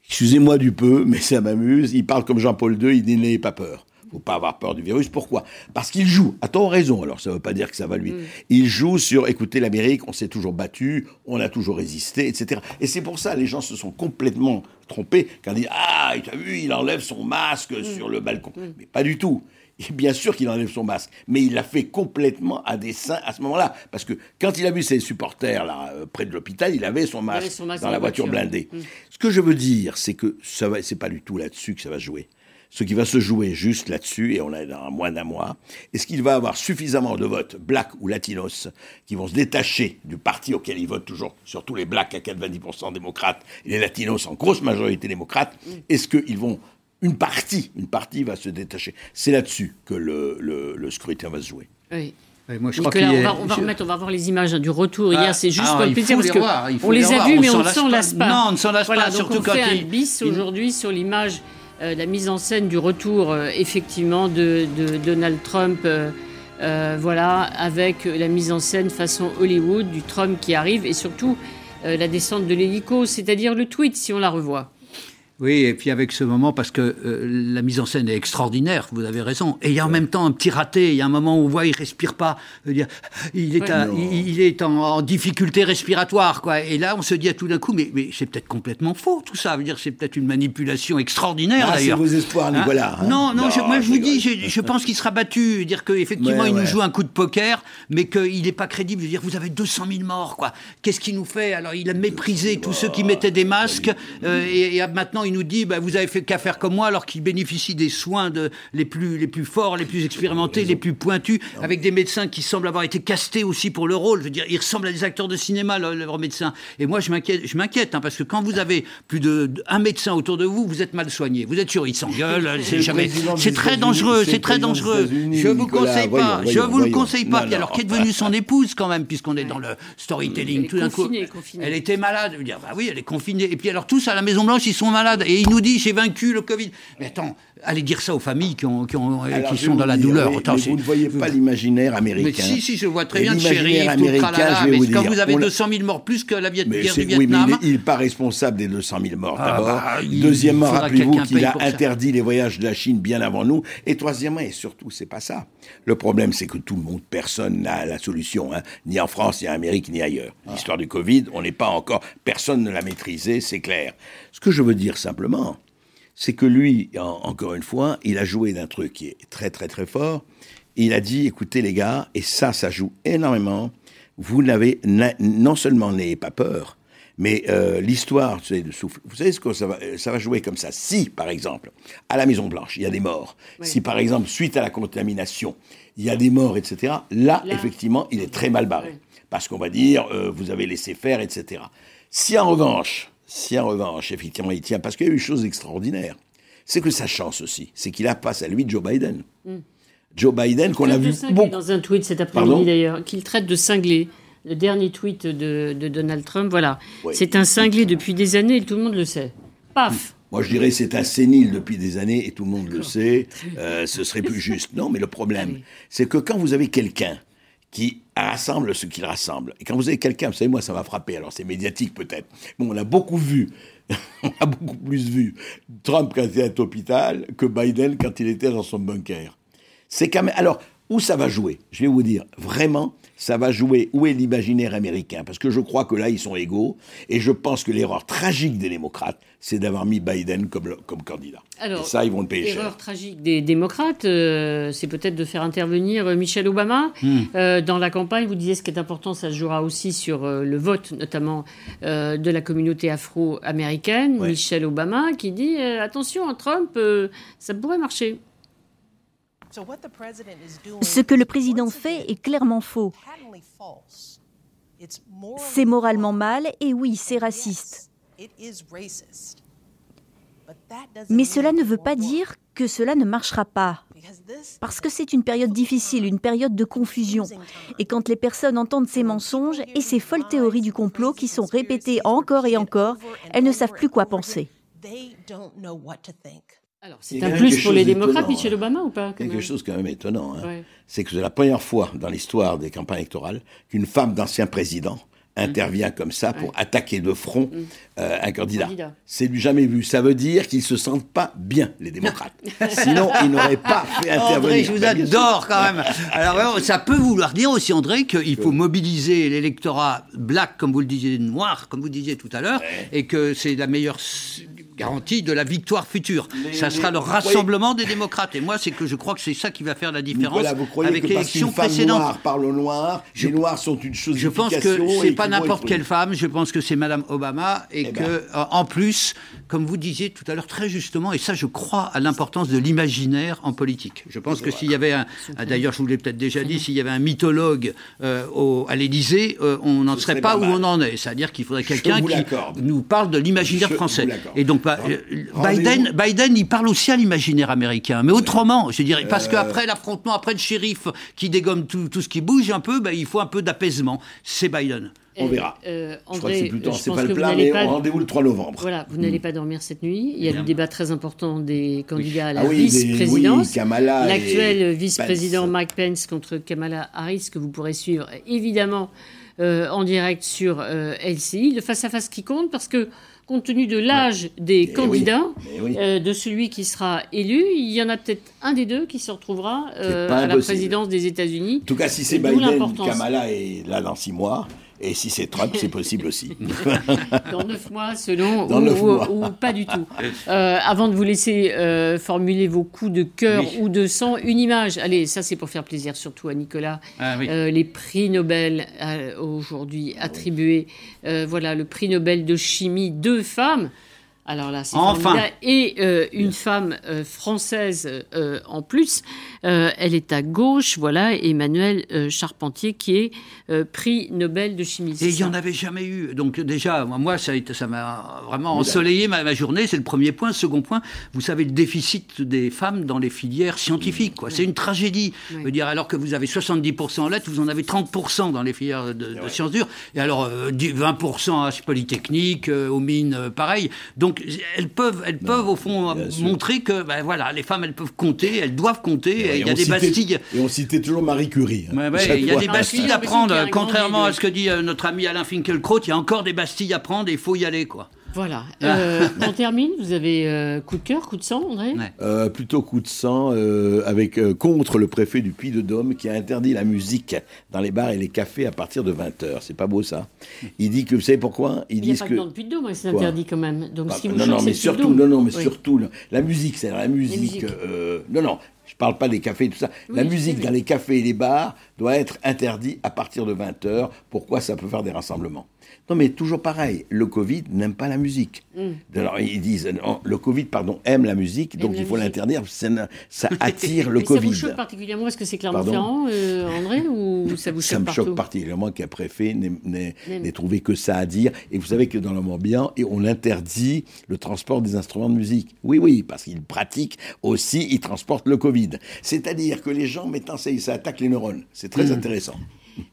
excusez-moi du peu, mais ça m'amuse. Il parle comme Jean-Paul II, il dit n'ayez pas peur faut pas avoir peur du virus. Pourquoi? Parce qu'il joue. À ton raison, alors ça ne veut pas dire que ça va lui. Mm. Il joue sur, écoutez, l'Amérique, on s'est toujours battu, on a toujours résisté, etc. Et c'est pour ça, les gens se sont complètement trompés quand ils disent Ah, tu as vu, il enlève son masque mm. sur le balcon. Mm. Mais pas du tout. Et bien sûr qu'il enlève son masque, mais il l'a fait complètement à dessein à ce moment-là. Parce que quand il a vu ses supporters là, euh, près de l'hôpital, il avait son masque, dans, la voiture, blindée. Ce que je veux dire, c'est que ce n'est pas du tout là-dessus que ça va jouer ce qui va se jouer juste là-dessus, et on est dans moins d'un mois, est-ce qu'il va avoir suffisamment de votes black ou latinos qui vont se détacher du parti auquel ils votent toujours, surtout les blacks à 90% démocrates et les latinos en grosse majorité démocrates, mm. est-ce qu'ils vont une partie, une partie va se détacher? C'est là-dessus que le, le, scrutin va se jouer. Oui. moi, je crois on, va, on, va remettre, on va voir les images hein, du retour. Ah, Hier, c'est juste ah, pour le plaisir parce que on les, a vus, mais on ne s'en lasse pas. Non, on ne s'en lasse pas. Surtout on quand fait un bis aujourd'hui sur l'image la mise en scène du retour euh, effectivement de, Donald Trump. Euh, voilà, avec la mise en scène façon Hollywood du Trump qui arrive et surtout la descente de l'hélico, c'est-à-dire le tweet si on la revoit. Oui, et puis avec ce moment, parce que euh, la mise en scène est extraordinaire, vous avez raison. Et il y a en même temps un petit raté. Il y a un moment où on voit il respire pas. Dire, il est, il, est en, difficulté respiratoire, quoi. Et là, on se dit à tout d'un coup, mais, mais c'est peut-être complètement faux tout ça. Veut dire, c'est peut-être une manipulation extraordinaire ah, d'ailleurs. C'est vos espoirs, hein Nicolas. Hein non, non, je, moi je vous dis, je, pense qu'il sera battu. Dire qu'effectivement, il nous joue un coup de poker, mais qu'il n'est pas crédible. Je veux dire, vous avez 200 000 morts, quoi. Qu'est-ce qu'il nous fait? Alors, il a méprisé tous ceux qui mettaient des masques, euh, et, et maintenant il nous dit bah, vous avez fait qu'à faire comme moi alors qu'il bénéficie des soins de, les, plus, les plus forts, les plus expérimentés, les plus pointus, avec des médecins qui semblent avoir été castés aussi pour le rôle. Je veux dire, ils ressemblent à des acteurs de cinéma, leurs médecins. Et moi, je m'inquiète, je m'inquiète hein, parce que quand vous avez plus de, un médecin autour de vous, vous êtes mal soigné. Vous êtes sûr, ils s'engueulent. c'est jamais. C'est très dangereux. C'est très dangereux. Je vous conseille pas. Je vous le conseille pas. Puis alors, qui est devenue son épouse quand même, puisqu'on est dans le storytelling. Tout d'un coup, elle était malade. Je veux dire, bah oui, elle est confinée. Et puis alors tous à la Maison Blanche, ils sont malades et ils nous dit j'ai vaincu le Covid. Mais attends, allez dire ça aux familles qui, ont, qui, ont, qui sont dans la douleur. vous ne voyez pas l'imaginaire américain. Mais si, si, je vois très bien le shérif, américain, vous dire. Quand vous avez 200 000 morts plus que la guerre du Vietnam... Oui, mais il n'est pas responsable des 200 000 morts, ah, d'abord. Bah, Deuxièmement, rappelez-vous qu'il a interdit les voyages de la Chine bien avant nous. Et troisièmement, et surtout, c'est pas ça. Le problème, c'est que tout le monde, personne n'a la solution, hein. ni en France, ni en Amérique, ni ailleurs. Ah. L'histoire du Covid, on n'est pas encore... Personne ne l'a maîtrisé, c'est clair. Ce que je veux dire simplement, c'est que lui, encore une fois, il a joué d'un truc qui est très très très fort. Il a dit, écoutez les gars, et ça, ça joue énormément. Vous n'avez non seulement n'ayez pas peur, mais euh, l'histoire, vous savez, de souffle. Vous savez ce que ça va, ça va jouer comme ça? Si, par exemple, à la Maison Blanche, il y a des morts. Si, par exemple, suite à la contamination, il y a des morts, etc. Là, effectivement, il est très mal barré, parce qu'on va dire, euh, vous avez laissé faire, etc. Si en revanche, si en revanche, effectivement, il tient, parce qu'il y a eu une chose extraordinaire, c'est que sa chance aussi, c'est qu'il a face à lui Joe Biden. Hmm. Joe Biden qu'on a vu dans un tweet cet après-midi d'ailleurs, qu'il traite de cinglé. Le dernier tweet de, Donald Trump, voilà. C'est un cinglé depuis des années et tout le monde le sait. Paf moi, je dirais c'est un sénile depuis des années et tout le monde le sait. Euh, ce serait plus juste. Non, mais le problème, c'est que quand vous avez quelqu'un qui rassemble ce qu'il rassemble. Et quand vous avez quelqu'un, vous savez, moi, ça m'a frappé, alors c'est médiatique peut-être, bon, on a beaucoup vu, on a beaucoup plus vu Trump quand il était à l'hôpital que Biden quand il était dans son bunker. C'est quand même... Alors, où ça va jouer? Je vais vous dire, vraiment, ça va jouer où est l'imaginaire américain Parce que je crois que là, ils sont égaux. Et je pense que l'erreur tragique des démocrates, c'est d'avoir mis Biden comme, comme candidat. Alors, et ça, ils vont le payer cher. L'erreur tragique des démocrates, euh, c'est peut-être de faire intervenir euh, Michelle Obama. Hmm. Euh, dans la campagne, vous disiez ce qui est important, ça se jouera aussi sur le vote, notamment de la communauté afro-américaine. Michelle Obama qui dit attention, Trump, ça pourrait marcher. Ce que le président fait est clairement faux. C'est moralement mal et oui, c'est raciste. Mais cela ne veut pas dire que cela ne marchera pas. Parce que c'est une période difficile, une période de confusion. Et quand les personnes entendent ces mensonges et ces folles théories du complot qui sont répétées encore et encore, elles ne savent plus quoi penser. C'est un plus pour les démocrates, Michel Obama, ou pas Quelque chose quand même étonnant. Hein. C'est que c'est la première fois dans l'histoire des campagnes électorales qu'une femme d'ancien président intervient comme ça pour attaquer de front mm. euh, un candidat. C'est du jamais vu. Ça veut dire qu'ils se sentent pas bien, les démocrates. Sinon, ils n'auraient pas fait intervenir. André, je vous adore quand même. Alors, ça peut vouloir dire aussi, André, qu'il faut mobiliser l'électorat black, comme vous le disiez, noir, comme vous disiez tout à l'heure, et que c'est la meilleure garantie de la victoire future. ça sera le rassemblement des démocrates. Et moi, c'est que je crois que c'est ça qui va faire la différence avec l'élection précédente. Noir parle au noir, les noirs sont une chose. Je pense que c'est pas n'importe quelle femme. Je pense que c'est Madame Obama et eh que, ben. euh, en plus, comme vous disiez tout à l'heure très justement, et ça, je crois à l'importance de l'imaginaire en politique. Je pense que s'il y avait un, d'ailleurs, je vous l'ai peut-être déjà dit, s'il y avait un mythologue euh, au, à l'Élysée, euh, on n'en serait, pas où on en est. C'est-à-dire qu'il faudrait quelqu'un qui nous parle de l'imaginaire français. Et donc bah, euh, Biden, Biden, il parle aussi à l'imaginaire américain, mais autrement, je dirais, parce euh. qu'après l'affrontement, après le shérif qui dégomme tout, tout ce qui bouge un peu, bah, il faut un peu d'apaisement. C'est Biden. On verra. Euh, je crois que c'est plus c'est pas le plan, mais rendez-vous le 3 novembre. Voilà, vous n'allez hmm. pas dormir cette nuit. Il y a le débat très important des candidats à la ah vice-présidence. L'actuel vice-président Mike Pence contre Kamala Harris, que vous pourrez suivre évidemment en direct sur LCI. Le face-à-face qui compte parce que compte tenu de l'âge des candidats, euh, de celui qui sera élu, il y en a peut-être un des deux qui se retrouvera euh, à la présidence des États-Unis. En tout cas, si c'est Biden, Kamala est là dans six mois. Et si c'est Trump, c'est possible aussi. Dans neuf mois, selon, ou, pas du tout. Euh, avant de vous laisser euh, formuler vos coups de cœur ou de sang, une image. Allez, ça c'est pour faire plaisir surtout à Nicolas. Ah euh, les prix Nobel aujourd'hui attribués. voilà, le prix Nobel de chimie, deux femmes. Alors là, c'est enfin. Et euh, une femme euh, française euh, en plus, elle est à gauche, voilà, Emmanuel Charpentier, qui est prix Nobel de chimie. Et il n'y en avait jamais eu. Donc déjà, moi, ça m'a vraiment ensoleillé ma, journée, c'est le premier point. Second point, vous savez, le déficit des femmes dans les filières scientifiques. C'est une tragédie. Je veux dire, alors que vous avez 70% en lettres, vous en avez 30% dans les filières de, sciences dures. Et alors, 20% à Polytechnique, aux mines, pareil. Donc, elles peuvent, elles peuvent au fond montrer que, ben voilà, les femmes, elles peuvent compter, elles doivent compter. il y a des bastilles. Et on citait toujours Marie Curie. Hein, il y a des bastilles à prendre, contrairement à ce que dit euh, notre ami Alain Finkielkraut. Il y a encore des bastilles à prendre et il faut y aller, quoi. Voilà. Ah. Euh, on termine. Vous avez euh, coup de cœur, coup de sang, André euh, Plutôt coup de sang avec contre le préfet du Puy-de-Dôme qui a interdit la musique dans les bars et les cafés à partir de 20h. C'est pas beau ça Il dit que vous savez pourquoi? Il n'y a pas que dans le Puy-de-Dôme, c'est interdit quand même. Donc si vous non, non, mais surtout, non, non, mais surtout la musique, c'est la musique. non, non. Je parle pas des cafés et tout ça. la musique dans les cafés et les bars doit être interdite à partir de 20h. Pourquoi ça peut faire des rassemblements? Non, mais toujours pareil, le Covid n'aime pas la musique. Mm. Alors, ils disent, le Covid, pardon, aime la musique, donc il faut l'interdire, ça, attire le Covid. Ça vous choque particulièrement Est-ce que c'est Clermont-Ferrand, euh, André, ou ça vous choque Ça me choque particulièrement qu'un préfet n'ait trouvé que ça à dire. Et vous savez que dans le bien, on interdit le transport des instruments de musique. Oui, oui, parce qu'ils pratiquent aussi, ils transportent le Covid. C'est-à-dire que les gens mettent en scène, ça attaque les neurones. C'est très mm. intéressant.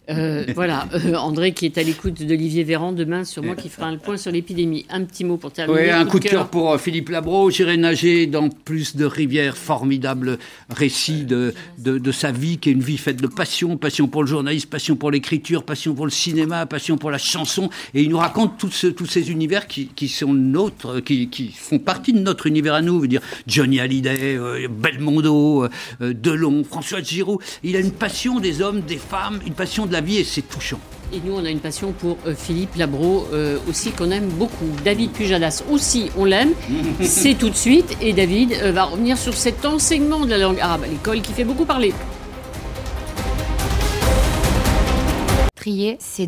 Euh, voilà, euh, André qui est à l'écoute d'Olivier Véran demain, sur moi qui fera un point sur l'épidémie. Un petit mot pour terminer. Oui, un coup de cœur pour euh, Philippe Labro. J'irai nager dans plus de rivières. Formidable récit de, de, de, sa vie, qui est une vie faite de passion. Passion pour le journalisme, passion pour l'écriture, passion pour le cinéma, passion pour la chanson. Et il nous raconte tous ce, tous ces univers qui, qui sont nôtres, qui, qui, font partie de notre univers à nous. Dire, Johnny Hallyday, euh, Belmondo, Delon, François Giroud. Il a une passion des hommes, des femmes, une passion de la vie et c'est touchant. Et nous, on a une passion pour euh, Philippe Labro euh, aussi qu'on aime beaucoup. David Pujadas aussi, on l'aime. c'est tout de suite. Et David euh, va revenir sur cet enseignement de la langue arabe à l'école qui fait beaucoup parler. Trier, c'est